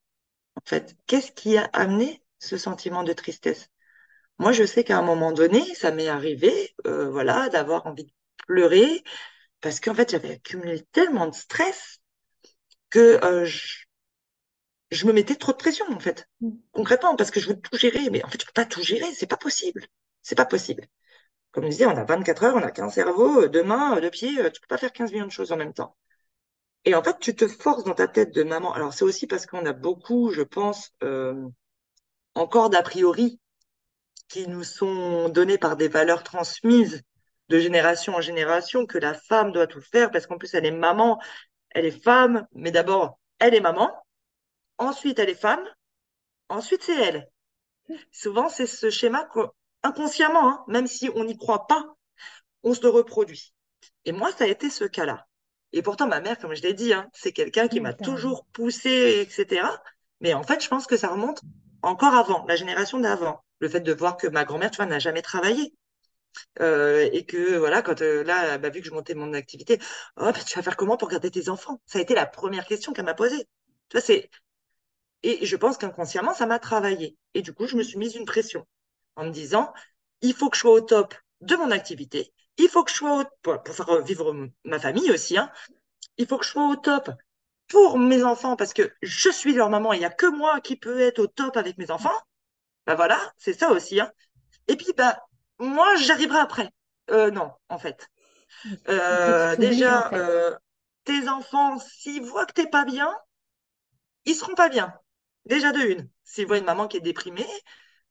[SPEAKER 2] En fait, qu'est-ce qui a amené ce sentiment de tristesse? Moi, je sais qu'à un moment donné, ça m'est arrivé, euh, voilà, d'avoir envie de pleurer parce qu'en fait, j'avais accumulé tellement de stress que euh, je, je me mettais trop de pression, en fait, mm. concrètement, parce que je veux tout gérer. Mais en fait, tu peux pas tout gérer, c'est pas possible. C'est pas possible. Comme je disais, on a 24 heures, on a qu'un cerveau, euh, deux mains, deux pieds, tu peux pas faire 15 millions de choses en même temps. Et en fait, tu te forces dans ta tête de maman. Alors, c'est aussi parce qu'on a beaucoup, je pense, euh, encore d'a priori qui nous sont donnés par des valeurs transmises de génération en génération que la femme doit tout faire parce qu'en plus, elle est maman, elle est femme, mais d'abord, elle est maman ensuite elle est femme, ensuite c'est elle. Souvent, c'est ce schéma inconsciemment, hein, même si on n'y croit pas, on se reproduit. Et moi, ça a été ce cas-là. Et pourtant, ma mère, comme je l'ai dit, hein, c'est quelqu'un qui m'a toujours poussé, etc. Mais en fait, je pense que ça remonte encore avant, la génération d'avant. Le fait de voir que ma grand-mère, tu vois, n'a jamais travaillé. Euh, et que voilà, quand euh, là, bah, vu que je montais mon activité, oh, tu vas faire comment pour garder tes enfants? Ça a été la première question qu'elle m'a posée. Tu vois, c'est Et je pense qu'inconsciemment, ça m'a travaillé. Et du coup, je me suis mise une pression en me disant, il faut que je sois au top de mon activité. Il faut que je sois au, pour, pour faire vivre ma famille aussi. Hein, il faut que je sois au top pour mes enfants parce que je suis leur maman. Il n'y a que moi qui peux être au top avec mes enfants. Ben voilà, c'est ça aussi. Hein. Et puis, bah, moi, j'arriverai après. Euh, non, en fait. Euh, déjà, euh, tes enfants, s'ils voient que t'es pas bien, ils seront pas bien. Déjà de une. S'ils voient une maman qui est déprimée,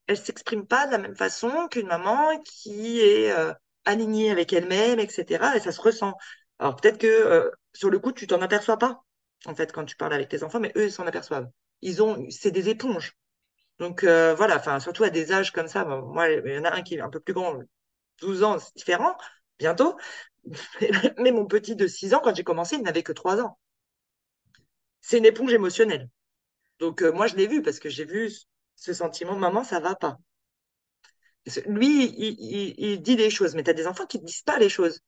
[SPEAKER 2] elle s'exprime pas de la même façon qu'une maman qui est euh, alignée avec elle-même, etc. Et ça se ressent. Alors peut-être que euh, sur le coup, tu t'en aperçois pas, en fait, quand tu parles avec tes enfants, mais eux, ils s'en aperçoivent. Ils ont, c'est des éponges. Donc euh, voilà, enfin, surtout à des âges comme ça. moi, il y en a un qui est un peu plus grand, 12 ans, c'est différent, bientôt. Mais mon petit de 6 ans, quand j'ai commencé, il n'avait que 3 ans. C'est une éponge émotionnelle. Donc moi, je l'ai vu parce que j'ai vu ce sentiment, maman, ça va pas. Lui, il, dit des choses, mais tu as des enfants qui ne disent pas les choses.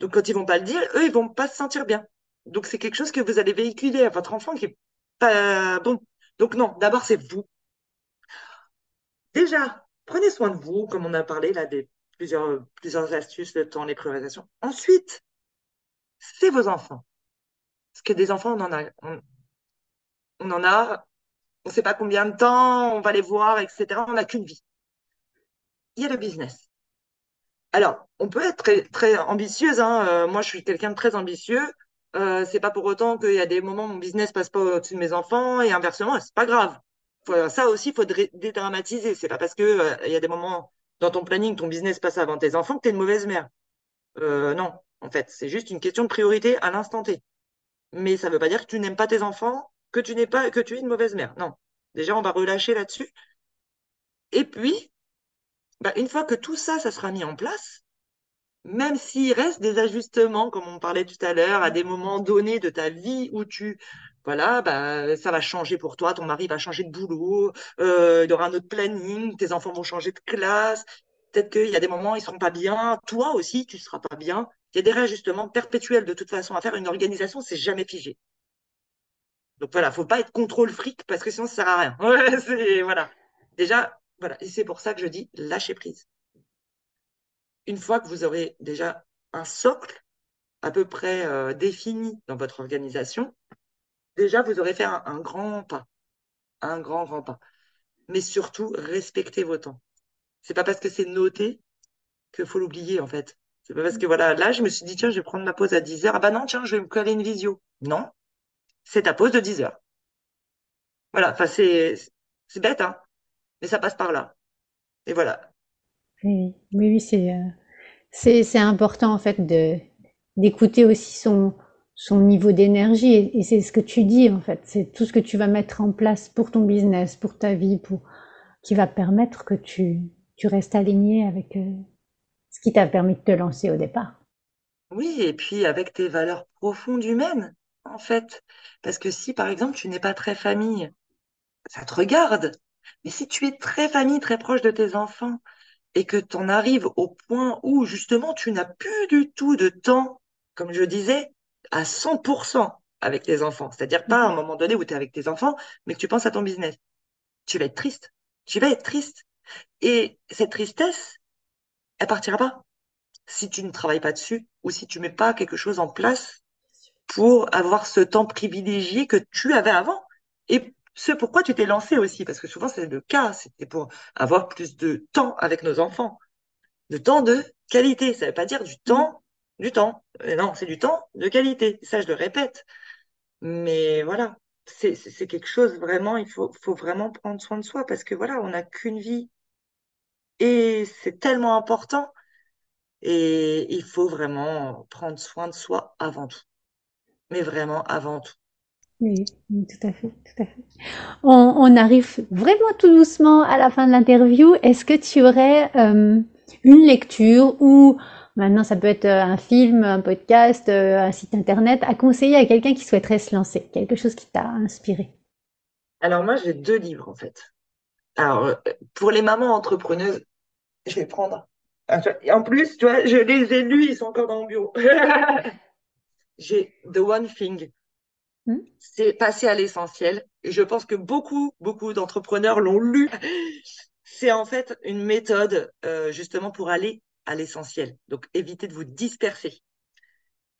[SPEAKER 2] Donc quand ils vont pas le dire, eux, ils vont pas se sentir bien. Donc c'est quelque chose que vous allez véhiculer à votre enfant qui est pas bon. Donc non, d'abord c'est vous. Déjà, prenez soin de vous, comme on a parlé là des plusieurs, plusieurs astuces, le temps, les priorisations. Ensuite, c'est vos enfants. Parce que des enfants, on en a, on en a on ne sait pas combien de temps, on va les voir, etc. On n'a qu'une vie. Il y a le business. Alors, on peut être très, très ambitieuse. Hein. Euh, moi, je suis quelqu'un de très ambitieux. Euh, c'est pas pour autant qu'il y a des moments où mon business passe pas au-dessus de mes enfants et inversement, c'est pas grave. ça aussi, il faut dédramatiser. C'est pas parce que euh, il y a des moments dans ton planning, ton business passe avant tes enfants que tu es une mauvaise mère. Euh, non, en fait, c'est juste une question de priorité à l'instant T. Mais ça veut pas dire que tu n'aimes pas tes enfants que tu n'es pas, que tu es une mauvaise mère. Non. Déjà, on va relâcher là-dessus. Et puis, bah, une fois que tout ça, ça sera mis en place, même s'il reste des ajustements, comme on parlait tout à l'heure, à des moments donnés de ta vie où tu, voilà, bah, ça va changer pour toi, ton mari va changer de boulot, euh, il y aura un autre planning, tes enfants vont changer de classe, peut-être qu'il y a des moments, ils seront pas bien, toi aussi, tu seras pas bien. Il y a des réajustements perpétuels de toute façon à faire. Une organisation, c'est jamais figé. Donc voilà, faut pas être contrôle fric parce que sinon ça sert à rien. Ouais, voilà. Déjà, voilà, et c'est pour ça que je dis lâcher prise. Une fois que vous aurez déjà un socle à peu près euh, défini dans votre organisation, déjà vous aurez fait un, grand pas, un grand grand pas. Mais surtout, respectez vos temps. C'est pas parce que c'est noté qu'il faut l'oublier en fait. C'est pas parce que voilà, là je me suis dit tiens, je vais prendre ma pause à 10 heures. Ah bah non, tiens, je vais me coller une visio. Non, c'est ta pause de 10 heures. Voilà, enfin c'est bête, hein, mais ça passe par là. Et voilà.
[SPEAKER 1] Oui, oui, c'est euh, c'est important en fait d'écouter aussi son son niveau d'énergie et, c'est ce que tu dis en fait, c'est tout ce que tu vas mettre en place pour ton business, pour ta vie, pour qui va permettre que tu tu restes aligné avec euh, ce qui t'a permis de te lancer au départ.
[SPEAKER 2] Oui, et puis avec tes valeurs profondes humaines en fait. Parce que si, par exemple, tu n'es pas très famille, ça te regarde. Mais si tu es très famille, très proche de tes enfants, et que tu en arrives au point où, justement, tu n'as plus du tout de temps, comme je disais, à 100% avec tes enfants. C'est-à-dire pas à un mhm. moment donné où tu es avec tes enfants, mais que tu penses à ton business. Tu vas être triste. Tu vas être triste. Et cette tristesse, elle partira pas si tu ne travailles pas dessus ou si tu mets pas quelque chose en place pour avoir ce temps privilégié que tu avais avant. Et ce pourquoi tu t'es lancé aussi, parce que souvent c'est le cas, c'était pour avoir plus de temps avec nos enfants. De temps de qualité. Ça ne veut pas dire du temps, du temps. Euh, non, c'est du temps de qualité. Ça, je le répète. Mais voilà, c'est quelque chose vraiment, il faut, faut vraiment prendre soin de soi parce que voilà, on n'a qu'une vie. Et c'est tellement important. Et il faut vraiment prendre soin de soi avant tout mais vraiment avant tout.
[SPEAKER 1] Oui, tout à fait. On, arrive vraiment tout doucement à la fin de l'interview. Est-ce que tu aurais euh, une lecture ou maintenant ça peut être euh, un film, un podcast, euh, un site internet à conseiller à quelqu'un qui souhaiterait se lancer, quelque chose qui t'a inspiré?
[SPEAKER 2] Alors moi j'ai deux livres en fait. Alors pour les mamans entrepreneuses, je vais prendre. En plus, tu vois, je les ai lus, ils sont encore dans mon bureau. j'ai The One Thing.
[SPEAKER 1] Hmm?
[SPEAKER 2] C'est passer à l'essentiel. Et je pense que beaucoup, beaucoup d'entrepreneurs l'ont lu. C'est en fait une méthode euh, justement pour aller à l'essentiel. Donc, éviter de vous disperser.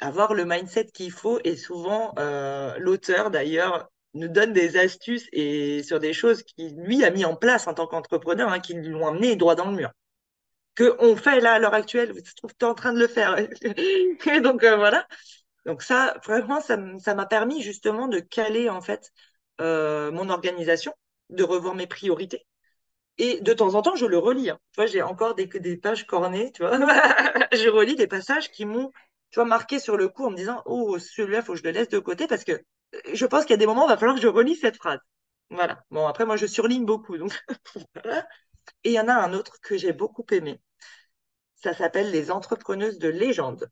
[SPEAKER 2] Avoir le mindset qu'il faut. Et souvent, euh, l'auteur, d'ailleurs, nous donne des astuces et sur des choses qu'il, lui, a mis en place en tant qu'entrepreneur, hein, qui l'ont amené droit dans le mur. Que on fait là à l'heure actuelle, je trouve en train de le faire. donc, euh, voilà. Donc ça, vraiment, ça m'a permis justement de caler en fait euh, mon organisation, de revoir mes priorités. Et de temps en temps, je le relis. Hein. Tu vois, j'ai encore des, pages cornées, tu vois. je relis des passages qui m'ont, tu vois, marqué sur le coup en me disant, oh, celui-là, faut que je le laisse de côté parce que je pense qu'il y a des moments où il va falloir que je relis cette phrase. Voilà. Bon, après, moi, je surligne beaucoup. Et il y en a un autre que j'ai beaucoup aimé. Ça s'appelle Les entrepreneuses de légende.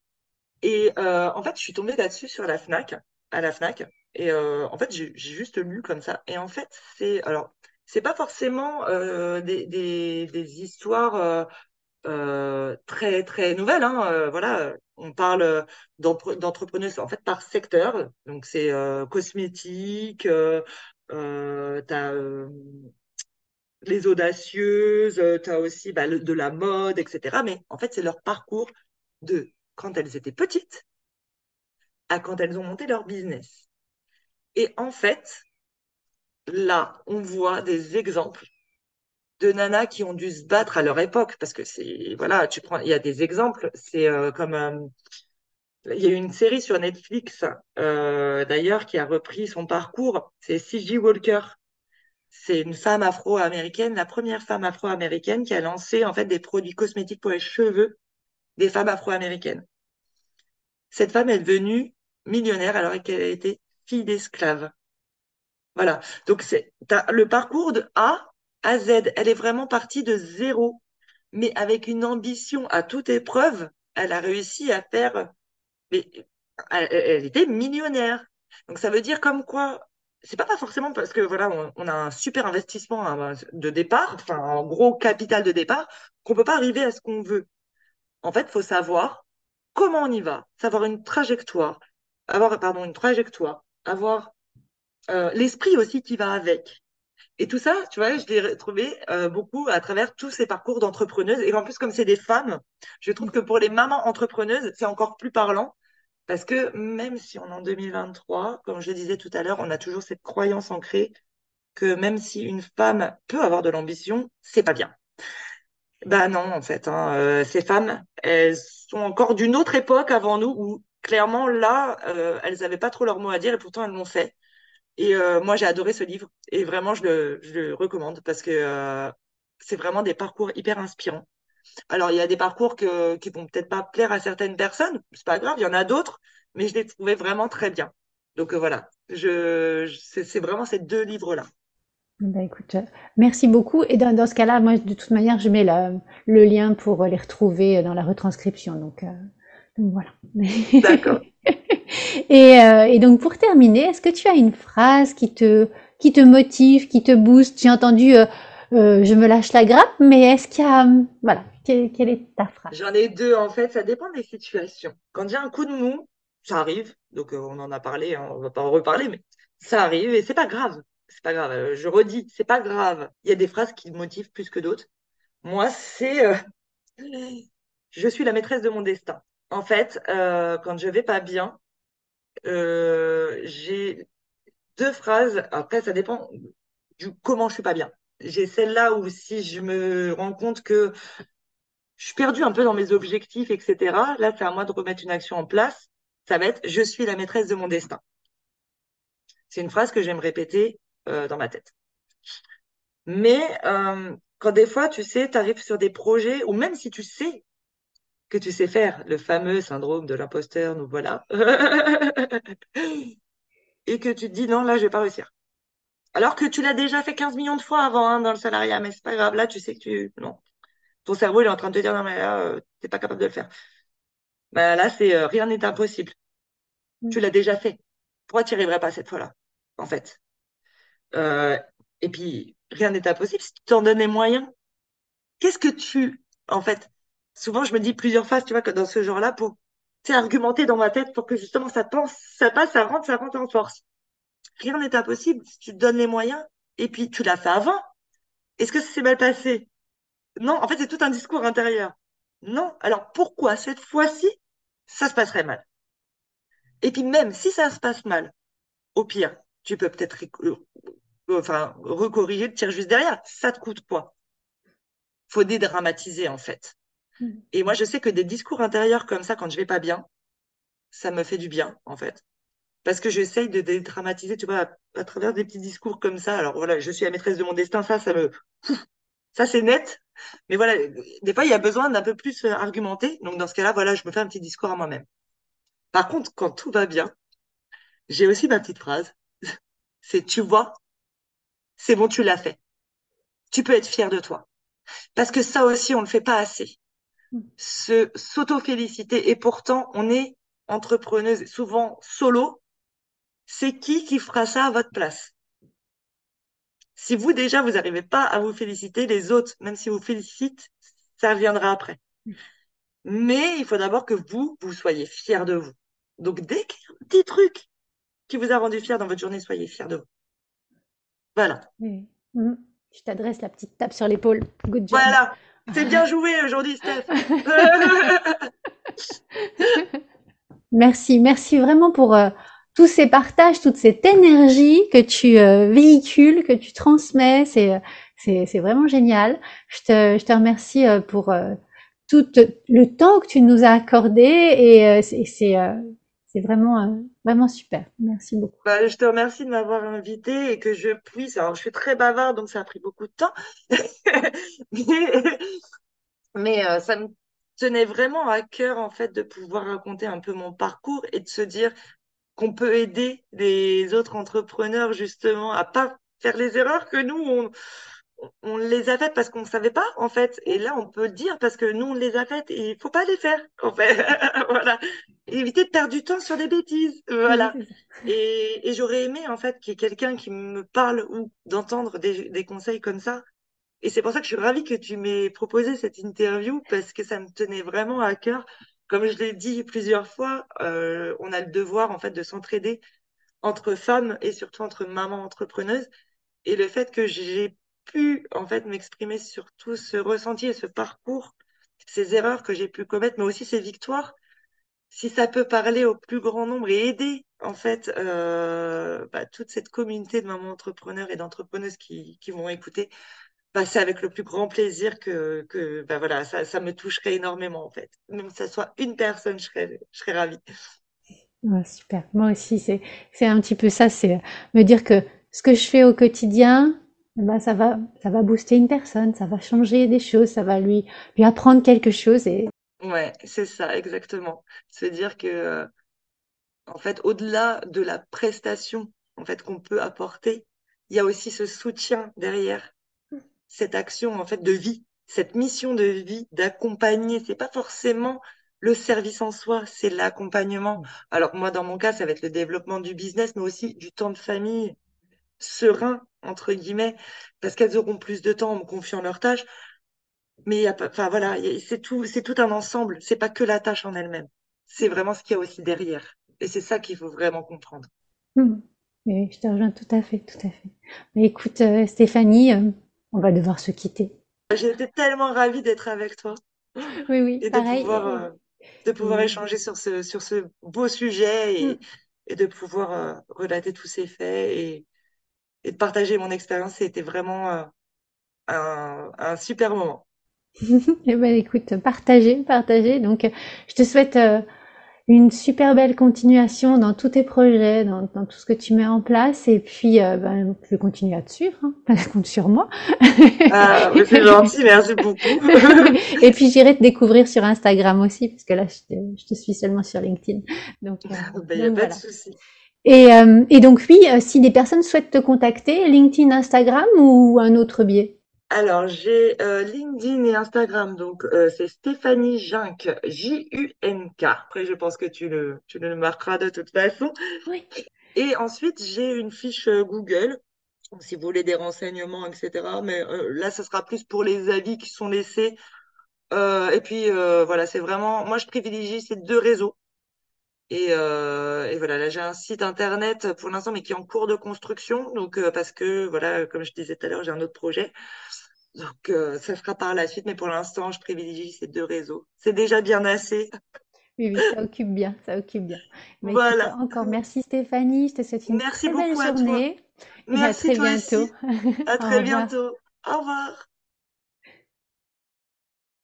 [SPEAKER 2] Et euh, en fait, je suis tombée là-dessus sur la FNAC, à la FNAC. Et euh, en fait, j'ai juste lu comme ça. Et en fait, c'est alors, c'est pas forcément euh, des, des, histoires très très nouvelles. Hein. voilà, on parle d'entrepreneurs en fait par secteur. Donc c'est cosmétique, t'as les audacieuses, tu as aussi bah, de la mode, etc. Mais en fait, c'est leur parcours de quand elles étaient petites à quand elles ont monté leur business. Et en fait, là, on voit des exemples de nanas qui ont dû se battre à leur époque, parce que c'est, voilà, tu prends, il y a des exemples, c'est euh, comme, euh, il y a une série sur Netflix, euh, d'ailleurs, qui a repris son parcours, c'est C.J. Walker. C'est une femme afro-américaine, la première femme afro-américaine qui a lancé, en fait, des produits cosmétiques pour les cheveux des femmes afro-américaines. Cette femme est devenue millionnaire alors qu'elle été fille d'esclave. Voilà. Donc, c'est le parcours de A à Z. Elle est vraiment partie de zéro, mais avec une ambition à toute épreuve. Elle a réussi à faire. Mais elle, était millionnaire. Donc, ça veut dire comme quoi. C'est pas forcément parce que voilà, on, a un super investissement hein, de départ, enfin un gros capital de départ, qu'on peut pas arriver à ce qu'on veut. En fait, il faut savoir comment on y va, savoir une trajectoire, avoir pardon une trajectoire, avoir euh, l'esprit aussi qui va avec. Et tout ça, tu vois, je l'ai retrouvé euh, beaucoup à travers tous ces parcours d'entrepreneuses. Et en plus, comme c'est des femmes, je trouve que pour les mamans entrepreneuses, c'est encore plus parlant. Parce que même si on est en 2023, comme je le disais tout à l'heure, on a toujours cette croyance ancrée que même si une femme peut avoir de l'ambition, c'est pas bien. Bah non, en fait, hein, euh, ces femmes, elles sont encore d'une autre époque avant nous où clairement là, euh, elles n'avaient pas trop leur mot à dire et pourtant elles l'ont fait. Et euh, moi, j'ai adoré ce livre et vraiment, je le, recommande parce que c'est vraiment des parcours hyper inspirants. Alors, il y a des parcours qui vont peut-être pas plaire à certaines personnes, c'est pas grave, il y en a d'autres, mais je les trouvais vraiment très bien. Donc voilà, c'est vraiment ces deux livres-là.
[SPEAKER 1] Bah écoute, euh, merci beaucoup. Et dans, dans ce cas-là, moi, de toute manière, je mets le lien pour les retrouver dans la retranscription. Donc, euh, donc voilà.
[SPEAKER 2] D'accord.
[SPEAKER 1] et, euh, et, donc, pour terminer, est-ce que tu as une phrase qui te, qui te motive, qui te booste? J'ai entendu je me lâche la grappe, mais est-ce qu'il y a. Voilà, quelle, quelle est ta phrase?
[SPEAKER 2] J'en ai deux, en fait. Ça dépend des situations. Quand j'ai un coup de mou, ça arrive. Donc, on en a parlé, hein, on va pas en reparler, mais ça arrive et c'est pas grave c'est pas grave. Euh, je redis, c'est pas grave. Il y a des phrases qui me motivent plus que d'autres. Moi, c'est euh, je suis la maîtresse de mon destin. En fait, euh, quand je vais pas bien, j'ai deux phrases. Après, ça dépend du comment je suis pas bien. J'ai celle-là où si je me rends compte que je suis perdu un peu dans mes objectifs, etc. Là, c'est à moi de remettre une action en place. Ça va être je suis la maîtresse de mon destin. C'est une phrase que j'aime répéter euh, dans ma tête. Mais euh, quand des fois, tu sais, tu arrives sur des projets, ou même si tu sais que tu sais faire le fameux syndrome de l'imposteur, nous voilà, et que tu te dis non, là, je vais pas réussir. Alors que tu l'as déjà fait 15 millions de fois avant hein, dans le salariat, mais c'est pas grave, là, tu sais que tu. Non. Ton cerveau, il est en train de te dire non, mais là, euh, t'es pas capable de le faire. Ben, là, c'est rien n'est impossible. Mm. Tu l'as déjà fait. Pourquoi tu n'y arriverais pas cette fois-là, en fait? Euh, et puis, rien n'est impossible si tu t'en donnais moyen. Qu'est-ce que tu, en fait, souvent je me dis plusieurs phases, tu vois, que dans ce genre-là, pour argumenter dans ma tête pour que justement ça pense, ça passe, ça rentre, ça rentre en force. rien n'est impossible si tu te donnes les moyens. Et puis, tu l'as fait avant. Est-ce que ça s'est mal passé? Non, en fait, c'est tout un discours intérieur. Non. Alors, pourquoi cette fois-ci, ça se passerait mal? Et puis, même si ça se passe mal, au pire, tu peux peut-être euh, enfin, recorriger, le tir juste derrière. Ça te coûte quoi? Faut dédramatiser, en fait. Mm. Et moi, je sais que des discours intérieurs comme ça, quand je vais pas bien, ça me fait du bien, en fait. Parce que j'essaye de dédramatiser, tu vois, à, travers des petits discours comme ça. Alors voilà, je suis la maîtresse de mon destin, ça, ça me. Ça, c'est net. Mais voilà, des fois, il y a besoin d'un peu plus euh, argumenter. Donc, dans ce cas-là, voilà, je me fais un petit discours à moi-même. Par contre, quand tout va bien, j'ai aussi ma petite phrase. C'est, tu vois, c'est bon, tu l'as fait. Tu peux être fier de toi. Parce que ça aussi, on ne le fait pas assez. Se, s'auto-féliciter. Et pourtant, on est entrepreneuse, souvent solo. C'est qui qui fera ça à votre place? Si vous, déjà, vous n'arrivez pas à vous féliciter, les autres, même si vous félicitez, ça viendra après. Mais il faut d'abord que vous, vous soyez fiers de vous. Donc, dès qu'il y a un petit truc qui vous a rendu fier dans votre journée, soyez fiers de vous. Voilà.
[SPEAKER 1] Mm. Je t'adresse la petite tape sur l'épaule. Good
[SPEAKER 2] job. Voilà. C'est bien joué aujourd'hui, Steph.
[SPEAKER 1] merci, merci vraiment pour euh, tous ces partages, toute cette énergie que tu euh, véhicules, que tu transmets. C'est, euh, c'est, c'est vraiment génial. Je te, je te remercie pour tout le temps que tu nous as accordé et c'est, vraiment, euh, vraiment super. Merci beaucoup.
[SPEAKER 2] Bah, je te remercie de m'avoir invité et que je puisse. Alors, je suis très bavarde, donc ça a pris beaucoup de temps. mais, euh, ça me tenait vraiment à cœur, en fait, de pouvoir raconter un peu mon parcours et de se dire qu'on peut aider les autres entrepreneurs, justement, à pas faire les erreurs que nous, on, on les a faites parce qu'on ne savait pas, en fait. Et là, on peut le dire parce que nous, on les a faites et il faut pas les faire, en fait. voilà. éviter de perdre du temps sur des bêtises. Voilà. et, et j'aurais aimé, en fait, qu'il y ait quelqu'un qui me parle ou d'entendre des, des conseils comme ça. Et c'est pour ça que je suis ravie que tu m'aies proposé cette interview parce que ça me tenait vraiment à cœur. Comme je l'ai dit plusieurs fois, euh, on a le devoir, en fait, de s'entraider entre femmes et surtout entre mamans entrepreneuses. Et le fait que j'ai pu en fait m'exprimer sur tout ce ressenti et ce parcours, ces erreurs que j'ai pu commettre, mais aussi ces victoires. Si ça peut parler au plus grand nombre et aider en fait euh, bah, toute cette communauté de mamans entrepreneurs et d'entrepreneuses qui, qui vont écouter, bah, c'est avec le plus grand plaisir que, que bah, voilà, ça, ça me toucherait énormément en fait. Même si ça soit une personne, je serais, je serais ravie.
[SPEAKER 1] super. Moi aussi, c'est, un petit peu ça, c'est me dire que ce que je fais au quotidien, ben, ça va, ça va booster une personne, ça va changer des choses, ça va lui, lui apprendre quelque chose et.
[SPEAKER 2] Ouais, c'est ça, exactement. Se dire que, euh, en fait, au-delà de la prestation, en fait, qu'on peut apporter, il y a aussi ce soutien derrière, cette action, en fait, de vie, cette mission de vie, d'accompagner. C'est pas forcément le service en soi, c'est l'accompagnement. Alors, moi, dans mon cas, ça va être le développement du business, mais aussi du temps de famille serein entre guillemets, parce qu'elles auront plus de temps en me confiant leurs tâches. Mais y a pas, enfin voilà, c'est tout, c'est tout un ensemble. C'est pas que la tâche en elle-même. C'est vraiment ce qu'il y a aussi derrière. Et c'est ça qu'il faut vraiment comprendre.
[SPEAKER 1] Mmh. Oui, je te rejoins tout à fait, tout à fait. Mais écoute, euh, Stéphanie, euh, on va devoir se quitter.
[SPEAKER 2] J'ai été tellement ravie d'être avec toi.
[SPEAKER 1] Oui, oui,
[SPEAKER 2] et pareil. De pouvoir, euh, de pouvoir échanger sur ce, sur ce beau sujet et, mmh. et de pouvoir relater tous ces faits et, et de partager mon expérience. C'était vraiment euh, un, un, super moment.
[SPEAKER 1] eh ben, écoute, partager, partager. Donc, je te souhaite euh, une super belle continuation dans tous tes projets, dans, dans, tout ce que tu mets en place. Et puis, euh, ben, je vais continuer à te suivre. Hein. Compte sur moi.
[SPEAKER 2] ah, c'est gentil, merci beaucoup.
[SPEAKER 1] et puis, j'irai te découvrir sur Instagram aussi, parce que là, je te, je te suis seulement sur LinkedIn. Donc,
[SPEAKER 2] il n'y ben, a pas de souci.
[SPEAKER 1] Et, euh, et, donc oui, euh, si des personnes souhaitent te contacter, LinkedIn, Instagram ou un autre biais?
[SPEAKER 2] Alors j'ai euh, LinkedIn et Instagram, donc c'est Stéphanie Junk, J-U-N-K. Après je pense que tu le, tu le marqueras de toute façon.
[SPEAKER 1] Oui.
[SPEAKER 2] Et ensuite j'ai une fiche Google, si vous voulez des renseignements, etc. Mais là, ce sera plus pour les avis qui sont laissés. et puis voilà, c'est vraiment, moi je privilégie ces deux réseaux Et, euh, et voilà, là j'ai un site internet pour l'instant, mais qui est en cours de construction. Donc euh, parce que voilà, comme je disais tout à l'heure, j'ai un autre projet. Donc euh, ça sera par la suite, mais pour l'instant, je privilégie ces deux réseaux. C'est déjà bien assez.
[SPEAKER 1] Oui, oui, ça occupe bien, ça occupe bien. Mais
[SPEAKER 2] Voilà.
[SPEAKER 1] encore merci Stéphanie, je te souhaite une
[SPEAKER 2] Merci
[SPEAKER 1] très belle
[SPEAKER 2] beaucoup à toi.
[SPEAKER 1] journée et à
[SPEAKER 2] Merci
[SPEAKER 1] très bientôt.
[SPEAKER 2] aussi. À très bientôt. Au revoir.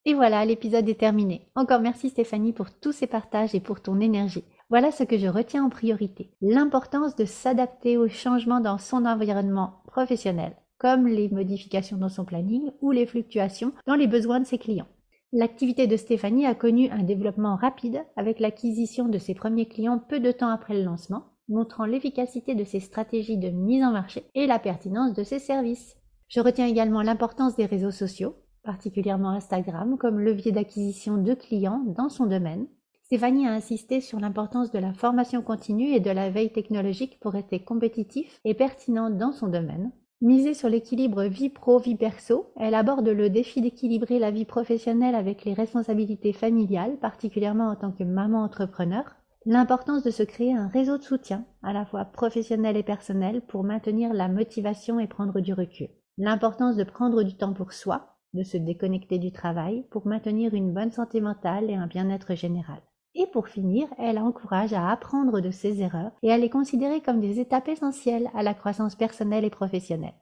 [SPEAKER 1] Et voilà, l'épisode est terminé. Encore merci Stéphanie pour tous ces partages et pour ton énergie. Voilà ce que je retiens en priorité. L'importance de s'adapter aux changements dans son environnement professionnel, comme les modifications dans son planning ou les fluctuations dans les besoins de ses clients. L'activité de Stéphanie a connu un développement rapide avec l'acquisition de ses premiers clients peu de temps après le lancement, montrant l'efficacité de ses stratégies de mise en marché et la pertinence de ses services. Je retiens également l'importance des réseaux sociaux, particulièrement Instagram, comme levier d'acquisition de clients dans son domaine. Stéphanie a insisté sur l'importance de la formation continue et de la veille technologique pour rester compétitif et pertinent dans son domaine. Misée sur l'équilibre vie pro-vie perso, elle aborde le défi d'équilibrer la vie professionnelle avec les responsabilités familiales, particulièrement en tant que maman entrepreneur. L'importance de se créer un réseau de soutien, à la fois professionnel et personnel, pour maintenir la motivation et prendre du recul. L'importance de prendre du temps pour soi, de se déconnecter du travail pour maintenir une bonne santé mentale et un bien-être général. Et pour finir, elle encourage à apprendre de ses erreurs et à les considérer comme des étapes essentielles à la croissance personnelle et professionnelle.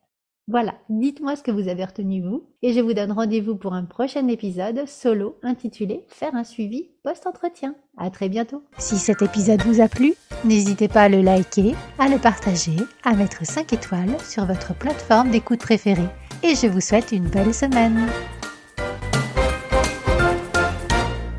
[SPEAKER 1] Voilà, dites-moi ce que vous avez retenu vous, et je vous donne rendez-vous pour un prochain épisode solo intitulé Faire un suivi post-entretien. À très bientôt. Si cet épisode vous a plu, n'hésitez pas à le liker, à le partager, à mettre 5 étoiles sur votre plateforme d'écoute préférée. Et je vous souhaite une belle semaine.